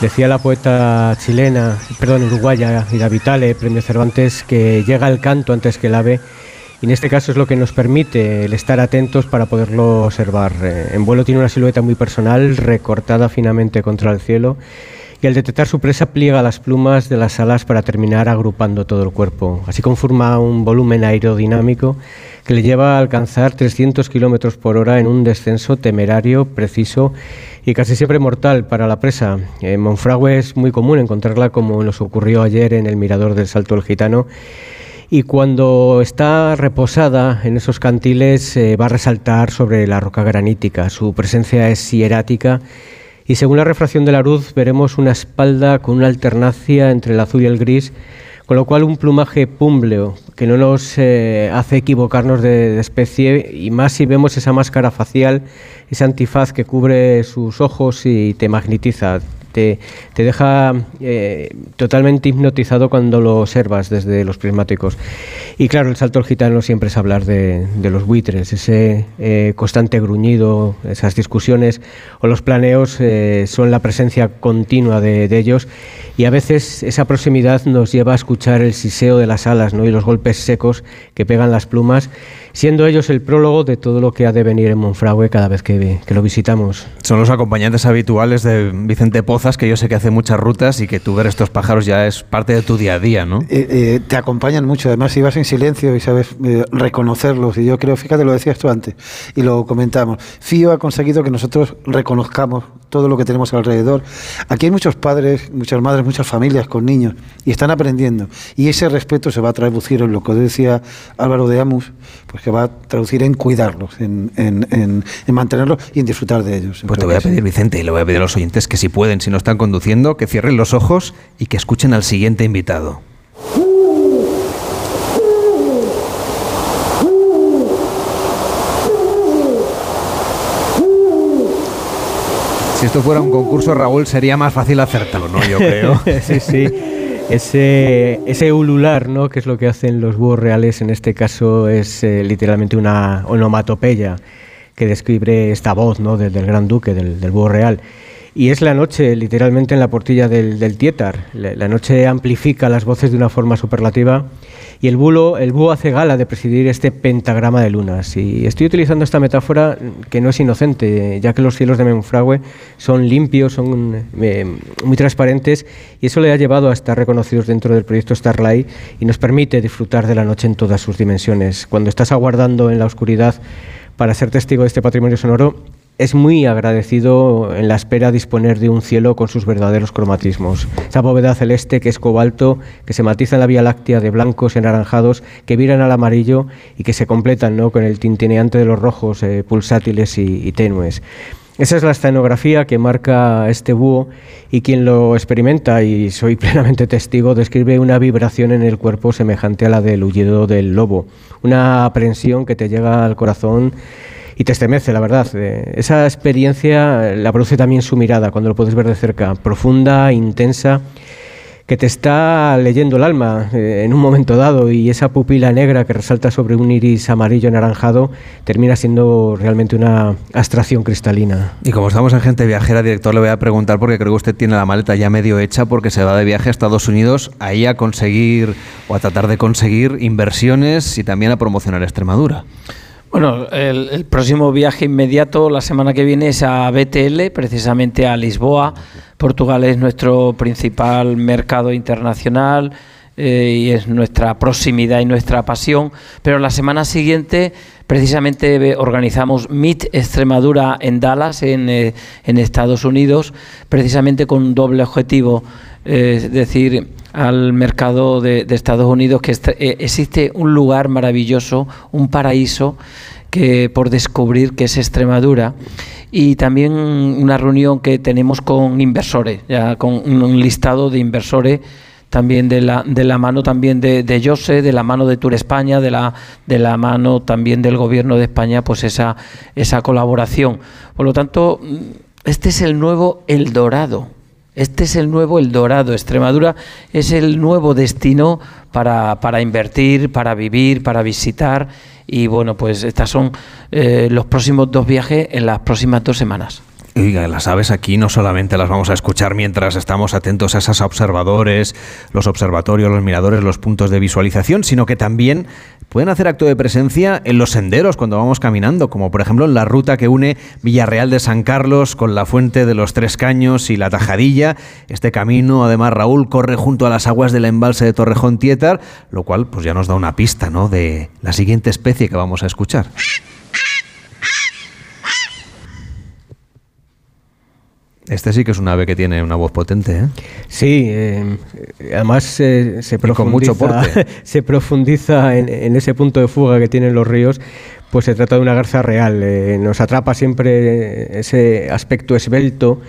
Decía la poeta chilena, perdón, uruguaya, Ida Vitale, premio Cervantes, que llega el canto antes que el ave y en este caso es lo que nos permite el estar atentos para poderlo observar. Eh, en vuelo tiene una silueta muy personal, recortada finamente contra el cielo, y al detectar su presa pliega las plumas de las alas para terminar agrupando todo el cuerpo. Así conforma un volumen aerodinámico que le lleva a alcanzar 300 kilómetros por hora en un descenso temerario, preciso y casi siempre mortal para la presa. En Monfragüe es muy común encontrarla como nos ocurrió ayer en el mirador del Salto del Gitano y cuando está reposada en esos cantiles eh, va a resaltar sobre la roca granítica. Su presencia es hierática y según la refracción de la luz veremos una espalda con una alternancia entre el azul y el gris, con lo cual un plumaje púmbleo que no nos eh, hace equivocarnos de, de, especie y más si vemos esa máscara facial, ese antifaz que cubre sus ojos y te magnetiza te, deja eh, totalmente hipnotizado cuando lo observas desde los prismáticos. Y claro, el salto al gitano siempre es hablar de, los buitres, ese eh, constante gruñido, esas discusiones o los planeos eh, son la presencia continua de, ellos y a veces esa proximidad nos lleva a escuchar el siseo de las alas ¿no? y los golpes secos que pegan las plumas siendo ellos el prólogo de todo lo que ha de venir en Monfragüe cada vez que, lo visitamos. Son los acompañantes habituales de Vicente Pozas, que yo sé que hace muchas rutas y que tú ver estos pájaros ya es parte de tu día a día, ¿no? Eh, eh, te acompañan mucho, además si vas en silencio y sabes eh, reconocerlos, y yo creo, fíjate, lo decías tú antes, y lo comentamos, FIO ha conseguido que nosotros reconozcamos todo lo que tenemos alrededor. Aquí hay muchos padres, muchas madres, muchas familias con niños, y están aprendiendo, y ese respeto se va a traducir en lo que decía Álvaro de Amus, pues que va a traducir en cuidarlos, en, en, mantenerlos y en disfrutar de ellos. Pues te voy a pedir, Vicente, y le voy a pedir a los oyentes que si pueden, si no están conduciendo, que cierren los ojos y que escuchen al siguiente invitado. Si esto fuera un concurso, Raúl, sería más fácil acertarlo, ¿no? Yo [LAUGHS] creo. sí, sí ese, ese ulular, ¿no? que es lo que hacen los búhos reales, en este caso es eh, literalmente una onomatopeya que describe esta voz ¿no? del, gran duque, del, del búho real. Y es la noche, literalmente en la portilla del, del Tietar. La, noche amplifica las voces de una forma superlativa y el, bulo, el búho hace gala de presidir este pentagrama de lunas. Y estoy utilizando esta metáfora que no es inocente, ya que los cielos de Menfragüe son limpios, son eh, muy transparentes y eso le ha llevado a estar reconocidos dentro del proyecto Starlight y nos permite disfrutar de la noche en todas sus dimensiones. Cuando estás aguardando en la oscuridad para ser testigo de este patrimonio sonoro, es muy agradecido en la espera disponer de un cielo con sus verdaderos cromatismos. Esa bóveda celeste que es cobalto, que se matiza en la Vía Láctea de blancos y anaranjados, que viran al amarillo y que se completan ¿no? con el tintineante de los rojos eh, pulsátiles y, tenues. Esa es la escenografía que marca este búho y quien lo experimenta, y soy [LAUGHS] plenamente testigo, describe una vibración en el cuerpo semejante a la del huyido del lobo, una aprensión que te llega al corazón y te estremece, la verdad. Eh, esa experiencia la produce también su mirada cuando lo puedes ver de cerca, profunda, intensa, que te está leyendo el alma eh, en un momento dado y esa pupila negra que resalta sobre un iris amarillo anaranjado termina siendo realmente una abstracción cristalina. Y como estamos en gente viajera, director, le voy a preguntar porque creo que usted tiene la maleta ya medio hecha porque se va de viaje a Estados Unidos ahí a conseguir o a tratar de conseguir inversiones y también a promocionar Extremadura. Bueno, el, próximo viaje inmediato la semana que viene es a BTL, precisamente a Lisboa. Portugal es nuestro principal mercado internacional eh, y es nuestra proximidad y nuestra pasión. Pero la semana siguiente, precisamente organizamos Meet Extremadura en Dallas, en, eh, en Estados Unidos, precisamente con un doble objetivo, es decir, al mercado de, Estados Unidos que eh, existe un lugar maravilloso, un paraíso que por descubrir que es Extremadura y también una reunión que tenemos con inversores, ya con un listado de inversores también de la, de la mano también de, de de la mano de Tour España, de la, de la mano también del gobierno de España, pues esa, esa colaboración. Por lo tanto, este es el nuevo El Dorado. Este es el nuevo El Dorado. Extremadura es el nuevo destino para, para invertir, para vivir, para visitar. Y bueno, pues estas son eh, los próximos dos viajes en las próximas dos semanas. Las aves aquí no solamente las vamos a escuchar mientras estamos atentos a esos observadores, los observatorios, los miradores, los puntos de visualización, sino que también pueden hacer acto de presencia en los senderos cuando vamos caminando, como por ejemplo en la ruta que une Villarreal de San Carlos con la Fuente de los Tres Caños y la Tajadilla. Este camino, además, Raúl, corre junto a las aguas del embalse de Torrejón Tietar, lo cual pues ya nos da una pista, ¿no?, de la siguiente especie que vamos a escuchar. Este sí que es un ave que tiene una voz potente, ¿eh? Sí, eh, además eh, se, profundiza, mucho [LAUGHS] se profundiza en, ese punto de fuga que tienen los ríos, pues se trata de una garza real. nos atrapa siempre ese aspecto esbelto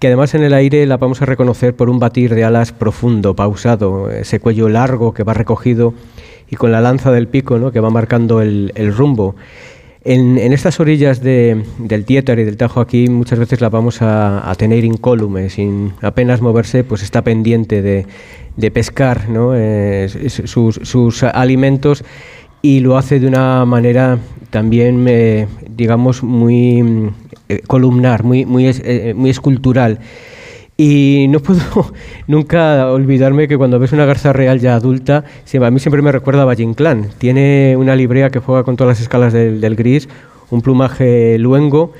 que además en el aire la vamos a reconocer por un batir de alas profundo, pausado, ese cuello largo que va recogido y con la lanza del pico ¿no? que va marcando el, el rumbo. En, estas orillas del Tietar y del Tajo aquí muchas veces la vamos a, tener incólume, sin apenas moverse, pues está pendiente de, pescar eh, sus, alimentos y lo hace de una manera también, eh, digamos, muy eh, columnar, muy, muy, muy escultural. Y no puedo [LAUGHS] nunca olvidarme que cuando ves una garza real ya adulta, a mí siempre me recuerda a Valle Tiene una librea que juega con todas las escalas del, gris, un plumaje luengo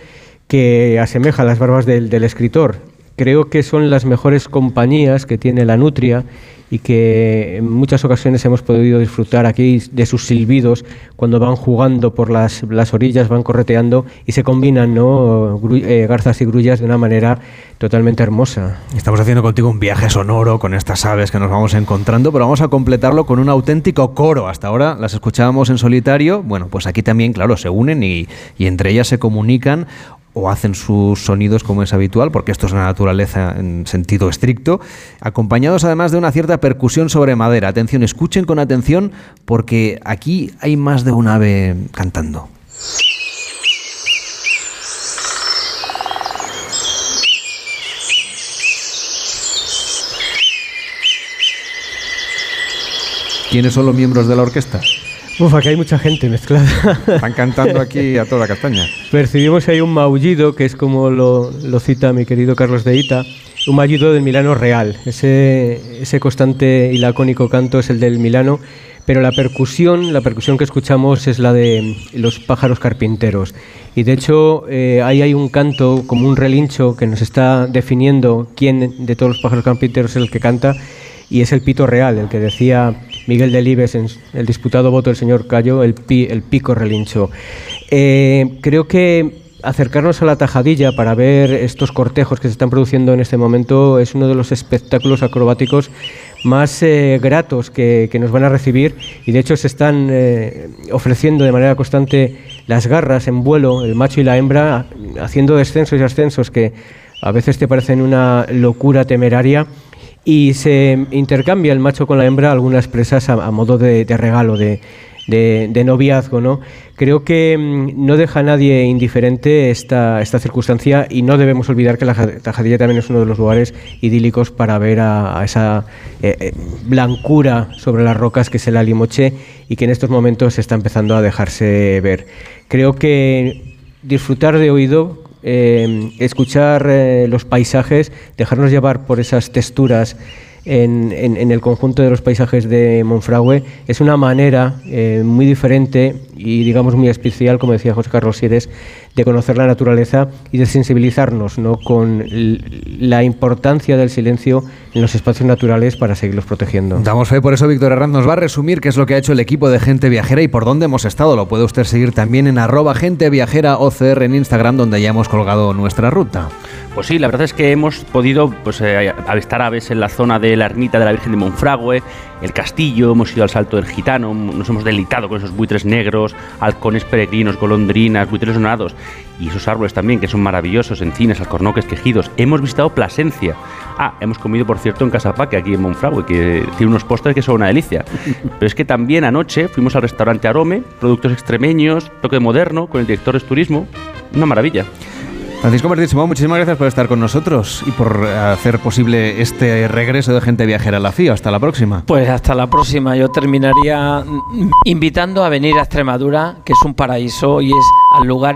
que asemeja las barbas del escritor. Creo que son las mejores compañías que tiene la nutria y que en muchas ocasiones hemos podido disfrutar aquí de sus silbidos cuando van jugando por las, las orillas, van correteando y se combinan ¿no? Eh, garzas y grullas de una manera totalmente hermosa. Estamos haciendo contigo un viaje sonoro con estas aves que nos vamos encontrando, pero vamos a completarlo con un auténtico coro. Hasta ahora las escuchábamos en solitario, bueno, pues aquí también, claro, se unen y, y entre ellas se comunican o hacen sus sonidos como es habitual, porque esto es la naturaleza en sentido estricto, acompañados además de una cierta percusión sobre madera. Atención, escuchen con atención porque aquí hay más de un ave cantando. ¿Quiénes son los miembros de la orquesta? Uf, aquí hay mucha gente mezclada. Están cantando [LAUGHS] aquí a toda castaña. Percibimos ahí un maullido, que es como lo, cita mi querido Carlos de Ita, un maullido del Milano real. Ese, ese constante y lacónico canto es el del Milano, pero la percusión, la percusión que escuchamos es la de los pájaros carpinteros. Y de hecho eh, ahí hay un canto como un relincho que nos está definiendo quién de todos los pájaros carpinteros es el que canta y es el pito real, el que decía Miguel Delibes el disputado voto del señor Cayo, el, el pico relincho. Eh, creo que acercarnos a la tajadilla para ver estos cortejos que se están produciendo en este momento es uno de los espectáculos acrobáticos más eh, gratos que, nos van a recibir y de hecho se están eh, ofreciendo de manera constante las garras en vuelo, el macho y la hembra, haciendo descensos y ascensos que a veces te parecen una locura temeraria y se intercambia el macho con la hembra algunas presas a, modo de, regalo, de, de, noviazgo. ¿no? Creo que mm, no deja a nadie indiferente esta, esta circunstancia y no debemos olvidar que la Tajadilla también es uno de los lugares idílicos para ver a, esa eh, eh, blancura sobre las rocas que es el alimoche y que en estos momentos está empezando a dejarse ver. Creo que disfrutar de oído eh, escuchar eh, los paisajes, dejarnos llevar por esas texturas en, el conjunto de los paisajes de Monfragüe es una manera eh, muy diferente y digamos muy especial, como decía José Carlos Sieres, de conocer la naturaleza y de sensibilizarnos ¿no? con la importancia del silencio en los espacios naturales para seguirlos protegiendo. Damos fe, por eso Víctor Herranz nos va a resumir qué es lo que ha hecho el equipo de Gente Viajera y por dónde hemos estado. Lo puede usted seguir también en arroba Gente Viajera OCR en Instagram, donde ya hemos colgado nuestra ruta. Pues sí, la verdad es que hemos podido pues, eh, avistar aves en la zona de la ermita de la Virgen de Monfragüe, el castillo, hemos ido al Salto del Gitano, nos hemos deleitado con esos buitres negros, halcones peregrinos, golondrinas, buitres donados y esos árboles también que son maravillosos, encinas, alcornoques, quejidos. Hemos visitado Plasencia. Ah, hemos comido, por cierto, en Casapaque, aquí en Monfragüe, que tiene unos postres que son una delicia. [LAUGHS] Pero es que también anoche fuimos al restaurante Arome, productos extremeños, toque moderno, con el director de turismo. Una maravilla. Francisco Martín Simón, muchísimas gracias por estar con nosotros y por hacer posible este regreso de gente viajera a la FIA. Hasta la próxima. Pues hasta la próxima. Yo terminaría invitando a venir a Extremadura, que es un paraíso y es al lugar